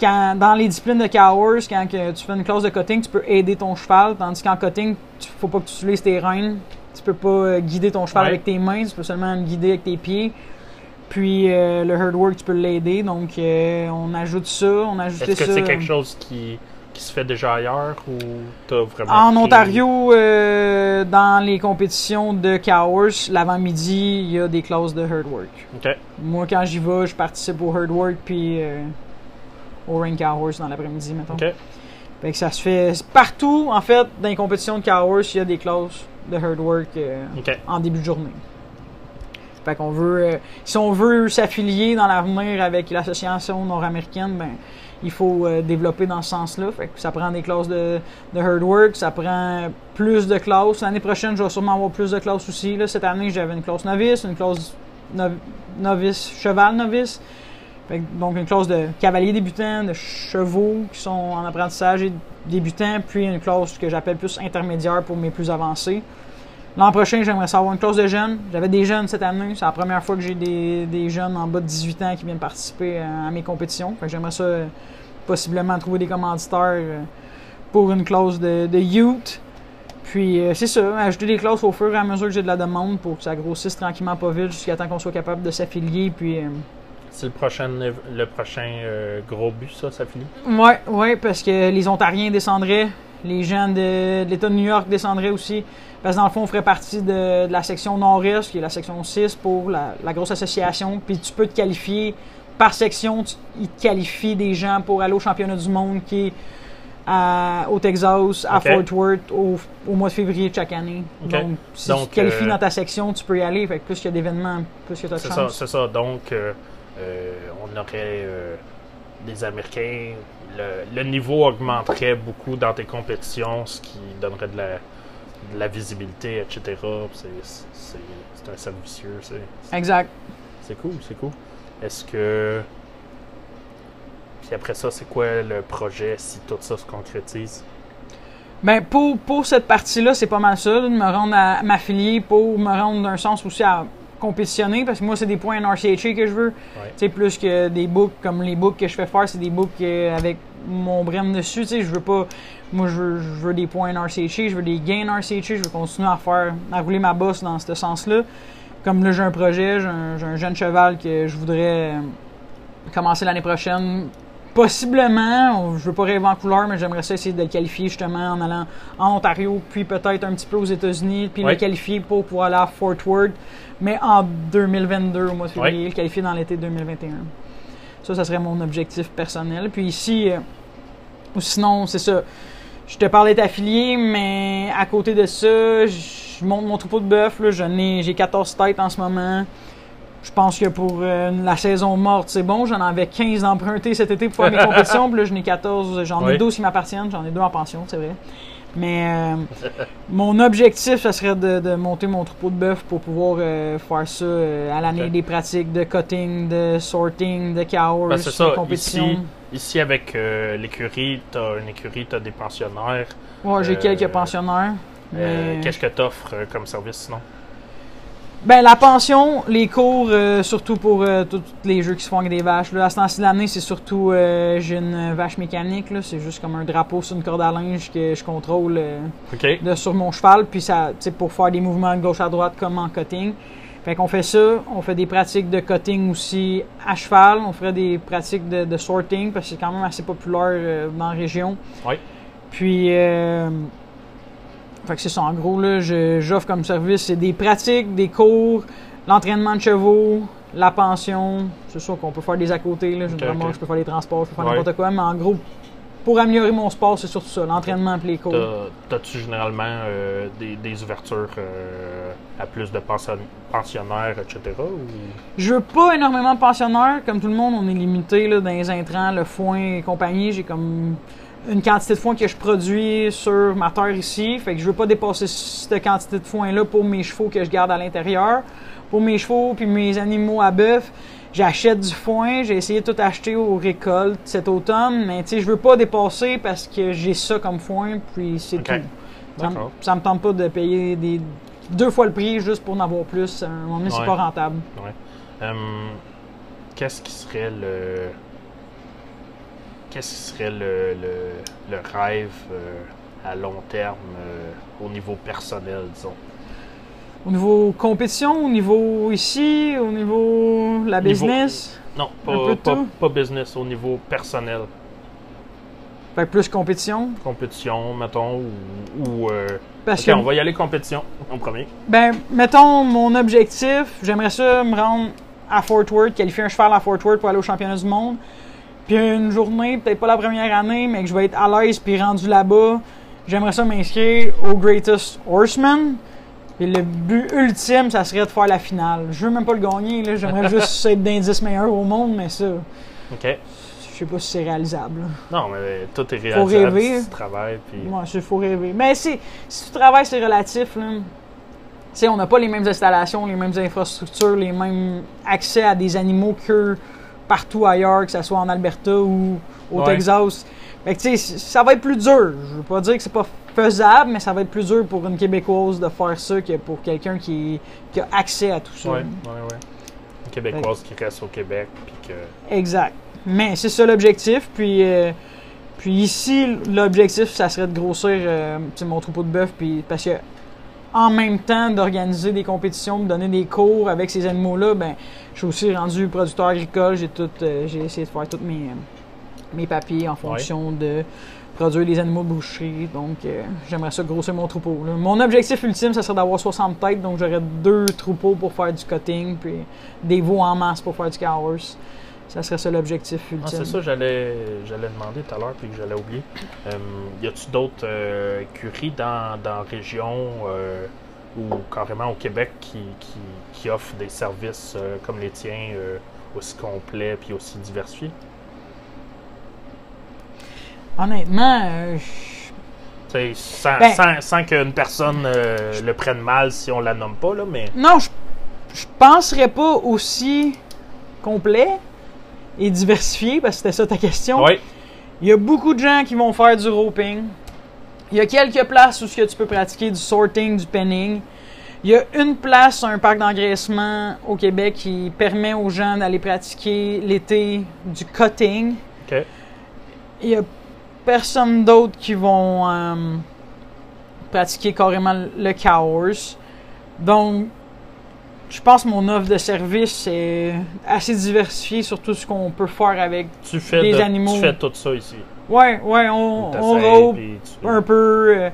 quand, dans les disciplines de Cowers, quand tu fais une classe de cutting, tu peux aider ton cheval, tandis qu'en cutting, il faut pas que tu utilises tes rênes. Tu peux pas euh, guider ton cheval Ouais. avec tes mains, tu peux seulement le guider avec tes pieds. Puis euh, le herd work, tu peux l'aider. Donc euh, on ajoute ça, on a ajouté Est-ce que ça. c'est quelque chose qui, qui se fait déjà ailleurs ou t'as vraiment. En pris- Ontario, euh, dans les compétitions de Cowers, l'avant-midi, il y a des classes de herd work. Moi, quand j'y vais, je participe au herd work puis au ring Cowers dans l'après-midi, mettons. Ok. Fait que ça se fait partout, en fait, dans les compétitions de Cowards, il y a des classes de hard work euh, en début de journée. Fait qu'on veut, euh, si on veut s'affilier dans l'avenir avec l'association nord-américaine, ben, il faut euh, développer dans ce sens-là. Fait que ça prend des classes de, de hard work, ça prend plus de classes. L'année prochaine, je vais sûrement avoir plus de classes aussi. Là, cette année, j'avais une classe novice, une classe no- novice, cheval novice. Donc une classe de cavaliers débutants, de chevaux qui sont en apprentissage et débutants, puis une classe que j'appelle plus intermédiaire pour mes plus avancés. L'an prochain, j'aimerais savoir une classe de jeunes. J'avais des jeunes cette année. C'est la première fois que j'ai des, des jeunes en bas de 18 ans qui viennent participer à, mes compétitions. J'aimerais ça possiblement trouver des commanditaires euh, pour une classe de, de youth. Puis euh, c'est ça, ajouter des classes au fur et à mesure que j'ai de la demande pour que ça grossisse tranquillement pas vite jusqu'à temps qu'on soit capable de s'affilier. Puis euh, C'est le prochain, le prochain euh, gros but, ça, ça finit? Ouais, ouais, parce que les Ontariens descendraient, les gens de, de l'État de New York descendraient aussi. Parce que dans le fond, on ferait partie de, de la section nord-est, qui est la section 6 pour la, la grosse association. Puis tu peux te qualifier par section, tu- ils te qualifient des gens pour aller au championnat du monde qui est à- au Texas, à. Fort Worth, au, au mois de février de chaque année. Donc, si Donc, tu te qualifies euh, dans ta section, tu peux y aller. Fait que plus il y a d'événements, plus il y a de chances. c'est ça. Donc, euh, on aurait euh, des Américains. Le, le niveau augmenterait beaucoup dans tes compétitions, ce qui donnerait de la, de la visibilité, etc. C'est, c'est, c'est un cercle vicieux. C'est, Exact. c'est cool, c'est cool. Est-ce que. Puis après ça, c'est quoi le projet si tout ça se concrétise? Ben pour, pour cette partie-là, c'est pas mal ça, de me rendre à m'affilier pour me rendre d'un sens aussi à compétitionner, parce que moi, c'est des points en RCHA que je veux. Tu sais, plus que des books comme les books que je fais faire, c'est des books avec mon brème dessus. Tu sais, je veux pas. Moi, je veux, je veux des points en RCHA, je veux des gains en RCHA, je veux continuer à faire, à rouler ma bosse dans ce sens-là. Comme là, j'ai un projet, j'ai un, jeune cheval que je voudrais euh, commencer l'année prochaine. Possiblement, je veux pas rêver en couleur, mais j'aimerais ça essayer de le qualifier justement en allant en Ontario, puis peut-être un petit peu aux États-Unis, puis Ouais. le qualifier pour pouvoir aller à Fort Worth, mais en 2022, au mois de février, le qualifier dans l'été 2021. Ça, ça serait mon objectif personnel. Puis ici, euh, ou sinon, c'est ça. Je te parlais d'affilié, mais à côté de ça, je monte mon troupeau de bœuf. là. J'en ai, j'ai 14 têtes en ce moment. Je pense que pour euh, la saison morte, c'est bon. J'en avais 15 empruntés cet été pour faire mes compétitions. Puis là, j'en ai 14. J'en ai Oui. 12 qui m'appartiennent. J'en ai deux en pension, c'est vrai. Mais euh, mon objectif, ça serait de, de monter mon troupeau de bœuf pour pouvoir euh, faire ça euh, à l'année des pratiques de cutting, de sorting, de cows, Ben, de compétition. ici- Ici, avec euh, l'écurie, t'as une écurie, t'as des pensionnaires. Ouais, j'ai quelques pensionnaires. Mais- Qu'est-ce que t'offres euh, comme service sinon? Ben, la pension, les cours, euh, surtout pour euh, tous les jeux qui se font avec des vaches. Là, à ce temps-ci de l'année, c'est surtout, euh, j'ai une vache mécanique, là. C'est juste comme un drapeau sur une corde à linge que je contrôle euh, de, sur mon cheval. Puis ça, pour faire des mouvements de gauche à droite comme en cutting. Fait qu'on fait ça. On fait des pratiques de cutting aussi à cheval. On ferait des pratiques de, de sorting parce que c'est quand même assez populaire dans la région. Oui. Puis, euh, fait que c'est ça. En gros, là, je- j'offre comme service, c'est des pratiques, des cours, l'entraînement de chevaux, la pension. C'est sûr qu'on peut faire des à côté. Là. Je, Ok, vraiment, ok. je peux faire des transports, je peux faire Ouais. n'importe quoi. Mais en gros, pour améliorer mon sport, c'est surtout ça. L'entraînement et les cours. T'as- T'as-tu généralement euh, des, des ouvertures euh, à plus de pension- pensionnaires, etc. Ou... Je veux pas énormément de pensionnaires. Comme tout le monde, on est limité là, dans les intrants, le foin et compagnie. J'ai comme une quantité de foin que je produis sur ma terre ici. Fait que je veux pas dépasser cette quantité de foin-là pour mes chevaux que je garde à l'intérieur. Pour mes chevaux puis mes animaux à bœuf, j'achète du foin. J'ai essayé de tout acheter aux récoltes cet automne. Mais tu sais, je veux pas dépasser parce que j'ai ça comme foin. Puis c'est tout. Ça, ça me tente pas de payer des, deux fois le prix juste pour en avoir plus. À un moment donné, c'est Ouais. pas rentable. Hum, Qu'est-ce qui serait le. Qu'est-ce qui serait le, le, le rêve euh, à long terme euh, au niveau personnel, disons? Au niveau compétition, au niveau ici, au niveau la Niveau- business? Non, pas, pas, pas business, au niveau personnel. Fait que plus compétition? Compétition, mettons, ou. ou euh, Parce ok, que, on va y aller compétition en premier. ben, mettons mon objectif, j'aimerais ça me rendre à Fort Worth, qualifier un cheval à Fort Worth pour aller au championnat du monde. Puis une journée, peut-être pas la première année, mais que je vais être à l'aise puis rendu là-bas, j'aimerais ça m'inscrire au Greatest Horseman. Et le but ultime, ça serait de faire la finale. Je veux même pas le gagner, là. J'aimerais juste être d'indice meilleur au monde, mais ça, OK. je sais pas si c'est réalisable. là. Non, mais tout est réalisable rêver. si tu travailles. Puis... Ouais, il faut rêver. Mais c'est, si tu travailles, c'est relatif. Là. Tu sais, on n'a pas les mêmes installations, les mêmes infrastructures, les mêmes accès à des animaux que partout ailleurs, que ce soit en Alberta ou au Ouais. Texas. Que, tu sais, ça va être plus dur. Je veux pas dire que c'est pas faisable, mais ça va être plus dur pour une Québécoise de faire ça que pour quelqu'un qui, qui a accès à tout ça. Ouais, ouais, ouais. Une Québécoise qui reste au Québec, puis que. Exact. Mais c'est ça l'objectif. Puis, euh, puis ici, l'objectif, ça serait de grossir euh, mon troupeau de bœuf. Puis, parce que en même temps d'organiser des compétitions, de donner des cours avec ces animaux-là, ben, je suis aussi rendu producteur agricole. J'ai tout, euh, j'ai essayé de faire tous mes, euh, mes papiers en fonction de produire des animaux de boucherie. Donc, euh, j'aimerais ça grossir mon troupeau. là. Mon objectif ultime, ça serait d'avoir 60 têtes. Donc, j'aurais deux troupeaux pour faire du cutting, puis des veaux en masse pour faire du cow horse. Ça serait ça l'objectif ultime. Ah, c'est ça, j'allais, j'allais demander tout à l'heure, puis que j'allais oublier. Euh, y a-tu d'autres euh, écuries dans, dans la région euh, ou carrément au Québec qui, qui, qui offrent des services euh, comme les tiens, aussi complets puis aussi diversifiés? Honnêtement, je- sans, Ben- sans, sans qu'une personne le prenne mal si on la nomme pas, là, mais. non, je, je penserais pas aussi complet et diversifié, parce que c'était ça ta question. Oui, Il y a beaucoup de gens qui vont faire du roping. Il y a quelques places où ce que tu peux pratiquer du sorting, du penning. Il y a une place, un parc d'engraissement au Québec qui permet aux gens d'aller pratiquer l'été du cutting. OK. Il y a personne d'autre qui vont euh, pratiquer carrément le cow horse. Donc, je pense que mon offre de service est assez diversifiée sur tout ce qu'on peut faire avec. Tu fais, Des de- animaux. tu fais tout ça ici. Ouais, ouais, on, rope tu- un peu. euh,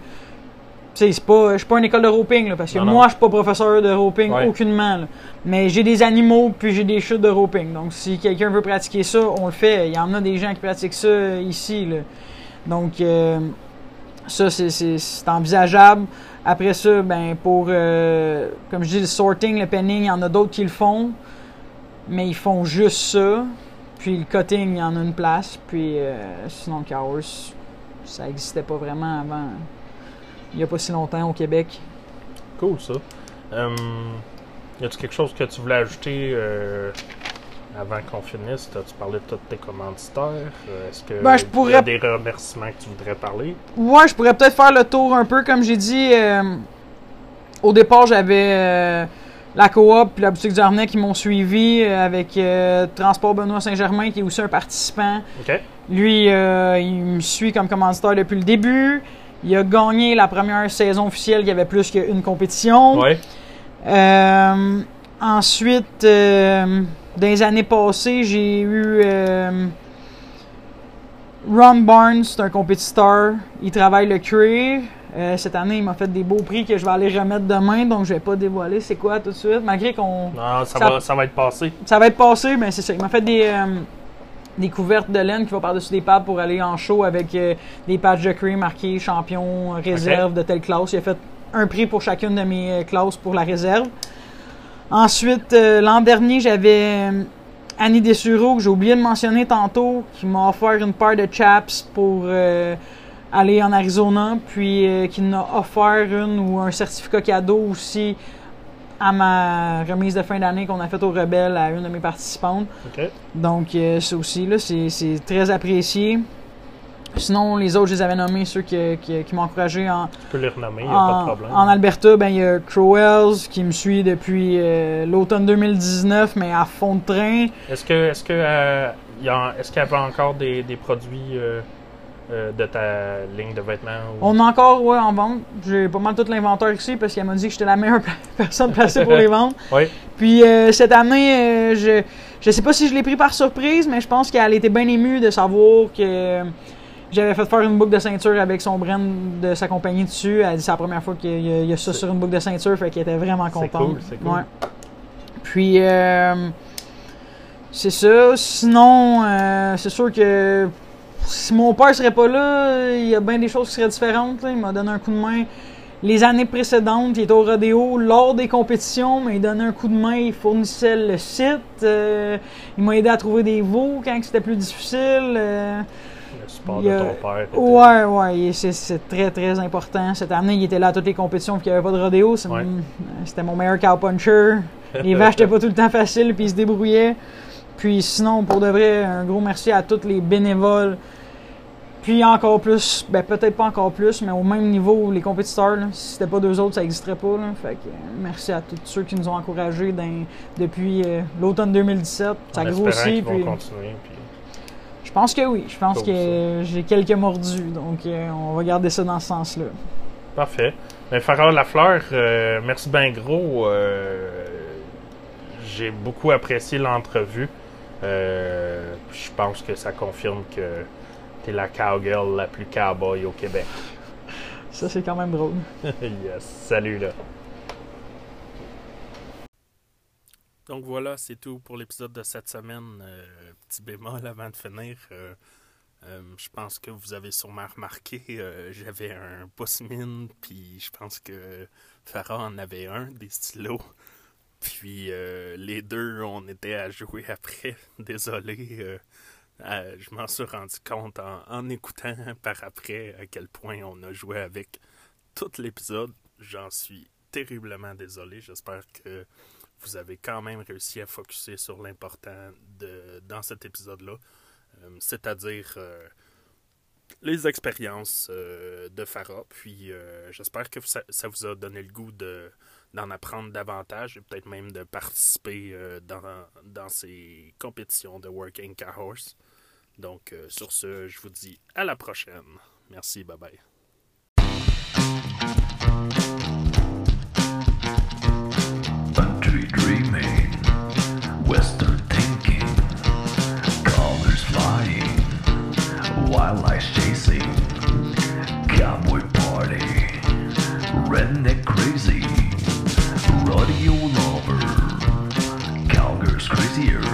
c'est pas, je suis pas une école de roping, là, parce que Non, non. moi, je suis pas professeur de roping Ouais. aucunement. là. Mais j'ai des animaux, puis j'ai des chutes de roping. Donc, si quelqu'un veut pratiquer ça, on le fait. Il y en a des gens qui pratiquent ça ici. Là. Donc, euh, ça, c'est envisageable. Après ça, ben, pour, euh, comme je dis, le sorting, le penning, il y en a d'autres qui le font. Mais ils font juste ça. Puis le cutting, il y en a une place. Puis euh, sinon, le horse, ça n'existait pas vraiment avant. Il n'y a pas si longtemps au Québec. Cool, ça. Hum, y a-tu quelque chose que tu voulais ajouter euh, avant qu'on finisse? Tu parlé de tous tes commanditaires? Euh, Est-ce que Ben, je y a pourrais- des remerciements que tu voudrais parler? Ouais, je pourrais peut-être faire le tour un peu, comme j'ai dit. euh, au départ, j'avais euh, la coop puis la boutique du Harnais qui m'ont suivi avec euh, Transport Benoît Saint-Germain, qui est aussi un participant. Lui, il me suit comme commanditaire depuis le début. Il a gagné la première saison officielle, il y avait plus qu'une compétition. Ouais. Ensuite, dans les années passées, j'ai eu euh, Ron Barnes, c'est un compétiteur. Il travaille le cuir. Euh, cette année, il m'a fait des beaux prix que je vais aller remettre demain, donc je vais pas dévoiler c'est quoi tout de suite, malgré qu'on Non, ça, Ça- Va, ça va être passé. ça va être passé, mais c'est ça. Il m'a fait des, euh, des couvertes de laine qui vont par-dessus des pads pour aller en show avec euh, des patchs de cuir marqués champion, réserve de telle classe. Il a fait un prix pour chacune de mes classes pour la réserve. Ensuite, euh, l'an dernier, j'avais euh, Annie Dessureau, que j'ai oublié de mentionner tantôt, qui m'a offert une paire de chaps pour euh, aller en Arizona, puis euh, qui m'a offert une ou un certificat cadeau aussi à ma remise de fin d'année qu'on a faite au Rebelle à une de mes participantes. Donc, ça aussi, là, c'est c'est très apprécié. Sinon, les autres, je les avais nommés, ceux qui, qui, qui m'ont encouragé en, Tu peux les renommer, il n'y a pas en, de problème. en Alberta, ben, il y a Crowells qui me suit depuis euh, l'automne 2019, mais à fond de train. Est-ce que est-ce que euh, y a- est-ce qu'il y avait encore des, des produits euh, euh, de ta ligne de vêtements ou- On a encore ouais, en vente. J'ai pas mal tout l'inventaire ici parce qu'elle m'a dit que j'étais la meilleure personne placée pour les vendre. Oui. Puis euh, cette année, je je sais pas si je l'ai pris par surprise, mais je pense qu'elle était bien émue de savoir que j'avais fait faire une boucle de ceinture avec son brand de sa compagnie dessus. Elle dit que c'est la première fois qu'il y, a- il y a ça C'est- sur une boucle de ceinture, fait qu'elle était vraiment C'est contente. cool, c'est cool. Ouais. Puis euh, C'est ça. Sinon, euh, c'est sûr que si mon père serait pas là, il y a bien des choses qui seraient différentes. Il m'a donné un coup de main les années précédentes. Il était au rodéo lors des compétitions, mais il donnait un coup de main. Il fournissait le site. Euh, il m'a aidé à trouver des veaux quand c'était plus difficile. Euh, support de ton père. Ouais, ouais, c'est très très important. Cette année, il était là à toutes les compétitions, puis il n'y avait pas de rodéo. C'était mon meilleur cow puncher. Les vaches n'étaient pas tout le temps faciles, puis il se débrouillait. Puis sinon, pour de vrai, un gros merci à tous les bénévoles. Puis encore plus, ben peut-être pas encore plus, mais au même niveau, les compétiteurs, là, si c'était pas deux autres, ça n'existerait pas. Fait que, merci à tous ceux qui nous ont encouragés depuis euh, l'automne 2017. Ça grossit. Puis, continuer, Je pense que oui. Je pense que j'ai quelques mordus. Donc, euh, on va garder ça dans ce sens-là. Parfait. Ben, Farah Lafleur, euh, merci bien gros. j'ai beaucoup apprécié l'entrevue. Euh, je pense que ça confirme que t'es la cowgirl la plus cowboy au Québec. Ça, c'est quand même drôle. yes. Salut, là. Donc voilà, c'est tout pour l'épisode de cette semaine. Euh, petit bémol avant de finir. Euh, je pense que vous avez sûrement remarqué, j'avais un pouce mine, puis je pense que Farah en avait un, des stylos. Puis euh, les deux, on était à jouer après. Désolé. Euh, euh, je m'en suis rendu compte en, écoutant par après à quel point on a joué avec tout l'épisode. J'en suis terriblement désolé. J'espère que vous avez quand même réussi à focuser sur l'important dans cet épisode-là. C'est-à-dire les expériences de Farah. Puis j'espère que ça, vous a donné le goût de d'en apprendre davantage et peut-être même de participer euh, dans, dans ces compétitions de Working Car Horse. Donc, euh, sur ce, je vous dis à la prochaine. Merci, bye bye. Western thinking, flying, wildlife chasing, cowboy party, redneck crazy, rodeo lover, cowgirls crazier.